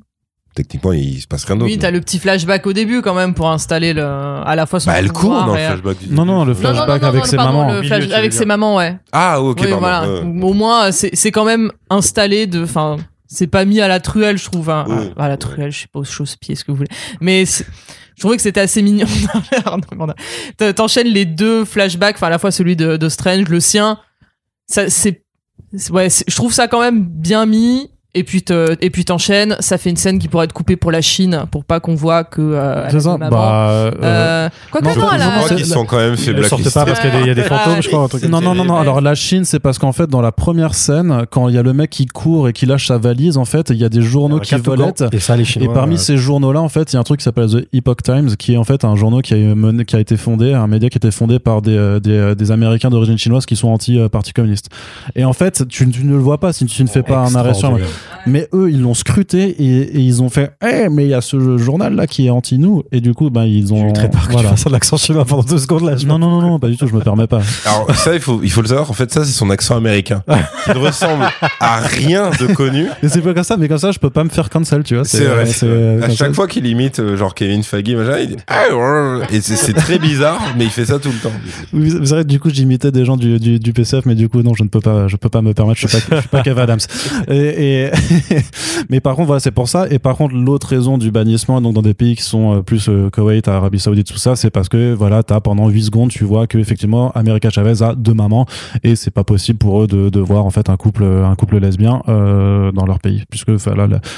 Techniquement, il se passe rien d'autre. Oui, t'as le petit flashback au début quand même pour installer le, à la fois son Bah, elle court dans le et- flashback. du Non, début. non, le Non, non, non, flashback non, avec ses pardon, mamans. le flash- milieu, avec ses mamans, ouais. Ah, ok, oui, pardon. voilà. ouais. Au moins, c'est c'est quand même installé de, enfin, c'est pas mis à la truelle, je trouve. hein. Oui, à la truelle, je sais pas, au chausse-pied, ce que vous voulez. Mais je trouvais que c'était assez mignon. (laughs) T'en- T'enchaînes les deux flashbacks, enfin, à la fois celui de, de Strange, le sien. Ça, c'est, ouais, je trouve ça quand même bien mis. Et puis, te- et puis t'enchaînes, ça fait une scène qui pourrait être coupée pour la Chine, pour pas qu'on voit que. euh, C'est ça. Bah, euh, Euh, quoi que non, qu'ils se sont quand même fait pas parce qu'il y a des, il y a des fantômes, je crois, un truc. Non, non, non, non. Alors la Chine, c'est parce qu'en fait, dans la première scène, quand il y a le mec qui court et qui lâche sa valise, en fait, il y a des journaux qui volettent. Et ça, les Et Chinois. parmi euh, ces journaux-là, en fait, il y a un truc qui s'appelle The Epoch Times, qui est en fait un journal qui a, eu mené- qui a été fondé, un média qui a été fondé par des, euh, des, euh, des Américains d'origine chinoise qui sont anti-parti communiste. Et en fait, tu, tu ne le vois pas si tu ne fais pas un arrêt sur. Mais eux, ils l'ont scruté et, et ils ont fait, eh, mais il y a ce journal-là qui est anti-nous. Et du coup, ben, ils J'ai ont. eu très peur que tu voilà. fasses un accent chinois pendant deux secondes là. je Non, non, non, non, pas du tout, je me permets pas. Alors ça, il faut, il faut le savoir. En fait, ça, c'est son accent américain, (laughs) qui ne ressemble à rien de connu. Et c'est pas comme ça, mais comme ça, je peux pas me faire cancel, tu vois. C'est vrai. À chaque ça. fois qu'il imite euh, genre Kevin Faggy, machin, il dit Ah, et c'est très bizarre, mais il fait ça tout le temps. Vous savez, du coup, j'imitais des gens du, du, du PCF, mais du coup, non, je ne peux pas, je peux pas me permettre. Je suis pas, je suis pas Kev Adams. Et, et (laughs) mais par contre, voilà, c'est pour ça. Et par contre, l'autre raison du bannissement, donc dans des pays qui sont euh, plus euh, Koweït, Arabie Saoudite, tout ça, c'est parce que voilà, t'as pendant 8 secondes, tu vois que effectivement, America Chavez a deux mamans et c'est pas possible pour eux de, de voir en fait un couple, un couple lesbien euh, dans leur pays, puisque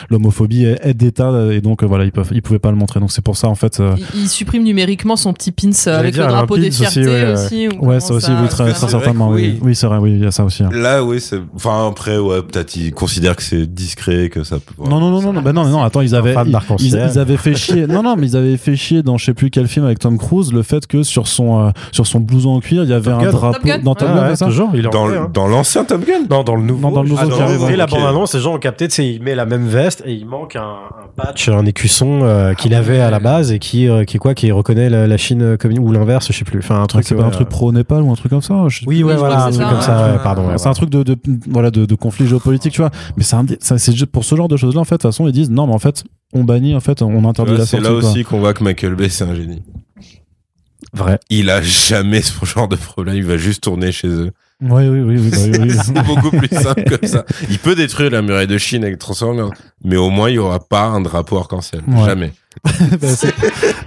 l'homophobie est, est d'État et donc euh, voilà, ils peuvent, ils pouvaient pas le montrer. Donc c'est pour ça en fait. euh, il, il supprime numériquement son petit pins avec dire, le drapeau des aussi, fiertés ouais, aussi. ou Ouais, ça aussi, oui, très, certainement. Oui, oui. oui c'est vrai, oui, il y a ça aussi. hein. Là, oui, c'est. Enfin, après, ouais, peut-être ils considèrent que c'est discret, que ça peut. Non, non, non, non, non, bah non, non, attends, ils avaient, ils, ils- ils avaient fait chier. Non, non, mais ils avaient fait chier dans je sais plus quel film avec Tom Cruise le fait que sur son, euh, sur son blouson en cuir, il y avait Top un Gun. drapeau. Top Gun. Dans Top Ouais, Gun, Ouais, ça toujours, il est Dans, hein. dans l'ancien Top Gun Non, dans le nouveau. Non, dans le nouveau Ah, qui dans arrive. ouais. Et la bande-annonce, les gens ont capté, tu sais, il met la même veste et il manque un, un patch, un écusson euh, qu'il avait à la base et qui, euh, qui quoi, qui reconnaît la, la Chine communiste ou l'inverse, je sais plus. Enfin, un truc. C'est pas un ouais, truc euh, pro-Népal ou un truc comme ça Oui, ouais, voilà, un c'est truc comme ça, pardon. C'est un truc de, voilà, de, conflit géopolitique, tu vois. Mais c'est un, c'est juste pour ce genre de choses-là, en fait, de toute façon, ils disent non, mais en fait, on bannit, en fait, on interdit la C'est là aussi qu'on voit que Michael Bay, c'est un génie. Vrai. Il a jamais ce genre de problème. Il va juste tourner chez eux. Oui, oui, oui, oui, bah oui, oui. (laughs) C'est beaucoup plus simple comme ça. Il peut détruire la muraille de Chine avec Transformers, mais au moins il y aura pas un drapeau arc-en-ciel. Ouais. Jamais. (laughs) C'est-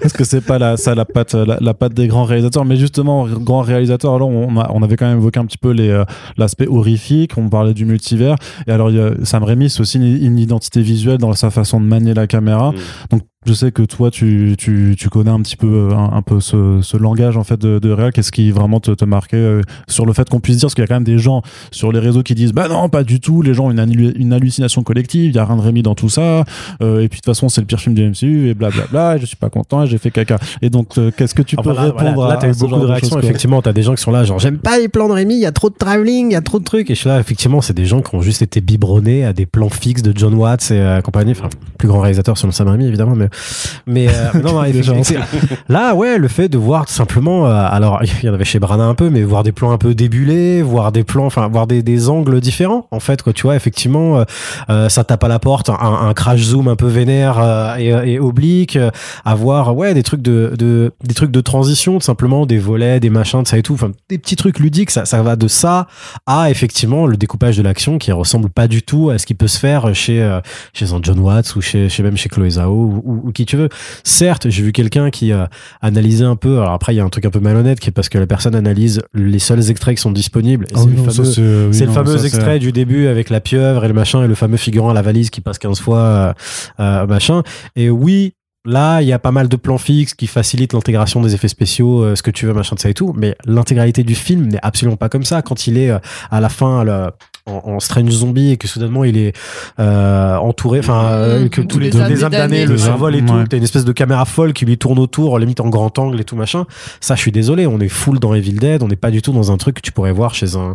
Parce que c'est pas la, ça la patte, la, la patte des grands réalisateurs. Mais justement, grand réalisateur, alors on, a- on avait quand même évoqué un petit peu les, euh, l'aspect horrifique, on parlait du multivers. Et alors, y a, Sam Raimi, c'est aussi une, une identité visuelle dans sa façon de manier la caméra. Mm. Donc, je sais que toi, tu, tu, tu connais un petit peu, un, un peu ce, ce langage en fait de, de réel. Qu'est-ce qui vraiment te, te marquait euh, sur le fait qu'on puisse dire, parce qu'il y a quand même des gens sur les réseaux qui disent, bah non, pas du tout. Les gens ont une, hallu- une hallucination collective. Il y a rien de Raimi dans tout ça. Euh, et puis de toute façon, c'est le pire film du MCU et blablabla. et je suis pas content. Et j'ai fait caca. Et donc, euh, qu'est-ce que tu peux Enfin, là, répondre voilà, là, t'as eu beaucoup de réactions. effectivement, t'as des gens qui sont là, genre, j'aime pas les plans de Rémi, il y a trop de travelling, il y a trop de trucs. Et je suis là, effectivement, c'est des gens qui ont juste été biberonnés à des plans fixes de John Watts et euh, compagnie. Enfin, plus grand réalisateur sur le Sam Raimi, évidemment, mais, mais, euh, mais (laughs) non, c'est- là, ouais, le fait de voir tout simplement, euh, alors, il y en avait chez Brana un peu, mais voir des plans un peu débulés, voir des plans, enfin, voir des, des angles différents, en fait, quoi, tu vois, effectivement, ça tape à la porte, un, un crash zoom un peu vénère et, et oblique, euh, avoir ouais des trucs de, de des trucs de transition tout simplement des volets des machins de ça et tout. Enfin des petits trucs ludiques ça ça va de ça à effectivement le découpage de l'action qui ressemble pas du tout à ce qui peut se faire chez euh, chez un John Watts ou chez, chez même chez Chloé Zhao ou, ou- ou qui tu veux. Certes j'ai vu quelqu'un qui a analysé un peu alors après il y a un truc un peu malhonnête qui est parce que la personne analyse les seuls extraits qui sont disponibles. Ah c'est oui, le fameux c'est oui, le non, fameux ça, extrait du début avec la pieuvre et le machin et le fameux figurant à la valise qui passe 15 fois euh, euh, machin. Et oui, là, il y a pas mal de plans fixes qui facilitent l'intégration des effets spéciaux, euh, ce que tu veux, machin de ça et tout. Mais l'intégralité du film n'est absolument pas comme ça. Quand il est euh, à la fin le- en, en Strange Zombie et que soudainement il est euh, entouré, enfin euh, Mmh, que tous tous les les deux âmes les âmes des damnées damnés, le survol et tout, t'as une espèce de caméra folle qui lui tourne autour, limite en grand angle et tout machin. Ça, je suis désolé, on est full dans Evil Dead, on n'est pas du tout dans un truc que tu pourrais voir chez un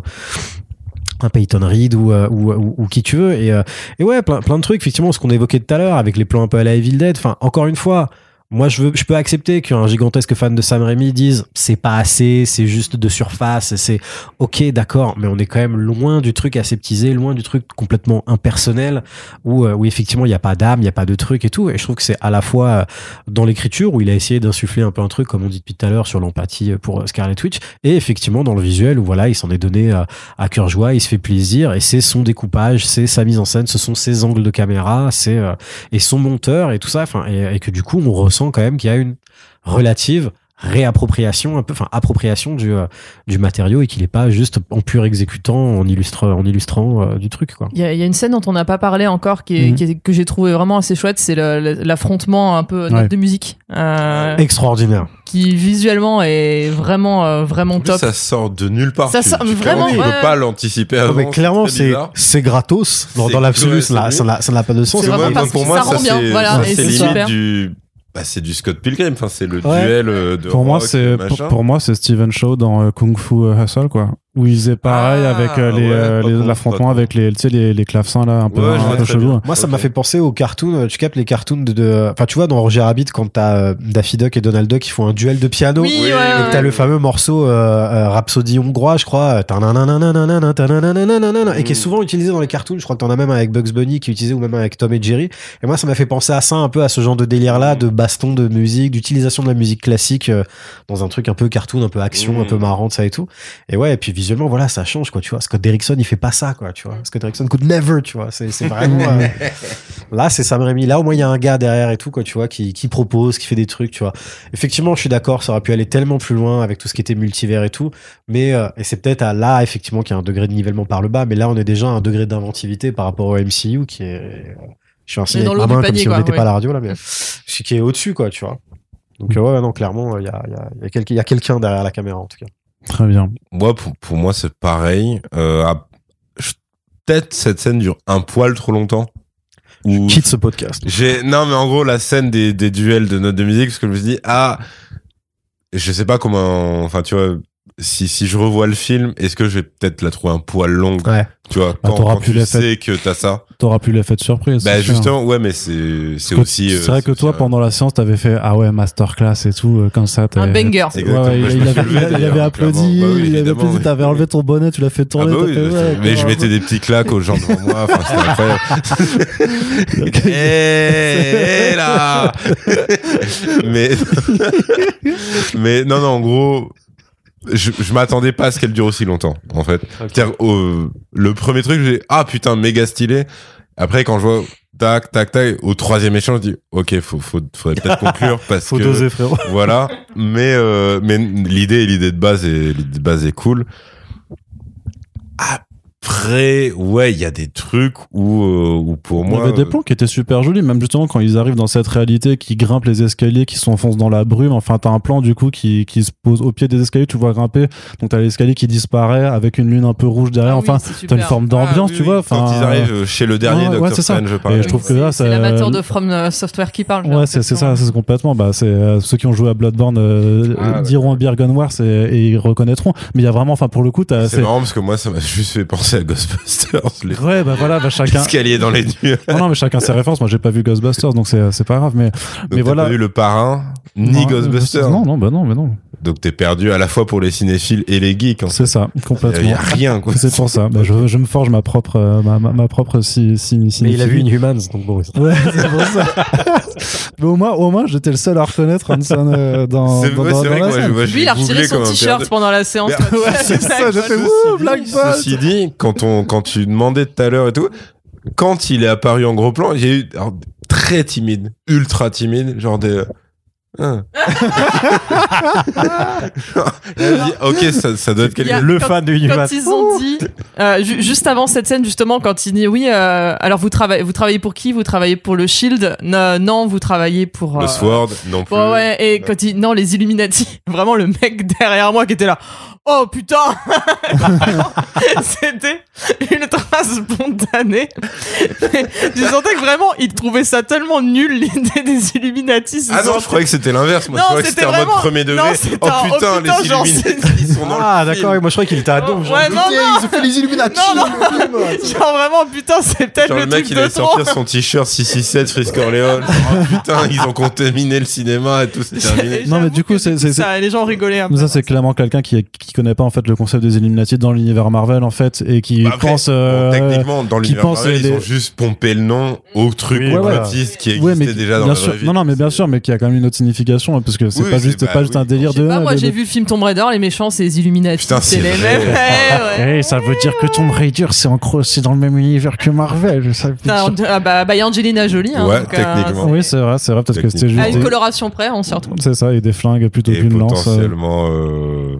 un Peyton Reed ou, euh, ou, ou, ou qui tu veux. Et, euh, et ouais plein, plein de trucs effectivement ce qu'on évoquait tout à l'heure avec les plans un peu à la Evil Dead. Enfin encore une fois moi je veux je peux accepter qu'un gigantesque fan de Sam Raimi dise c'est pas assez c'est juste de surface c'est ok d'accord mais on est quand même loin du truc aseptisé loin du truc complètement impersonnel où, euh, où effectivement il n'y a pas d'âme il n'y a pas de truc et tout. Et je trouve que c'est à la fois euh, dans l'écriture où il a essayé d'insuffler un peu un truc comme on dit depuis tout à l'heure sur l'empathie pour euh, Scarlet Witch et effectivement dans le visuel où voilà il s'en est donné à cœur joie, il se fait plaisir et c'est son découpage, c'est sa mise en scène, ce sont ses angles de caméra, c'est et son monteur et tout ça, et que du coup on ressent quand même qu'il y a une relative réappropriation un peu enfin appropriation du euh, du matériau et qu'il est pas juste en pur exécutant en illustre en illustrant euh, du truc quoi. Il y, a, il y a une scène dont on n'a pas parlé encore qui est, Mhm. qui est- que j'ai trouvé vraiment assez chouette, c'est l'affrontement un peu Ouais. de musique, euh, Extraordinaire. qui visuellement est vraiment euh, vraiment top. ça sort de nulle part. Ça Tu- sort- tu, vraiment, tu ouais. peux pas l'anticiper Non, avant. mais clairement c'est gratos dans, dans l'absolu ça n'a ça pas de sens. C'est Parce que vraiment moi, parce pour que moi, ça rend ça bien, c'est voilà, ça, et c'est c'est limite du. Bah, c'est du Scott Pilgrim. Enfin, c'est le Ouais. duel euh, de. Pour moi, c'est pour moi c'est Steven Shaw dans euh, Kung Fu euh, Hustle quoi, où il faisait pareil Ah, avec euh, les, ouais, euh, l'affrontement avec les tu sais les, les clavecins là un peu, Ouais, je un peu chelou. Moi, ça Ok. m'a fait penser aux cartoons. euh, Tu captes les cartoons de, de- enfin, tu vois, dans Roger Rabbit, quand t'as euh, Daffy Duck et Donald Duck qui font un duel de piano. Oui, Oui, ouais, et ouais, que t'as ouais. le fameux morceau euh, euh, Rhapsody hongrois, je crois, euh, et qui est Mm. souvent utilisé dans les cartoons. Je crois que t'en as même avec Bugs Bunny qui est utilisé ou même avec Tom et Jerry. Et moi, ça m'a fait penser à ça un peu à ce genre de délire là, Mm. de baston de musique, d'utilisation de la musique classique euh, dans un truc un peu cartoon, un peu action, Mm. un peu marrant, ça et tout. Et ouais, et puis visuellement, voilà, ça change quoi, tu vois. Scott Derrickson, il fait pas ça quoi, tu vois. Scott Derrickson could never, tu vois. C'est c'est vraiment. euh, (laughs) Là, c'est Sam Raimi. Là, au moins, il y a un gars derrière et tout, quoi, tu vois, qui, qui propose, qui fait des trucs, tu vois. Effectivement, je suis d'accord, ça aurait pu aller tellement plus loin avec tout ce qui était multivers et tout. Mais, euh, et c'est peut-être à là, effectivement, qu'il y a un degré de nivellement par le bas. Mais là, on est déjà à un degré d'inventivité par rapport au MCU qui est. Je suis un signe comme panier, si on n'était ouais. pas à la radio, là, mais ce qui est au-dessus, quoi, tu vois. Donc, euh, ouais, non, clairement, il y a, il y a, il y a quelqu'un il y a quelqu'un derrière la caméra, en tout cas. Très bien. Moi, pour, pour moi, c'est pareil. Euh, Peut-être cette scène dure un poil trop longtemps. Ou Quitte ce podcast. j'ai non, mais en gros, la scène des, des duels de notes de musique, parce que je me suis dit ah, je sais pas comment. Enfin, tu vois, si, si je revois le film, est-ce que je vais peut-être la trouver un poil longue Ouais. Tu vois, quand, t'auras quand plus tu sais que t'as ça? T'auras plus l'effet de surprise. Bah justement, ouais, mais c'est aussi. euh, C'est vrai que toi, un- pendant la séance, t'avais fait ah ouais masterclass et tout euh, comme ça. Un banger. C'est Ouais, exactement. ouais, il, avait, levé, il avait d'ailleurs, applaudi. Bah oui, il avait applaudi, t'avais enlevé ton bonnet, tu l'as fait Ah tourner. bah oui, fait, ouais, mais je mettais des petits claques aux gens devant moi. Enfin, c'était incroyable. Hé, (laughs) hé, là (laughs) Mais mais non non en gros je, je m'attendais pas à ce qu'elle dure aussi longtemps en fait. Euh, le premier truc j'ai ah putain méga stylé. Après quand je vois tac tac tac au troisième échange je dis ok faut faut faudrait peut-être conclure (laughs) parce Faut que doser, frérot. voilà mais euh, mais l'idée l'idée de base est l'idée de base est cool après ouais il y a des trucs où euh, où pour Il y moi avait des plans qui étaient super jolis, même justement quand ils arrivent dans cette réalité, qui grimpent les escaliers, qui s'enfoncent dans la brume. Enfin, t'as un plan du coup qui, qui se pose au pied des escaliers, tu vois grimper. Donc t'as l'escalier qui disparaît avec une lune un peu rouge derrière. Ah enfin, t'as une forme d'ambiance, Ah, oui, tu oui. vois. Enfin, quand ils arrivent chez le dernier ouais, ouais, Doctor c'est ça. Strange je Et parle je trouve que là, c'est l'amateur de From euh, Software qui parle. Ouais, c'est c'est ça, c'est complètement. Bah, c'est euh, ceux qui ont joué à Bloodborne euh, Ah, ouais. diront Birgon Wars et, et ils reconnaîtront. Mais il y a vraiment, enfin, pour le coup, t'as. c'est marrant parce que moi ça m'a (laughs) juste fait penser à Ghostbusters les Ouais, bah voilà, bah chacun. escaliers dans les nuits Non, non, mais chacun ses références. Moi, j'ai pas vu Ghostbusters, donc c'est c'est pas grave. Mais, Donc, mais t'as voilà. pas vu le parrain ni Non, Ghostbusters Non, non, bah non, mais non. donc t'es perdu à la fois pour les cinéphiles et les geeks. C'est ça, il y complètement. a rien quoi C'est pour ça. Bah, je, je me forge ma propre, ma, ma, ma propre si, si, Mais il a vu. Inhumans, donc bon. Ouais, c'est pour ça. (laughs) (laughs) mais au moins, au moins, j'étais le seul à reconnaître Hanson euh, dans, c'est dans, ouais, dans, c'est dans vrai la je- scène. je Lui, il a retiré son t-shirt pendant la séance. Ouais, c'est (laughs) ça, j'ai fait Ceci wouh, dit- Black Bolt. Ceci dit, quand on, quand tu demandais tout à l'heure et tout, quand il est apparu en gros plan, j'ai eu alors, très timide, ultra timide, genre des. Ok, ça, ça doit être quelqu'un. Le quand- fan de. Quand ils ont dit, euh, ju- juste avant cette scène justement, quand il dit oui, euh, alors vous travaillez, vous travaillez pour qui? Vous travaillez pour le Shield? Non, non, vous travaillez pour Le euh, Sword, non plus. Ouais, et quand il non les Illuminati, (laughs) vraiment le mec derrière moi qui était là. Oh putain (laughs) C'était ultra spontané. tu sentais que vraiment il trouvait ça tellement nul (laughs) l'idée des Illuminati. Ah non, je croyais que c'était l'inverse. Moi, Non, je croyais que c'était c'était en mode premier degré. non, c'était oh un- oh, putain, putain, les genre, Illuminati, ils sont dans Ah, le film. d'accord, moi je croyais qu'il était à Oh, dos. ouais, non, non, Ils ont fait les Illuminati. Non, non. (laughs) genre vraiment putain c'est peut-être Genre le, le mec, il allait sortir son t-shirt 667 Frisk Orléans. (laughs) Oh putain, ils ont contaminé le cinéma et tout, c'est terminé. Non, mais du coup, c'est- les gens rigolaient un peu. Mais ça, c'est clairement quelqu'un qui, qui connaît pas en fait le concept des Illuminati dans l'univers Marvel en fait et qui Bah pense. euh, techniquement, dans l'univers Marvel, ils ont juste pompé le nom au truc complotiste qui existait ouais, déjà dans la sûr. vraie vie. Non, non, mais bien sûr, mais qui a quand même une autre signification hein, parce que c'est Oui, pas c'est- juste, bah pas juste oui. un délire de. pas, moi de- j'ai de- vu le film Tomb Raider, les méchants c'est les Illuminati, Putain, c'est les mêmes. Ouais, (laughs) ouais. Eh, ça veut dire que Tomb Raider c'est en gros c'est dans le même univers que Marvel. Ça Ah bah, bah, y a Angelina Jolie. Hein, Ouais, donc, techniquement. Oui, c'est vrai, c'est vrai, peut-être que c'était Techniquement. à juste. une coloration près, on s'y retrouve. C'est ça, et des flingues plutôt qu'une lance. euh, potentiellement euh,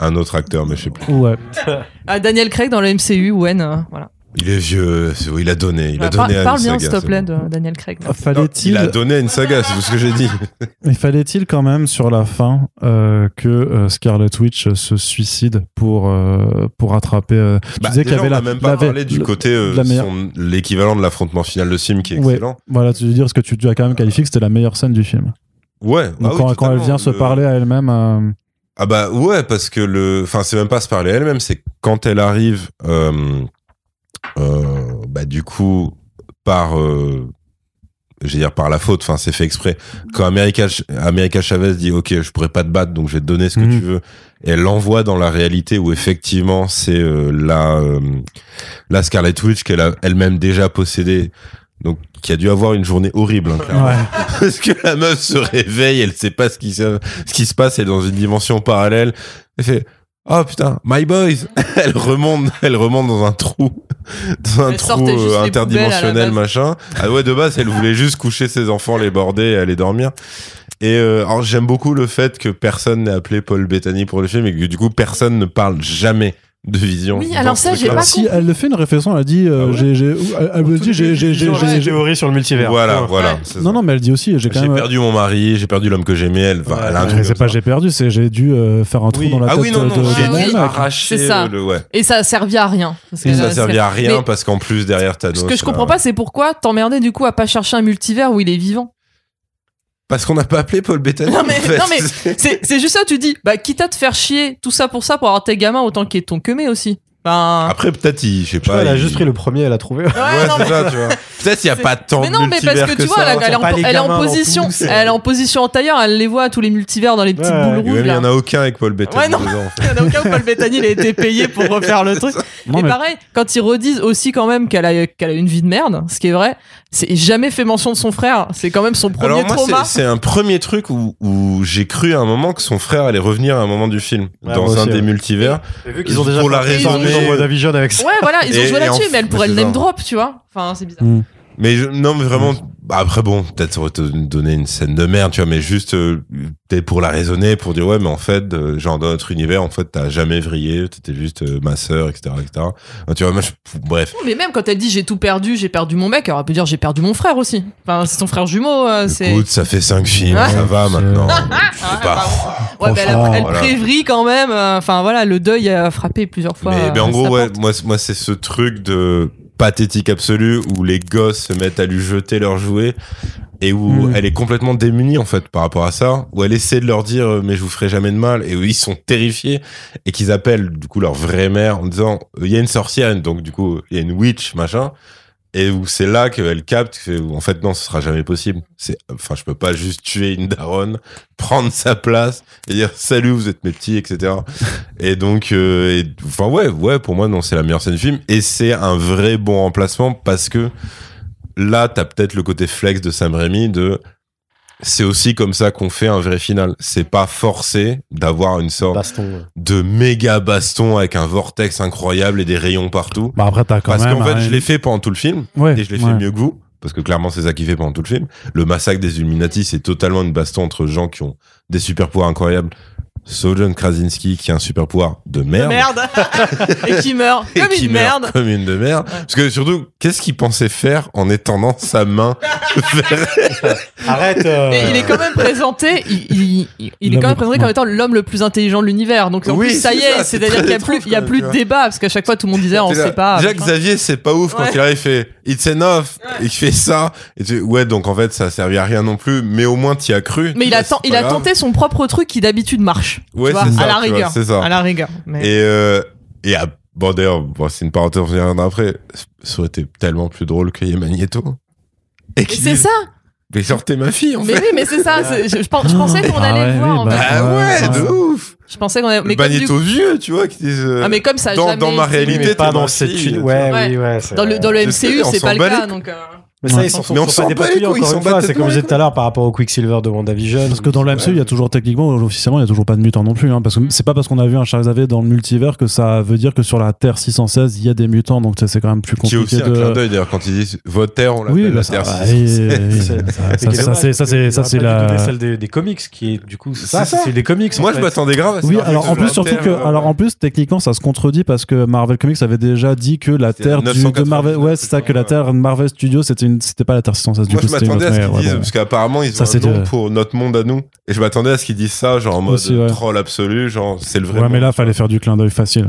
un autre acteur, mais je sais plus. Ouais. (laughs) Ah, Daniel Craig dans le MCU, Wen, euh, voilà. Il est vieux, il a donné, il a Bah, donné par- à parle une bien, saga. s'il te c'est plaît, de Daniel Craig. là. Non, Fallait-il il a donné à une saga, c'est tout ce que j'ai dit. (laughs) Mais fallait-il quand même sur la fin euh, que euh, Scarlet Witch se suicide pour euh, pour attraper euh, tu Bah, disais qu'il y avait on la a même pas parlé du le- côté euh, la meilleure- son- l'équivalent de l'affrontement final de Sim qui est Ouais. excellent. voilà tu veux dire ce que tu, tu as quand même qualifié que c'était la meilleure scène du film Ouais. donc ah oui, quand, elle vient se Le- parler à elle-même euh, Ah bah ouais, parce que le, enfin c'est même pas se parler elle-même, c'est quand elle arrive, bah du coup par, euh, je veux dire par la faute, enfin c'est fait exprès. Quand America, America Chavez dit ok je pourrais pas te battre donc je vais te donner ce que Mhm. tu veux, et elle l'envoie dans la réalité où effectivement c'est euh, la euh, la Scarlet Witch qu'elle a elle-même déjà possédée. Donc, qui a dû avoir une journée horrible, hein, clairement. ouais. (laughs) Parce que la meuf se réveille, elle sait pas ce qui se, ce qui se passe, elle est dans une dimension parallèle. Elle fait, oh putain, my boys! (laughs) Elle remonte, elle remonte dans un trou, dans un trou euh, interdimensionnel, machin. Ah ouais, de base, elle voulait juste coucher ses enfants, les border et aller dormir. Et euh, alors j'aime beaucoup le fait que personne n'ait appelé Paul Bettany pour le film et que du coup personne ne parle jamais de Vision. Oui, alors ça, j'ai pas si elle le fait une réflexion elle dit euh, Ah ouais j'ai elle, dit j'ai j'ai j'ai théorie sur le multivers. Voilà, Ouais. voilà. Ouais. non ça. non mais elle dit aussi j'ai quand J'ai même perdu mon mari, j'ai perdu l'homme que j'aimais. Elle, enfin, elle a un Euh, truc c'est pas j'ai perdu c'est j'ai dû euh, faire un trou Oui. dans la Ah tête oui, non, non, j'ai mec. arraché C'est ça. euh, le ouais. Et ça a servi à rien. Et ça euh, servait à rien parce qu'en plus derrière Thanos. Ce que je comprends pas, c'est pourquoi t'emmerdais du coup à pas chercher un multivers où il est vivant. Parce qu'on n'a pas appelé Paul Bettany. Non, mais- en fait. non, mais (laughs) C'est c'est juste ça, tu dis, bah, quitte à te faire chier, tout ça pour ça, pour avoir tes gamins, autant qu'il y ait ton queumé aussi. Ben. Après, peut-être, il, je sais pas. elle a il- juste pris le premier, elle a trouvé. Ouais, Ouais, non, mais- ça, tu vois. Peut-être il n'y a pas tant mais de non, mais parce que tu vois, ça. elle, elle est en, elle est position, elle est en position en tailleur, elle les voit tous les multivers dans les petites Ouais, boules mais rouges. il n'y en a aucun avec Paul Bettany. Ouais, non. dedans, en (laughs) fait. Il y en a aucun où Paul Bettany il a été payé pour (laughs) refaire le truc. Non, et mais- pareil, quand ils redisent aussi quand même qu'elle a, qu'elle a une vie de merde, ce qui est vrai, c'est jamais fait mention de son frère. C'est quand même son premier Alors moi, trauma. c'est- un premier truc où, où j'ai cru à un moment que son frère allait revenir à un moment du film, Ouais, dans un aussi, des ouais. multivers. Et vu qu'ils ont déjà Pour la fait un raisonner- film dans WandaVision avec ça. Ouais, voilà, ils ont Et- joué là-dessus, mais elle pourrait le name drop, tu vois. Enfin, c'est bizarre. Mm. Mais je- non, mais vraiment. bah, après bon, peut-être ça aurait te donné une scène de merde, tu vois, mais juste euh, peut-être pour la raisonner, pour dire ouais, mais en fait, euh, genre dans notre univers, en fait, t'as jamais vrillé, t'étais juste euh, ma sœur, etc., etc. Tu vois, moi, je- bref. Mais même quand elle dit j'ai tout perdu, j'ai perdu mon mec, elle aurait pu dire j'ai perdu mon frère aussi. Enfin, c'est son frère jumeau, euh, c'est. Écoute, ça fait cinq films, Ouais. ça va maintenant. (laughs) Ah, C'est pas- Ouais, mais elle, elle voilà. prévrille quand même. euh, Enfin, voilà, le deuil a frappé plusieurs fois. Mais, mais en gros, ouais, moi, moi c'est ce truc de pathétique absolu où les gosses se mettent à lui jeter leurs jouets et où Mm. elle est complètement démunie en fait par rapport à ça, où elle essaie de leur dire euh, mais je vous ferai jamais de mal et où ils sont terrifiés et qu'ils appellent du coup leur vraie mère en disant euh, il y a une sorcière donc du coup il y a une witch machin et où c'est là qu'elle capte que en fait non ce sera jamais possible. C'est enfin je peux pas juste tuer une daronne (laughs) prendre sa place et dire salut vous êtes mes petits etc (laughs) et donc euh, et- enfin ouais ouais pour moi non c'est la meilleure scène du film. Et c'est un vrai bon remplacement parce que là t'as peut-être le côté flex de Sam Raimi de c'est aussi comme ça qu'on fait un vrai final c'est pas forcé d'avoir une sorte Baston. ouais. de méga baston avec un vortex incroyable et des rayons partout Bah après, t'as quand parce qu'en fait un- je l'ai fait pendant tout le film Ouais, et je l'ai ouais. fait mieux que vous parce que clairement c'est ça qui fait pendant tout le film le massacre des Illuminati c'est totalement une baston entre gens qui ont des super pouvoirs incroyables sauf John Krasinski qui a un super pouvoir de merde, Merde. (laughs) et qui meurt et comme qui une meurt merde. comme une de merde Ouais. parce que surtout qu'est-ce qu'il pensait faire en étendant sa main (laughs) vers Arrête. euh, Et il est quand même présenté, il, il- il- il est quand même présenté comme étant l'homme le plus intelligent de l'univers. Donc en Oui, plus, ça y est, c'est-à-dire qu'il y a plus, il y a plus de débat parce qu'à chaque fois tout le monde disait on là, sait pas. Jacques. Xavier c'est pas ouf quand Ouais. il arrive il fait it's enough et il fait ça et tu ouais donc en fait ça servait à rien non plus mais au moins t'y as cru Mais il a, il grave. tenté son propre truc qui d'habitude marche. Ouais, tu vois, ça, à la rigueur. c'est ça. À la rigueur. Mais... Et, euh, et à- bon, d'ailleurs, bon, c'est une parenthèse, on reviendra après. Ça aurait été tellement plus drôle qu'il y ait Magneto. Et Mais qu'il c'est dise, ça. Mais sortez ma fille, en Mais fait. oui, mais c'est ça. Je, je je pensais qu'on Ah allait ouais, le voir. oui, en bah, fait. Ah ouais, Ouais, de ouais. ouf. Je pensais qu'on allait. Mais comme du Magneto vieux, tu vois, qui disent. euh, Ah mais comme ça dans- jamais dans ma réalité, mais pas dans cette Ouais, vois. oui, ouais. dans le dans le MCU c'est pas le cas donc euh, Mais ça, Ouais. ils s'en sont Mais on sont pas débattus ils encore une fois. C'est comme je disais tout à l'heure par rapport au Quicksilver de WandaVision. Parce que dans le MCU, il y a toujours techniquement, officiellement, il y a toujours pas de mutants non plus. Hein, parce que c'est pas parce qu'on a vu un Charles Xavier dans le multivers que ça veut dire que sur la Terre 616, il y a des mutants. Donc c'est c'est quand même plus Qui est aussi compliqué un clin de. d'œil, d'ailleurs, quand ils disent votre terre, on l'appelle Oui, la bah ça, terre. bah, 616. oui, oui, C'est- ça, c'est ça, c'est la. celle des, des comics qui est du coup C'est ça, ça. c'est des comics. Moi, je m'attendais grave à ce Oui, alors en la plus surtout que, euh, alors en plus techniquement ça se contredit parce que Marvel Comics avait déjà dit que la Terre du, de 999, Marvel, ouais c'est ça que la Terre de Marvel Studios c'était une, c'était pas la Terre 616 du Moi, coup je m'attendais à ce qu'ils disent, ouais, bon. parce qu'apparemment, ils Ça, ont c'est un nom de- pour notre monde à nous. Et je m'attendais à ce qu'ils disent ça, genre en mode Aussi, troll absolu, genre c'est le vrai Ouais, mais là fallait faire du clin d'œil facile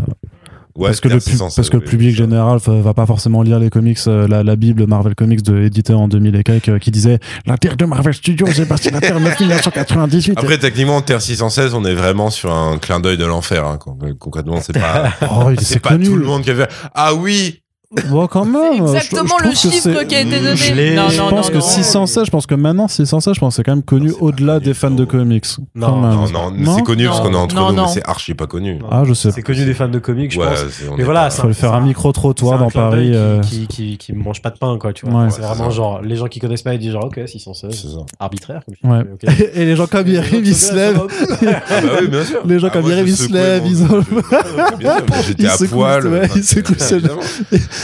Ouais, parce que le 616, parce que le public ça. général fa- va pas forcément lire les comics euh, la, la bible Marvel Comics de édité en 2000 et quelques euh, qui disait la Terre de Marvel Studios c'est parti la Terre 1998 Après, techniquement, Terre 616, on est vraiment sur un clin d'œil de l'enfer. Hein. Con- Concrètement, c'est pas, (laughs) oh, c'est c'est pas connu tout le monde qui a fait Ah oui, Bon, quand même C'est je- je exactement le chiffre qui a été donné. Je l'ai- non, je non, pense non, que non. 616, je pense que maintenant 616, je pense que c'est quand même connu Non, au-delà des fans de comics. Non. Non, non, c'est connu parce Non. qu'on est entre Non, nous, non. mais c'est archi pas connu. Ah, je sais. C'est connu des fans de comics, je Ouais, pense. Mais voilà, ça- Faut le faire un C'est micro-trottoir un dans Paris. euh, qui, qui, mange pas de pain, quoi, tu vois. C'est vraiment ça. genre, les gens qui connaissent pas, ils disent genre, ok, 616, c'est ça. arbitraire, comme je Ouais. dis, ok. (laughs) Et les gens comme ils arrivent, ils se lèvent. Ah oui, bien sûr. Les gens Ah, comme moi, ils arrivent, (laughs) ils se lèvent, ils J'étais à poil. ils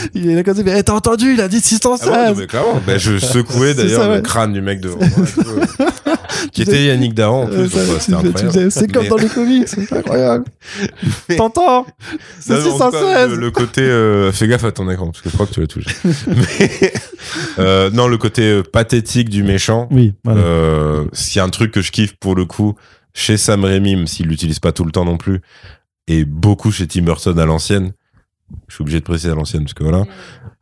c'est-. Il est comme ça, mais t'as entendu, il a dit Ah ouais, non, 616. mais clairement. Bah, je (laughs) secouais C'est d'ailleurs le ouais. crâne du mec devant moi. (laughs) qui était Yannick Dahan en plus. C'est comme dans les comics, c'est (laughs) incroyable. T'entends C'est Non, mais en tout cas, 616. Le, côté, euh, fais gaffe à ton écran parce que je crois que tu l'as touché. Mais euh, non, le côté euh, pathétique du méchant. Oui, voilà. Euh, a un truc que je kiffe pour le coup chez Sam Raimi, même s'il l'utilise pas tout le temps non plus, et beaucoup chez Tim Burton à l'ancienne. Je suis obligé de préciser à l'ancienne parce que voilà.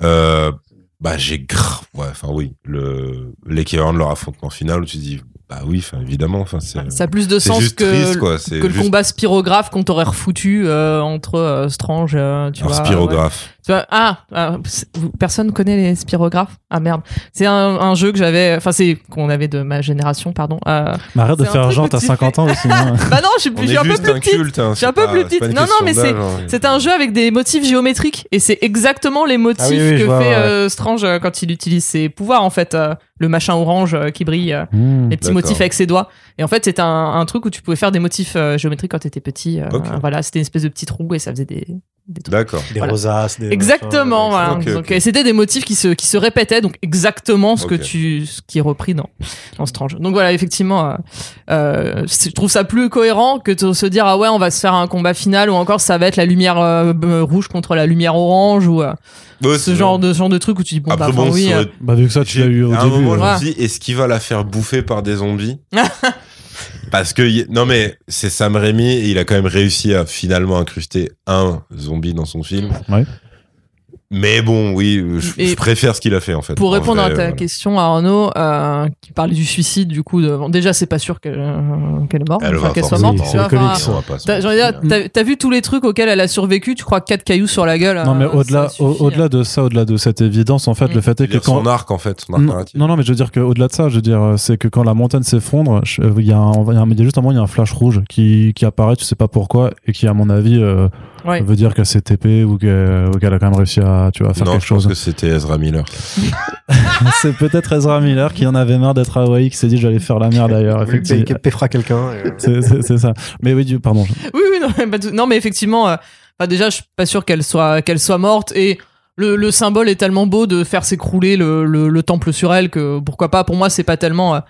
Euh, bah j'ai grave, ouais, enfin oui, le l'équivalent de leur affrontement final où tu dis Bah oui, enfin, évidemment. Enfin, c'est. Ça a plus de sens que, triste, quoi. Le combat spirographe qu'on t'aurait refoutu euh, entre euh, Strange, tu un vois. ouais. Spirographe. Tu vois, ah, ah, c'est- personne connaît les spirographes? Ah merde. C'est un, un jeu que j'avais, enfin c'est qu'on avait de ma génération, pardon. Euh, Mais arrête de C'est un faire genre t'as tu 50 ans aussi. hein. (laughs) bah non, je suis, On plus- je suis est un peu plus petite. culte. Hein, Je suis un c'est peu plus c'est petite. Non, non, mais c'est- hein. C'est un jeu avec des motifs géométriques et c'est exactement les motifs Ah oui, oui, je que vois, fait ouais. euh, Strange euh, quand il utilise ses pouvoirs en fait, euh, le machin orange euh, qui brille, euh, Hmm. les petits motifs avec ses doigts. Et en fait, c'était un, un truc où tu pouvais faire des motifs euh, géométriques quand t'étais petit. euh. Voilà, c'était une espèce de petite roue et ça faisait des, des trucs. D'accord. Des Voilà. rosaces, des. Exactement, voilà. ok, Donc, et c'était des motifs qui se, qui se répétaient, donc exactement ce que tu, ce qui est repris dans, dans Strange. Donc voilà, effectivement, euh, euh, je trouve ça plus cohérent que de se dire ah ouais, on va se faire un combat final ou encore ça va être la lumière euh, b- rouge contre la lumière orange ou euh, Ouais, ce genre de ce genre de truc où tu dis bon Après, bah enfin, bon, oui. euh, Bah vu que ça tu l'as eu au à un moment, euh, je Ouais. me suis dit, est-ce qu'il va la faire bouffer par des zombies? (laughs) Parce que, non mais, c'est Sam Raimi et il a quand même réussi à finalement incruster un zombie dans son film. Ouais. Mais bon, oui, je, je préfère ce qu'il a fait en fait. Pour En répondre vrai, à ta voilà. question, Arnaud, euh, qui parlait du suicide, du coup, de... bon, déjà c'est pas sûr qu'elle euh, qu'elle est morte, Elle enfin, va qu'elle soit morte. Oui, enfin, se T'as, j'ai envie de dire, mentir. t'as- t'as vu tous les trucs auxquels elle a survécu, tu crois quatre cailloux sur la gueule. Non mais euh, au-delà au- au-delà de ça, au-delà de cette évidence en fait, Mm. le fait est que quand son arc en fait, son arc non, narratif. non, non, mais je veux dire qu'au-delà de ça, je veux dire, euh, c'est que quand la montagne s'effondre, euh, il y, a un- y a juste un moment, il y a un flash rouge qui, qui apparaît, tu sais pas pourquoi, et qui, à mon avis, euh, Ouais. veut dire qu'elle s'est TP ou qu'elle qu'elle a quand même réussi à, tu vois, à faire non, quelque je pense chose. que c'était Ezra Miller. (laughs) c'est peut-être Ezra Miller qui en avait marre d'être à Hawaï, qui s'est dit j'allais faire la merde d'ailleurs, effectivement. Qui péfera quelqu'un. et- (laughs) C'est- C'est c'est ça. Mais oui, du- pardon. Oui, oui, non, non, mais effectivement, euh, déjà, je suis pas sûr qu'elle soit, qu'elle soit morte et le, le symbole est tellement beau de faire s'écrouler le, le, le temple sur elle que pourquoi pas. Pour moi, c'est pas tellement. euh,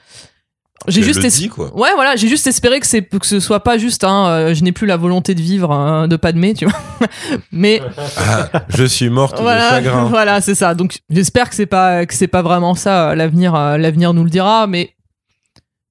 J'ai juste dit, quoi. Ouais, voilà, j'ai juste espéré que, c'est, que ce soit pas juste un euh, je n'ai plus la volonté de vivre hein, de Padmé, tu vois. (laughs) Mais Ah, je suis morte de voilà, chagrin. (laughs) voilà, c'est ça. Donc j'espère que c'est pas que c'est pas vraiment ça. euh, L'avenir, euh, l'avenir nous le dira. Mais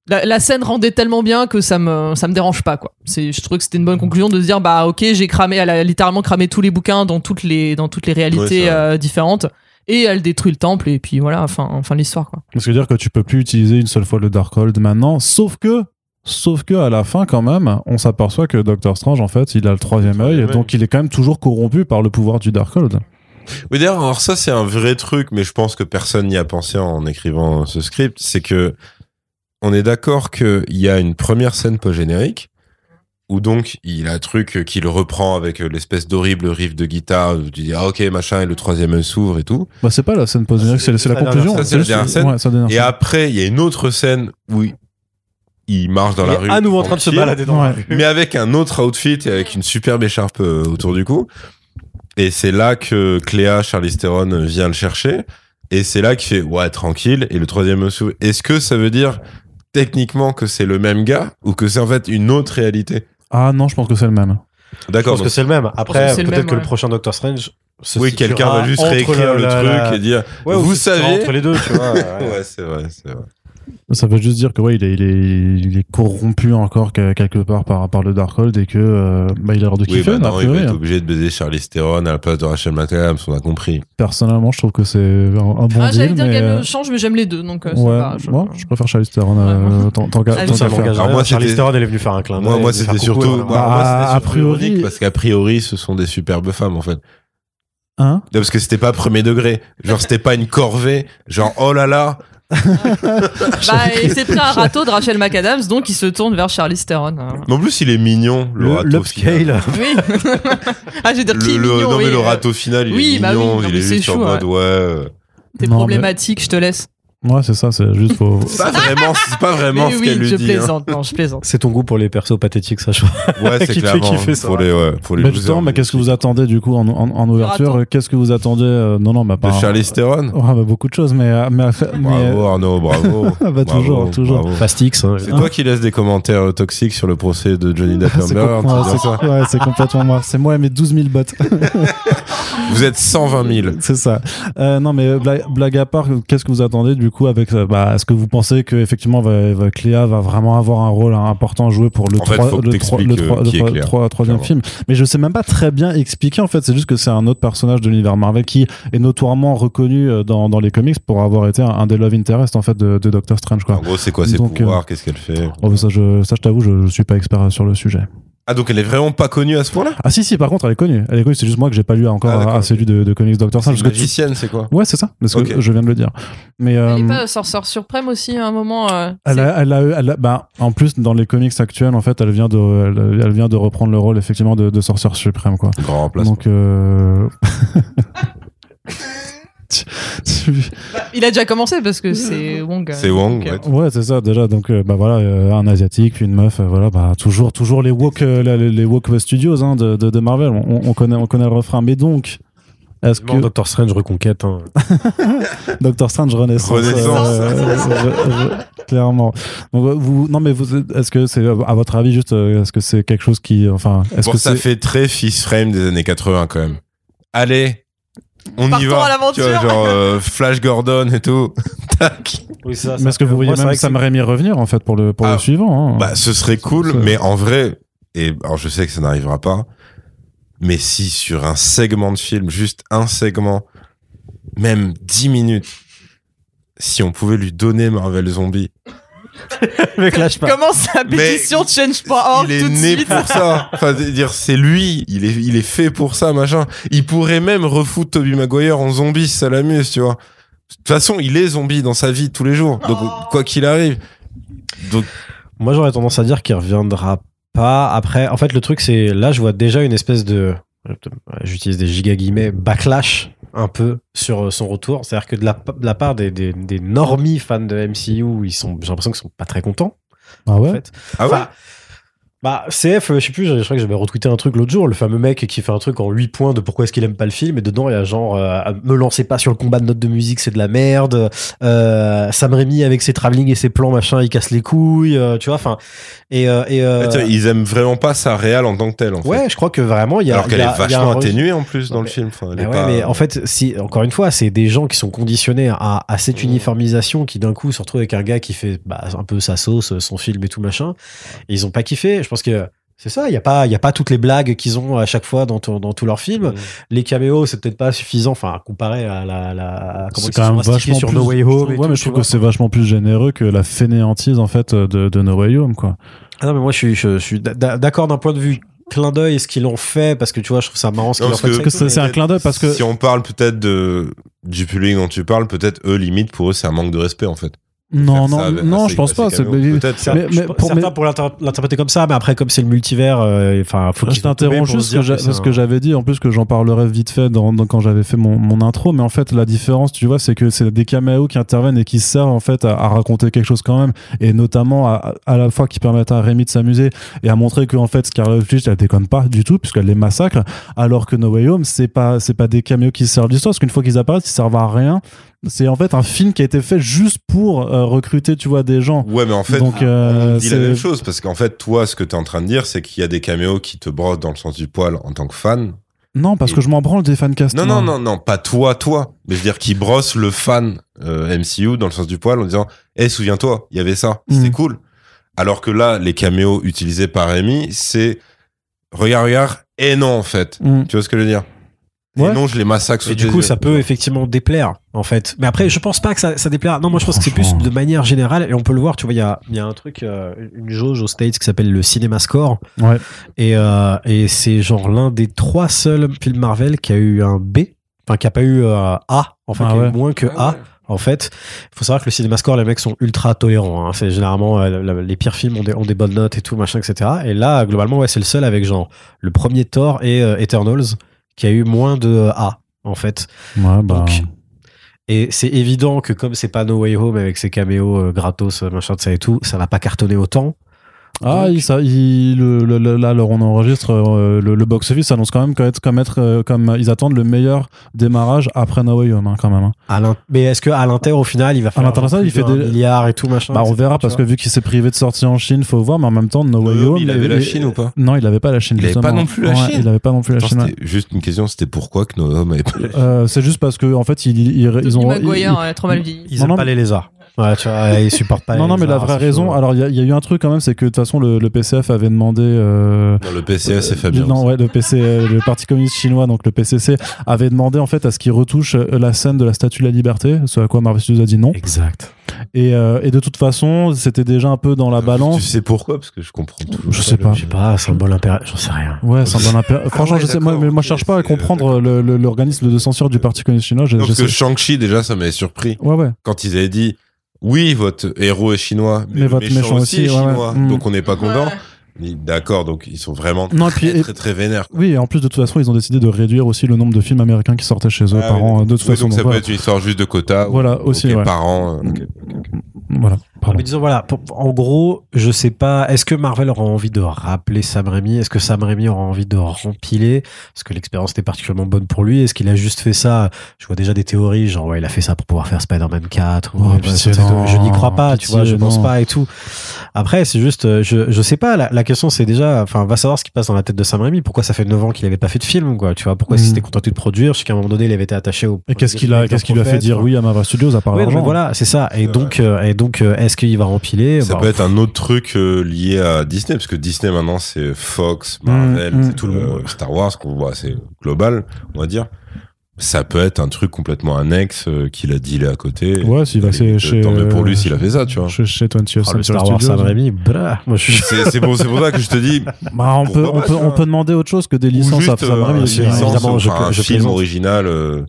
la, la scène rendait tellement bien que ça me ça me dérange pas quoi. C'est, je trouve que c'était une bonne conclusion de se dire bah ok, j'ai cramé, elle a littéralement cramé tous les bouquins dans toutes les dans toutes les réalités euh, différentes. Et elle détruit le temple et puis voilà, fin, fin de l'histoire quoi. Ce qui veut dire que tu peux plus utiliser une seule fois le Darkhold maintenant, sauf que, sauf que à la fin quand même, on s'aperçoit que Doctor Strange en fait, il a le troisième œil, donc il est quand même toujours corrompu par le pouvoir du Darkhold. Oui, d'ailleurs, alors ça, c'est un vrai truc, mais je pense que personne n'y a pensé en écrivant ce script. C'est que on est d'accord qu'il y a une première scène post-générique où donc il a un truc qu'il reprend avec l'espèce d'horrible riff de guitare. où Tu dis, ah ok, machin, et le troisième s'ouvre et tout. Bah c'est pas la scène post c'est c'est la c'est la conclusion. c'est la dernière scène. Ouais, c'est la dernière Et scène. après, il y a une autre scène où il- il marche dans Il la est rue. à nouveau en train de se balader dans la Ouais. rue. mais avec un autre outfit et avec une superbe écharpe euh, autour du cou. Et c'est là que Cléa, Charlize Theron vient le chercher. Et c'est là qu'il fait ouais tranquille. Et le troisième s'ouvre. Est-ce que ça veut dire techniquement que c'est le même gars ou que c'est en fait une autre réalité? Ah non, je pense que c'est le même. Je D'accord. pense que c'est le même. Après, peut-être que le prochain Doctor Strange. se Oui, quelqu'un va juste réécrire le, la- truc la- et dire Ouais, ou vous savez. entre les deux, tu vois. ouais. (laughs) Ouais, c'est vrai, c'est vrai. Ça veut juste dire que ouais, il est, il est, il est corrompu encore que- quelque part par, par le Darkhold et que euh, bah, il a l'air de Oui, kiffer. bah non, il va être hein. obligé de baiser Charlize Theron à la place de Rachel McAdams, on a compris. Personnellement, je trouve que c'est un, un bon ah, j'allais dire qu'elle euh, change, mais j'aime les deux, donc euh, ça ouais, va, je- moi, je préfère Charlize Theron. euh, tant- tant qu'à- Ah, tant Alors moi, Charlize c'était- Theron, elle est venue faire un clin Moi, d'œil, moi, faire c'était surtout, moi, Bah, moi, c'était a surtout priori- ironique parce qu'a priori, ce sont des superbes femmes, en fait. Hein? Non, Parce que c'était pas premier degré. Genre, c'était pas une corvée. Genre, oh là là. (laughs) Bah, il s'est pris un râteau de Rachel McAdams, donc il se tourne vers Charlize Theron. Mais en plus, il est mignon, le, Le- râteau final. Oui. (laughs) ah, je veux dire, Le, qui est le- mignon, non, mais oui, le râteau final, il oui, est bah oui, mignon. non, il est juste en chou, mode, ouais. T'es mais- problématique, je te laisse. Ouais, c'est ça, c'est juste faut. C'est pas vraiment, c'est pas vraiment (laughs) Mais ce oui, qu'elle lui je dit. hein. plaisante. Non, je plaisante. C'est ton goût pour les persos pathétiques, ça, je crois. Ouais, c'est (laughs) Qui fait clairement. kiffer ça. Pour les, ouais, pour les Mais justement, mais qu'est-ce que vous attendez du coup en, en, en ouverture. Qu'est-ce que vous attendez euh, Non, non, bah pas. De Charlize Theron? Ouais, bah, beaucoup de choses, mais. euh, mais, mais Bravo, Arnaud, bravo. Ah (laughs) bah, Bravo, toujours, toujours. bravo. Fastix. hein. C'est toi qui laisse des commentaires euh, toxiques sur le procès de Johnny Depp Heard, ouais, c'est c'est ça ouais, c'est complètement moi. C'est moi et mes 12 000 bots. Vous êtes 120 000. c'est ça. Euh, non, mais blague, blague à part, qu'est-ce que vous attendez du du coup avec euh, bah, est-ce que vous pensez que effectivement va, va- Cléa va vraiment avoir un rôle important à jouer pour le En fait, euh, Cléa, troisième film. Mais je sais même pas très bien expliquer en fait. C'est juste que c'est un autre personnage de l'univers Marvel qui est notoirement reconnu euh, dans, dans les comics pour avoir été un, un des love interest en fait de, de Doctor Strange quoi. En gros, c'est quoi ses Donc, pouvoirs? Qu'est-ce qu'elle fait? Oh, ça je ça je t'avoue je, je suis pas expert sur le sujet Ah, donc elle est vraiment pas connue à ce point-là? Ah si si par contre elle est connue elle est connue c'est juste moi que j'ai pas lu encore Ah, lu de, de comics Doctor C'est Strange que magicienne, c'est quoi? Ouais c'est ça parce que Ok. je viens de le dire mais Elle euh, est pas Sorcerer Suprême aussi à un moment. euh, Elle a, elle a, elle a- bah, en plus, dans les comics actuels, en fait, elle vient de, elle, elle vient de reprendre le rôle, effectivement, de, de sorcière suprême, quoi. Grand remplacement. Donc, euh... (laughs) Bah, (laughs) il a déjà commencé parce que c'est Wong. C'est Wong, donc, euh, ouais. ouais, c'est ça, déjà. Donc, euh, bah voilà, euh, un asiatique, une meuf, euh, voilà, bah toujours, toujours les woke, euh, les, les woke studios, hein, de, de, de Marvel. On, on connaît, on connaît le refrain. Mais donc, est-ce que Doctor Strange reconquête. hein. (laughs) Doctor Strange Renaissance, Renaissance. euh, je- je- clairement. Donc, vous, non, mais vous, est-ce que c'est, à votre avis, juste, est-ce que c'est quelque chose qui, enfin, est-ce Bon, que ça c'est fait très fist frame des années 80 quand même. Allez, on y va. à l'aventure. Tu vois, genre euh, (laughs) Flash Gordon et tout. (laughs) Tac. Oui, ça, Mais est-ce que vous voyez même Sam Raimi revenir en fait pour le pour Ah, le suivant hein? Bah, ce serait cool, Ça- mais en vrai, et alors je sais que ça n'arrivera pas, mais si sur un segment de film, juste un segment, même 10 minutes, si on pouvait lui donner Marvel Zombie, (laughs) Lâche pas. Commence la Mais pétition change.org il est tout de né suite. pour ça. Enfin, dire c'est lui, il est, il est fait pour ça, machin. Il pourrait même refoutre Toby Maguire en zombie si ça l'amuse, tu vois. De toute façon, il est zombie dans sa vie tous les jours. Donc, Oh. quoi qu'il arrive. Donc, Moi, j'aurais tendance à dire qu'il reviendra pas. Après, en fait, le truc, c'est là, je vois déjà une espèce de, j'utilise des giga guillemets, backlash un peu sur euh, son retour. C'est-à-dire que de la, de la part des, des, des normies fans de MCU, ils sont, j'ai l'impression qu'ils sont pas très contents. ah ouais? en fait. ah ouais? Enfin, bah, CF, euh, je sais plus, je crois que j'avais retweeté un truc l'autre jour, le fameux mec qui fait un truc en 8 points de pourquoi est-ce qu'il aime pas le film, et dedans il y a genre, euh, me lancez pas sur le combat de notes de musique, c'est de la merde, euh, Sam Raimi avec ses travelling et ses plans, machin, il casse les couilles, euh, tu vois, enfin, et, euh, et ils aiment vraiment pas sa réal en tant que tel, en fait. ouais, je crois que vraiment, il y a. Alors qu'elle est vachement atténuée en plus dans le film. Enfin, elle est ouais, pas- mais en fait, si encore une fois, c'est des gens qui sont conditionnés à, à cette Mmh. uniformisation qui d'un coup se retrouvent avec un gars qui fait bah, un peu sa sauce, son film et tout machin. Et ils ont pas kiffé. Je pense que c'est ça. Il y a pas, il y a pas toutes les blagues qu'ils ont à chaque fois dans, tout- dans tous leurs films. Mmh. Les caméos, c'est peut-être pas suffisant. Enfin, comparé à la, la à comment c'est quand même vachement sur plus No Way Home. et ouais tout, mais je trouve vois. que c'est vachement plus généreux que la fainéantise en fait de, de No Way Home quoi Ah non, mais moi, je suis, je, je suis d'a- d'accord d'un point de vue clin d'œil et ce qu'ils l'ont fait parce que tu vois, je trouve ça marrant ce qu'ils ont fait. que- que c'est c'est un clin d'œil parce que Si on parle peut-être de, du public dont tu parles, peut-être eux, limite, pour eux, c'est un manque de respect, en fait. Non non avec- non je pense pas caméo. mais- mais- mais Je- pour- certains pour l'inter- l'interpréter comme ça, mais après, comme c'est le multivers, euh, enfin, faut je qu'ils t'interromps juste que parce que j'avais dit en plus que j'en parlerai vite fait dans, dans- quand j'avais fait mon, mon intro mais en fait la différence tu vois c'est que c'est des caméos qui interviennent et qui servent en fait à, à raconter quelque chose quand même et notamment à, à la fois qui permettent à Rémi de s'amuser et à montrer que en fait Scarlet Witch elle déconne pas du tout puisqu'elle les massacre alors que No Way Home c'est pas c'est pas des caméos qui servent l'histoire parce qu'une fois qu'ils apparaissent ils servent à rien c'est en fait un film qui a été fait juste pour euh, recruter tu vois des gens Ouais, mais en fait, donc euh, on dit la même chose parce qu'en fait, toi, ce que tu es en train de dire, c'est qu'il y a des caméos qui te brossent dans le sens du poil en tant que fan. non parce que je m'en branle des fancast Non, non, non, non, pas toi, toi. Mais je veux dire, qui brosse le fan euh, MCU dans le sens du poil en disant, eh, souviens-toi, il y avait ça, c'était Mhm. cool. Alors que là, les caméos utilisés par Rémi, c'est, regarde, regarde, et non, en fait. Mm. Tu vois ce que je veux dire? Ouais. Et non, je les massacre Et du coup, yeux. ça peut effectivement déplaire, en fait. Mais après, je pense pas que ça, ça déplaire. Non, moi, je pense que c'est plus de manière générale. Et on peut le voir, tu vois, il y a, il y a un truc, euh, une jauge aux States qui s'appelle le Cinema Score. ouais Et, euh, et c'est genre l'un des trois seuls films Marvel qui a eu un B. Enfin, qui a pas eu euh, A. En fait, Ah qui a eu ouais. moins que A. En fait, il faut savoir que le cinéma score, les mecs sont ultra tolérants. Hein. C'est généralement euh, la- les pires films ont des, ont des bonnes notes et tout, machin, etc. Et là, globalement, ouais, c'est le seul avec genre le premier Thor et euh, Eternals qui a eu moins de euh, A, en fait. ouais bah Donc, et c'est évident que comme c'est pas No Way Home avec ses caméos euh, gratos, euh, machin de ça et tout, ça va pas cartonner autant. Ah, Donc- il, ça, il, le, le- le- là, alors on enregistre, euh, le, le box-office annonce quand même comme être, comme, être, euh, comme ils attendent le meilleur démarrage après No Way Home, hein, quand même. hein. À mais est-ce que à l'inter au final il va faire genre il fait des- milliards et tout machin Bah, on verra parce que vu qu'il s'est privé de sortie en Chine, faut voir, mais en même temps, No Way No Way Home, il avait et- la et- Chine ou pas Non, il avait pas la Chine. Il avait pas non plus la Ouais, Chine Il avait pas non plus la Chine. juste une question, c'était pourquoi que nos hommes avaient pas la Euh, c'est juste parce que en fait, ils, ils, ils Tony ont. Maguire, ils- ouais, trop mal ils pas les lézards ouais tu vois ils supportent pas non, les non, mais la vraie raison. Alors, il y, a- il y a eu un truc quand même, c'est que de toute façon, le, le PCF avait demandé. euh, Non, le PCS, c'est Fabien. Non, ouais, le PC, euh, le Parti communiste chinois, donc le PCC, avait demandé en fait à ce qu'il retouche euh, la scène de la Statue de la Liberté, ce à quoi Marvel Studios a dit non. exact Et, euh, et de toute façon, c'était déjà un peu dans la Tu balance. sais pourquoi? Parce que je comprends toujours. Je sais pas. je sais pas symbole impérial j'en sais rien Ouais, c'est un bon impér- Franchement, ouais, je sais, moi, mais moi, je cherche pas à comprendre l'organisme de censure du Parti communiste chinois. Parce que Shang-Chi, déjà, ça m'avait surpris. Ouais, ouais. Quand ils avaient dit, oui, votre héros est chinois, mais, Mais le votre méchant, méchant aussi est aussi, ouais, ouais. chinois. Mm. Donc on n'est pas content. Ouais. D'accord, donc ils sont vraiment Non, très, puis, très, très vénères. oui, et en plus, de toute façon, ils ont décidé de réduire aussi le nombre de films américains qui sortaient chez eux Ah, par oui, an, de toute Oui, façon. donc ça donc peut être une histoire juste de quota. Voilà, aussi, ok, ouais. Par an. euh. Voilà, pardon. Mais disons, voilà, pour- en gros, je sais pas, est-ce que Marvel aura envie de rappeler Sam Raimi? Est-ce que Sam Raimi aura envie de rempiler Est-ce que l'expérience était particulièrement bonne pour lui? Est-ce qu'il a juste fait ça? Je vois déjà des théories, genre, ouais, il a fait ça pour pouvoir faire Spider-Man 4. ou, Oh, ouais, pitié, bah, non, je n'y crois pas, tu vois, je pense pas et tout. Après, c'est juste, euh, je, je sais pas, la, la question c'est déjà, enfin, va savoir ce qui passe dans la tête de Sam Raimi. Pourquoi ça fait 9 ans qu'il avait pas fait de film, quoi, tu vois? Pourquoi Mm. s'il s'était contenté de produire Je sais qu'à un moment donné, il avait été attaché au. Et qu'est-ce qu'il a, qu'est-ce a fait dire oui à Marvel Studios à part Ouais, l'argent mais voilà, c'est ça. Et donc, euh, et donc, euh, est-ce qu'il va rempiler Ça Bah, peut être un autre truc euh, lié à Disney, parce que Disney maintenant c'est Fox, Marvel, Mm, c'est mm. tout le monde, Star Wars, qu'on voit, c'est global, on va dire. Ça peut être un truc complètement annexe euh, qu'il a dealé à côté. Ouais, s'il va Et chez- Tant mieux pour lui s'il a fait ça, tu vois. Chez, chez 20th Oh, le Century Star Wars Studios. Moi je suis. C'est pour, ça que je te dis, Bah, on, peut, Pourquoi on, pas, peut, tu on vois. peut demander autre chose que des licences juste à Sam euh, Raimi. évidemment, je- enfin, un je film plaisante. original euh,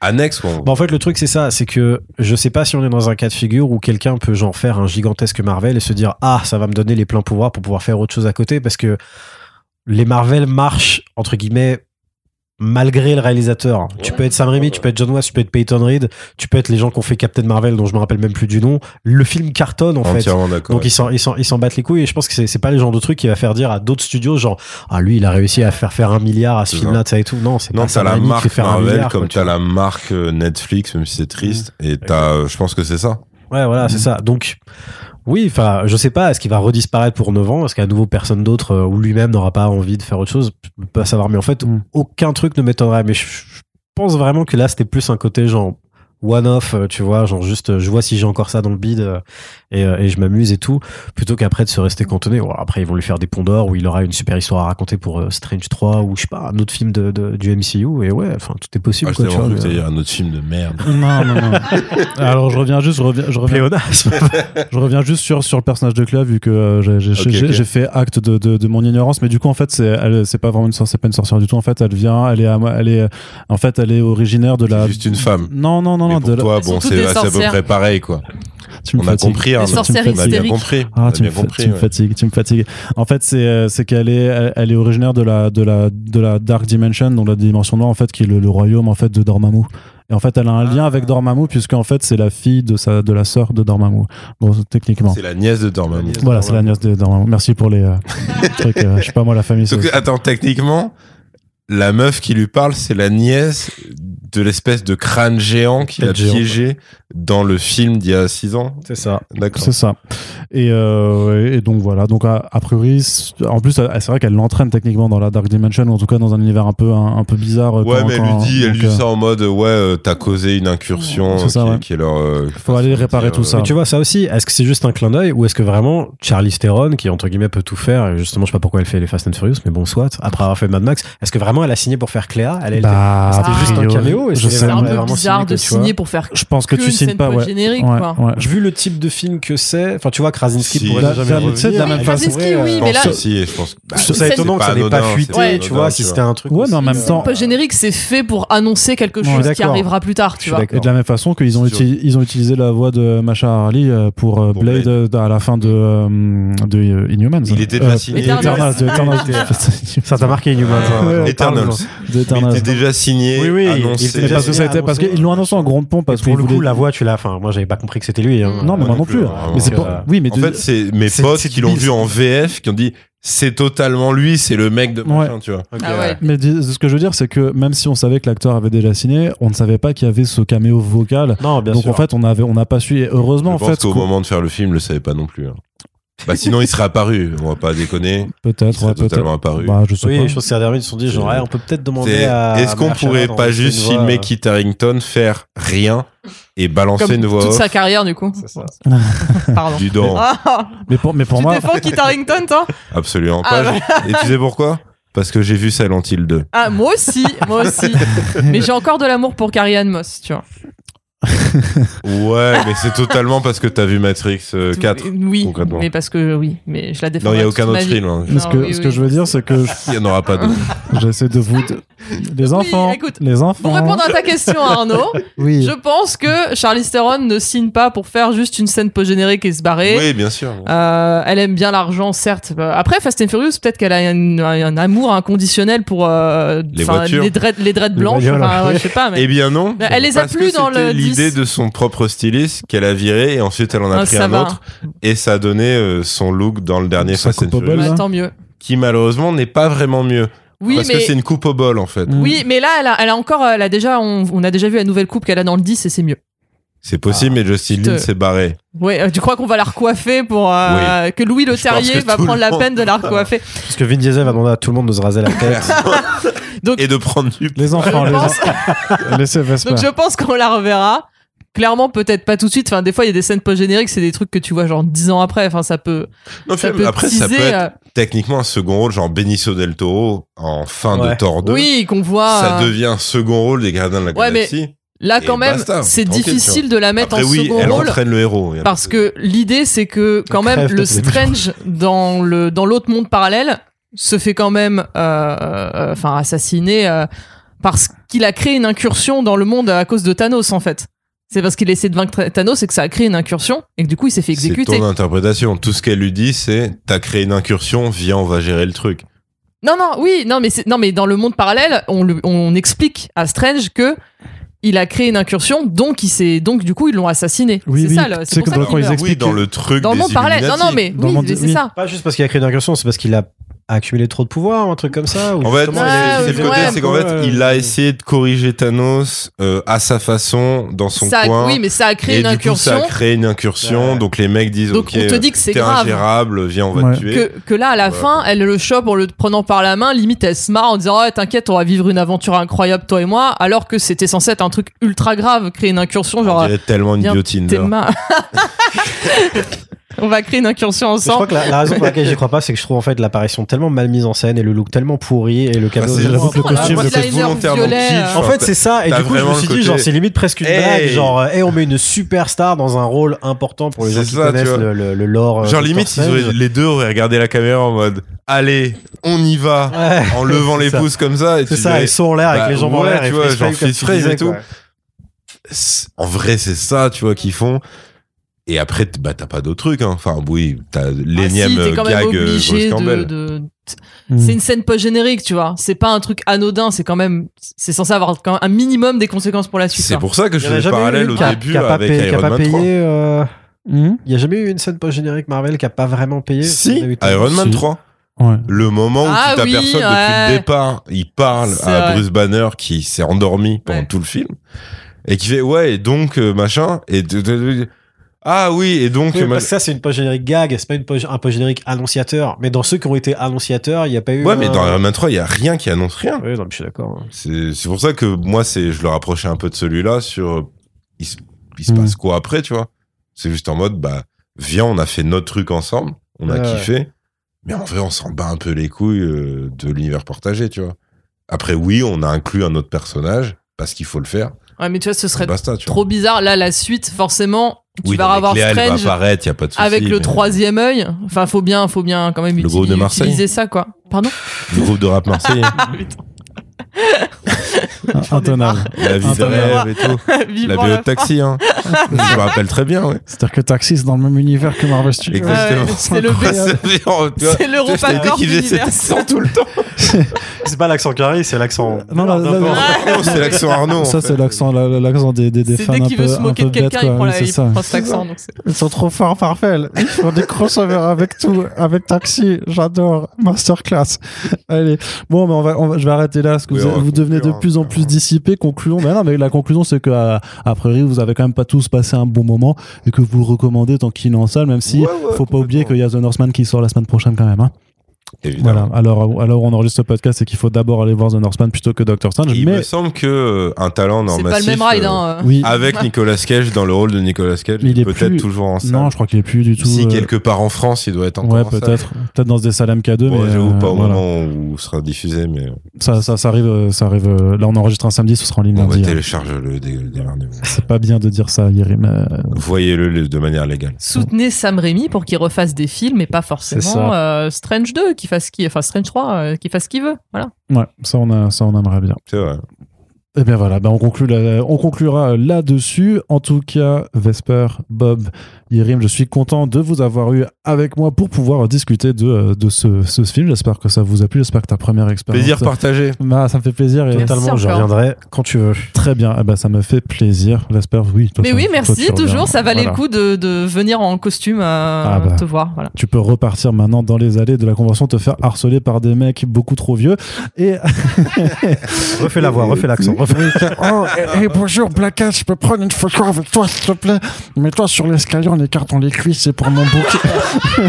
annexe, quoi. Bah, en fait, le truc, c'est ça, c'est que je sais pas si on est dans un cas de figure où quelqu'un peut genre faire un gigantesque Marvel et se dire ah ça va me donner les pleins pouvoirs pour pouvoir faire autre chose à côté parce que les Marvel marchent entre guillemets malgré le réalisateur. tu peux être Sam Raimi, tu peux être John Watts, tu peux être Peyton Reed, tu peux être les gens qui ont fait Captain Marvel dont je me rappelle même plus du nom. Le film cartonne en fait. Donc ils s'en ils s'en ils s'en battent les couilles et je pense que c'est c'est pas le genre de truc qui va faire dire à d'autres studios genre ah lui il a réussi à faire faire un milliard à ce C'est film là ça et tout non c'est pas t'as la Raimi qui fait marque faire un Marvel milliard, comme t'as la marque Netflix, même si c'est triste. Et t'as, euh, je pense que c'est ça. Ouais, voilà, c'est Mhm. ça. Donc, oui, enfin, je sais pas, est-ce qu'il va redisparaître pour 9 ans? Est-ce qu'à nouveau personne d'autre euh, ou lui-même n'aura pas envie de faire autre chose? Je peux pas savoir. Mais en fait, Mhm. aucun truc ne m'étonnerait. Mais je, je pense vraiment que là, c'était plus un côté genre one-off, euh, tu vois, genre juste, euh, je vois si j'ai encore ça dans le bide euh, et, et je m'amuse et tout, plutôt qu'après de se rester cantonné. Bon, après, ils vont lui faire des ponts d'or où il aura une super histoire à raconter pour Strange 3 ou je sais pas, un autre film de, de- du MCU. Et ouais, enfin, tout est possible. Ah, quoi, je tu vois, que mais, un autre film de merde. Non, non, non. (laughs) Alors je reviens juste, je reviens, je reviens, (laughs) je reviens juste sur, sur le personnage de Clea vu que euh, j'ai fait acte de, de, de mon ignorance, mais du coup en fait c'est pas vraiment une sorcière, c'est pas une sorcière du tout. En fait elle vient, elle est, à- elle est, en fait elle est originaire de la. C'est juste une femme. Non non non Mais non. pour de toi, bon, c'est à peu près pareil, quoi. tu me On a fatigues. compris, hein, tu me on a bien compris. Ah, a tu me, compris. tu me fatigues, tu me fatigues. En fait, c'est euh, c'est qu'elle est, elle, est originaire de la de la de la Dark Dimension, donc la dimension noire en fait, qui est le, le royaume en fait de Dormammu. Et en fait, elle a un lien avec Dormammu puisque en fait, c'est la fille de sa de la sœur de Dormammu. Bon, techniquement. C'est la nièce de Dormammu. Voilà, c'est la nièce de Dormammu. Merci pour les euh, (laughs) trucs. euh, je sais pas moi, la famille. Donc, attends, techniquement, la meuf qui lui parle, c'est la nièce de l'espèce de crâne géant qu'il a Tête géante. piégé dans le film d'il y a 6 ans. c'est ça. D'accord. C'est ça. Et, euh, et donc voilà. Donc a, a priori, en plus, euh, c'est vrai qu'elle l'entraîne techniquement dans la Dark Dimension ou en tout cas dans un univers un peu un, un peu bizarre. euh, Ouais, quand- mais elle quand- lui dit, elle lui euh, dit ça en mode, ouais, euh, t'as causé une incursion C'est ça, qui, ouais. qui est leur. euh, Faut aller réparer dire, tout euh, ça. Mais tu vois, ça aussi, est-ce que c'est juste un clin d'œil ou est-ce que vraiment Charlie Theron, qui entre guillemets peut tout faire, et justement, je sais pas pourquoi elle fait les Fast and Furious, mais bon, soit, après avoir fait Mad Max, est-ce que vraiment elle a signé pour faire Cléa Elle, elle Bah, C'était a juste un caméo, je sais, C'est un peu vraiment bizarre signé de signer pour faire Je pense que, que tu signes pas, ouais. post-générique, Ouais, quoi. ouais. Vu le type de film que c'est, enfin, tu vois, Krasinski Si. pourrait Là, jamais revenir. tu sais, de la même façon- pourrait, oui, Je mais pense là- aussi, et je pense. Je trouve ça C'est étonnant que ça pas n'ait pas fuité, tu vois, si c'était un truc. Ouais, mais en même euh, temps- Post-générique, c'est fait pour annoncer quelque chose qui arrivera plus tard, tu vois. Et de la même façon qu'ils ont, ils ont utilisé la voix de Masha Harley euh, pour, euh, Blade, euh, à la fin de, euh, de euh, Inhumans. Il était déjà signé. Ça t'a marqué, Inhumans. Eternals. il était déjà signé, Oui, oui, annoncé. parce que ça a été- signé, parce qu'ils l'ont annoncé en grande pompe parce Et pour le coup, la voix, tu l'as. Enfin, moi, j'avais pas compris que c'était lui. hein. Non, mais Moi non non plus. hein. Mais c'est Oui, mais En fait, c'est mes potes qui l'ont vu en VF qui ont dit c'est totalement lui, c'est le mec de machin, tu vois. Ah ouais. mais ce que je veux dire, c'est que même si on savait que l'acteur avait déjà signé, on ne savait pas qu'il y avait ce caméo vocal. Non, bien Donc sûr. en fait, on avait, on n'a pas su. Et heureusement, Je en pense fait, qu'au moment de faire le film, il le savait pas non plus. hein. Bah sinon, il serait apparu. On va pas déconner. Peut-être, serait ouais, totalement apparu. Bah, je sais Oui, pas. je pense que certains ils se sont dit genre, ouais, on peut peut-être demander C'est- à. Est-ce qu'on pourrait pas juste voix, filmer euh, Kit Harington faire rien et balancer Comme une voix toute off sa carrière, du coup. C'est ça. (laughs) Pardon. du dent Ah, Mais pour, mais pour tu moi, défends Kit Harington, toi? Absolument Ah, pas. Et tu sais pourquoi? Parce que j'ai vu Silent Hill 2. Ah, moi aussi, moi aussi. (laughs) Mais j'ai encore de l'amour pour Carrie Ann Moss, tu vois. Ouais, (laughs) mais c'est totalement parce que t'as vu Matrix euh, 4. Oui, concrètement. mais parce que oui, mais je la défends. Non, il y a aucun autre film. hein. ce que, oui, ce oui. que je veux dire, c'est que (laughs) Il y en aura pas d'autres. j'essaie de vous. Les enfants. écoute, les enfants. Pour répondre à ta question, Arnaud, (laughs) Oui. je pense que Charlize Theron ne signe pas pour faire juste une scène post-générique et se barrer. Oui, bien sûr. Euh, elle aime bien l'argent, certes. Après, Fast and Furious, peut-être qu'elle a un, un amour inconditionnel pour euh, Les voitures. les dreads, les dreads Les blanches. ouais, je sais pas, mais Eh bien non. Mais elle les a parce plus que dans le l'idée 10. de son propre styliste qu'elle a viré et ensuite elle en a Ah, pris un va. autre et ça a donné euh, son look dans le dernier Fast and Furious bah, tant mieux. qui malheureusement n'est pas vraiment mieux Oui, parce que mais c'est une coupe au bol en fait. Mm. oui, mais là, elle a, elle a encore, elle a déjà, on, on a déjà vu la nouvelle coupe qu'elle a dans le 10 et c'est mieux. C'est possible mais Justin je te- Lin s'est barré. Ouais, euh, tu crois qu'on va la recoiffer pour euh, que Louis Le Terrier que va prendre la peine de la recoiffer Parce que Vin Diesel va demander à tout le monde de se raser la tête. (laughs) Donc, Et de prendre du Les enfants, Je les pense- enfants. (laughs) Donc je pense qu'on la reverra. Clairement, peut-être pas tout de suite. Enfin, des fois, il y a des scènes post-génériques, c'est des trucs que tu vois genre 10 ans après. Enfin, ça peut, Non, ça film, peut après ça peut teaser, être euh, techniquement un second rôle genre Benicio del Toro en fin de. Thor 2. oui, qu'on voit. Ça euh, devient un second rôle des Gardiens de la Ouais, mais. Là, Et quand même, c'est difficile de la mettre Après en oui, second elle rôle. entraîne le héros. Parce que l'idée, c'est que quand même, le Strange dans le dans l'autre monde parallèle se fait quand même, euh, euh, enfin, assassiner euh, parce qu'il a créé une incursion dans le monde à cause de Thanos, en fait. C'est parce qu'il essaie de vaincre Thanos et que ça a créé une incursion et que du coup, il s'est fait C'est exécuter. ton interprétation. Tout ce qu'elle lui dit, c'est t'as créé une incursion, viens, on va gérer le truc. Non, non, oui, non, mais c'est- non, mais dans le monde parallèle, on, le- on explique à Strange que il a créé une incursion, donc il s'est, donc du coup, ils l'ont assassiné. Oui, c'est oui, ça, le- c'est c'est pour ça qu'il meurt. Oui, dans le truc Dans le monde parallèle. Non, non, mais oui, mais c'est oui. ça. Pas juste parce qu'il a créé une incursion, c'est parce qu'il a accumulé trop de pouvoir ou un truc comme ça. ou En fait, c'est oui, le côté, ouais. c'est qu'en fait, il a essayé de corriger Thanos euh, à sa façon, dans son Ça a- coin. oui, mais ça a créé et une du coup, ça incursion. a créé une incursion. Ouais. Donc les mecs disent, Donc ok, on te dit que c'est grave. ingérable, viens, on va Ouais. te tuer. Que, que là, à la Ouais. fin, elle le chope en le prenant par la main. Limite, elle se marre en disant oh, T'inquiète, on va vivre une aventure incroyable, toi et moi. Alors que c'était censé être un truc ultra grave, créer une incursion, On genre dirait tellement une mains. (laughs) (laughs) on va créer une incursion Je crois ensemble. que la, la raison pour laquelle j'y crois pas, c'est que je trouve en fait l'apparition tellement mal mise en scène et le look tellement pourri et le cadeau. que le costume, le volontairement euh, En fait, c'est ça. Et du coup, je me suis dit, genre, c'est limite presque une Hey blague. Genre, et on met une superstar dans un rôle important pour les gens C'est qui ça, connaissent le, le, le lore. euh, Genre limite, ils auraient- les deux auraient regardé la caméra en mode, allez, on y va, Ouais. en levant (laughs) les ça. pouces comme ça. et C'est ça, ils sont en l'air bah, avec les jambes en l'air. tu et vois, genre et tout. En vrai, c'est ça, tu vois, qu'ils font. Et après, bah, t'as pas d'autres trucs. Hein. Enfin, oui, t'as Ah, l'énième si, t'es quand même gag euh, obligé Bruce de, Campbell. de- Mm. C'est une scène post-générique, tu vois. C'est pas un truc anodin, c'est quand même. C'est censé avoir quand même un minimum des conséquences pour la suite. C'est hein. pour ça que Il je y en a fais le jamais eu parallèle au a- début a avec payé- Iron Man 3. payé. euh, Il y a jamais eu une scène post-générique Marvel qui a pas vraiment payé? Si, Iron Man Si. 3. Ouais. Le moment où Ah tu oui, t'aperçois depuis ouais. le départ, il parle à vrai. Bruce Banner qui s'est endormi pendant Ouais. tout le film et qui fait ouais et donc euh, machin et de- de- de- ah oui et donc Oui, parce ma- que ça, c'est une post-générique gag, c'est pas une post- un post-générique annonciateur. Mais dans ceux qui ont été annonciateurs, il n'y a pas eu. ouais mais dans Iron Man 3 il y a rien qui annonce rien. Oui, non, mais je suis d'accord. C'est c'est pour ça que moi c'est je le rapprochais un peu de celui-là sur il, se- il se Mm. passe quoi après tu vois? C'est juste en mode bah viens on a fait notre truc ensemble, on a kiffé mais en vrai on s'en bat un peu les couilles euh, de l'univers partagé tu vois? Après oui on a inclus un autre personnage parce qu'il faut le faire. Ouais, mais tu vois, ce serait Basta, tu vois. trop bizarre. Là, la suite, forcément, tu Oui, vas avoir Cléa, elle va Strange apparaître, y a pas de souci. avec le mais- troisième œil. Enfin, faut bien, faut bien quand même Le uti- groupe de Marseille. utiliser ça, quoi. Pardon Le groupe de rap (laughs) marseillais. (laughs) Intenable. La vie de rêve et tout. La la de taxi, hein. Je me rappelle très bien, ouais. C'est-à-dire que Taxi, c'est dans le même univers que Marvel Studios. Exactement. Ouais, c'est le (laughs) vois, C'est l'Europa Corp qu'il faisait cet univers. accent tout le temps. C'est pas l'accent carré, c'est l'accent. (laughs) Non, c'est l'accent Arnaud. ça, c'est l'accent, la- l'accent des, des, des C'est fans dès qu'il veut se moquer de quelqu'un, il prend, cet accent. Ils sont trop forts, Marvel. Ils font des crossovers avec tout, avec Taxi. J'adore. Masterclass. Allez. Bon, mais on va, je vais arrêter là, que Oui, vous, devenez de conclure, plus en hein. plus dissipé. Concluons. Mais non, mais la conclusion, c'est que, à, priori, vous avez quand même pas tous passé un bon moment et que vous le recommandez tant qu'il est en salle, même si Ouais, ouais, faut pas oublier qu'il y a The Northman qui sort la semaine prochaine quand même, hein. Évidemment. Voilà. Alors, alors, on enregistre ce podcast, c'est qu'il faut d'abord aller voir The Northman plutôt que Doctor Strange. Il mais, me semble que euh, un talent C'est pas le massif même ride. euh, Hein. oui. avec (laughs) Nicolas Cage dans le rôle de Nicolas Cage, Mais il est peut-être plus- toujours en salle. Non, je crois qu'il est plus du tout. si euh, quelque part en France, il doit être encore Ouais, en peut-être. Peut-être dans des salles MK2, Bon, mais. j'avoue euh, pas au voilà. moment où ce sera diffusé, mais Ça, ça, ça arrive, euh, ça arrive. euh, Là, on enregistre un samedi, ce sera en ligne on va lundi. hein. télécharge-le dès, dès lundi. C'est pas bien de dire ça, Yeri, mais euh, Voyez-le de manière légale. Soutenez Sam Raimi pour qu'il refasse des films et pas forcément euh, Strange 2, qui fasse qui, enfin Strange 3, euh, qui fasse ce qu'il veut. Voilà. ouais, ça, on a, ça, on aimerait bien. C'est vrai. Et bien voilà, ben on, conclut la- on conclura là-dessus. En tout cas, Vesper, Bob, Yerim, je suis content de vous avoir eu avec moi pour pouvoir discuter de, euh, de ce, ce film. J'espère que ça vous a plu. J'espère que ta première expérience. Plaisir partagé. Bah, ça me fait plaisir. Et Totalement, je reviendrai quand tu veux. très bien. Eh ben, ça me fait plaisir. Vesper, oui. toi, Mais ça- oui, merci. Toujours, ça valait Voilà. le coup de, de venir en costume euh, Ah bah. te voir. Voilà. Tu peux repartir maintenant dans les allées de la convention, te faire harceler par des mecs beaucoup trop vieux. Et (laughs) Refais la voix, refais l'accent. refais- oh, hey, bonjour je peux prendre une photo avec toi s'il te plaît? Mets-toi sur l'escalier en écartant les cuisses, c'est pour mon bouquet. (laughs)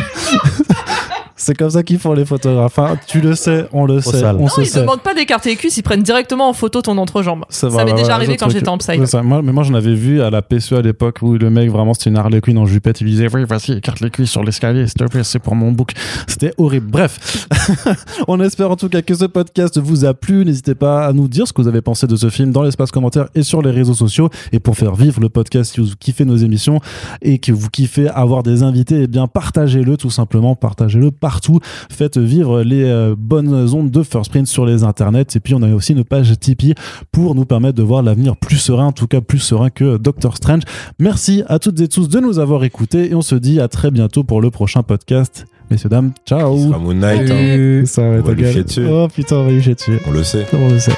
c'est comme ça qu'ils font les photographes. hein. Tu le sais, on le sait, sale. on Non, se ils sait. demandent pas d'écarter les cuisses, ils prennent directement en photo ton entrejambe. Ça m'est bah, déjà arrivé quand truc. j'étais en psy. Ouais, ça, moi, mais moi, j'en avais vu à la PSE à l'époque où le mec, vraiment, c'était une Harley Quinn en jupette. Il disait, oui, vas-y, écarte les cuisses sur l'escalier, s'il te plaît, c'est pour mon book. C'était horrible. Bref. (laughs) On espère en tout cas que ce podcast vous a plu. N'hésitez pas à nous dire ce que vous avez pensé de ce film dans l'espace commentaire et sur les réseaux sociaux. Et pour faire vivre le podcast, si vous kiffez nos émissions et que vous kiffez avoir des invités, eh bien, partagez-le tout simplement. Partagez-le partout. Faites vivre les euh, bonnes ondes de First Print sur les internets. Et puis, on a aussi une page Tipeee pour nous permettre de voir l'avenir plus serein, en tout cas plus serein que Doctor Strange. Merci à toutes et tous de nous avoir écoutés et on se dit à très bientôt pour le prochain podcast. Messieurs, dames, ciao Ce sera Moon Knight, hein. Ça va On être va lui chier dessus. Oh putain, on va lui chier dessus. on le sait. On le sait.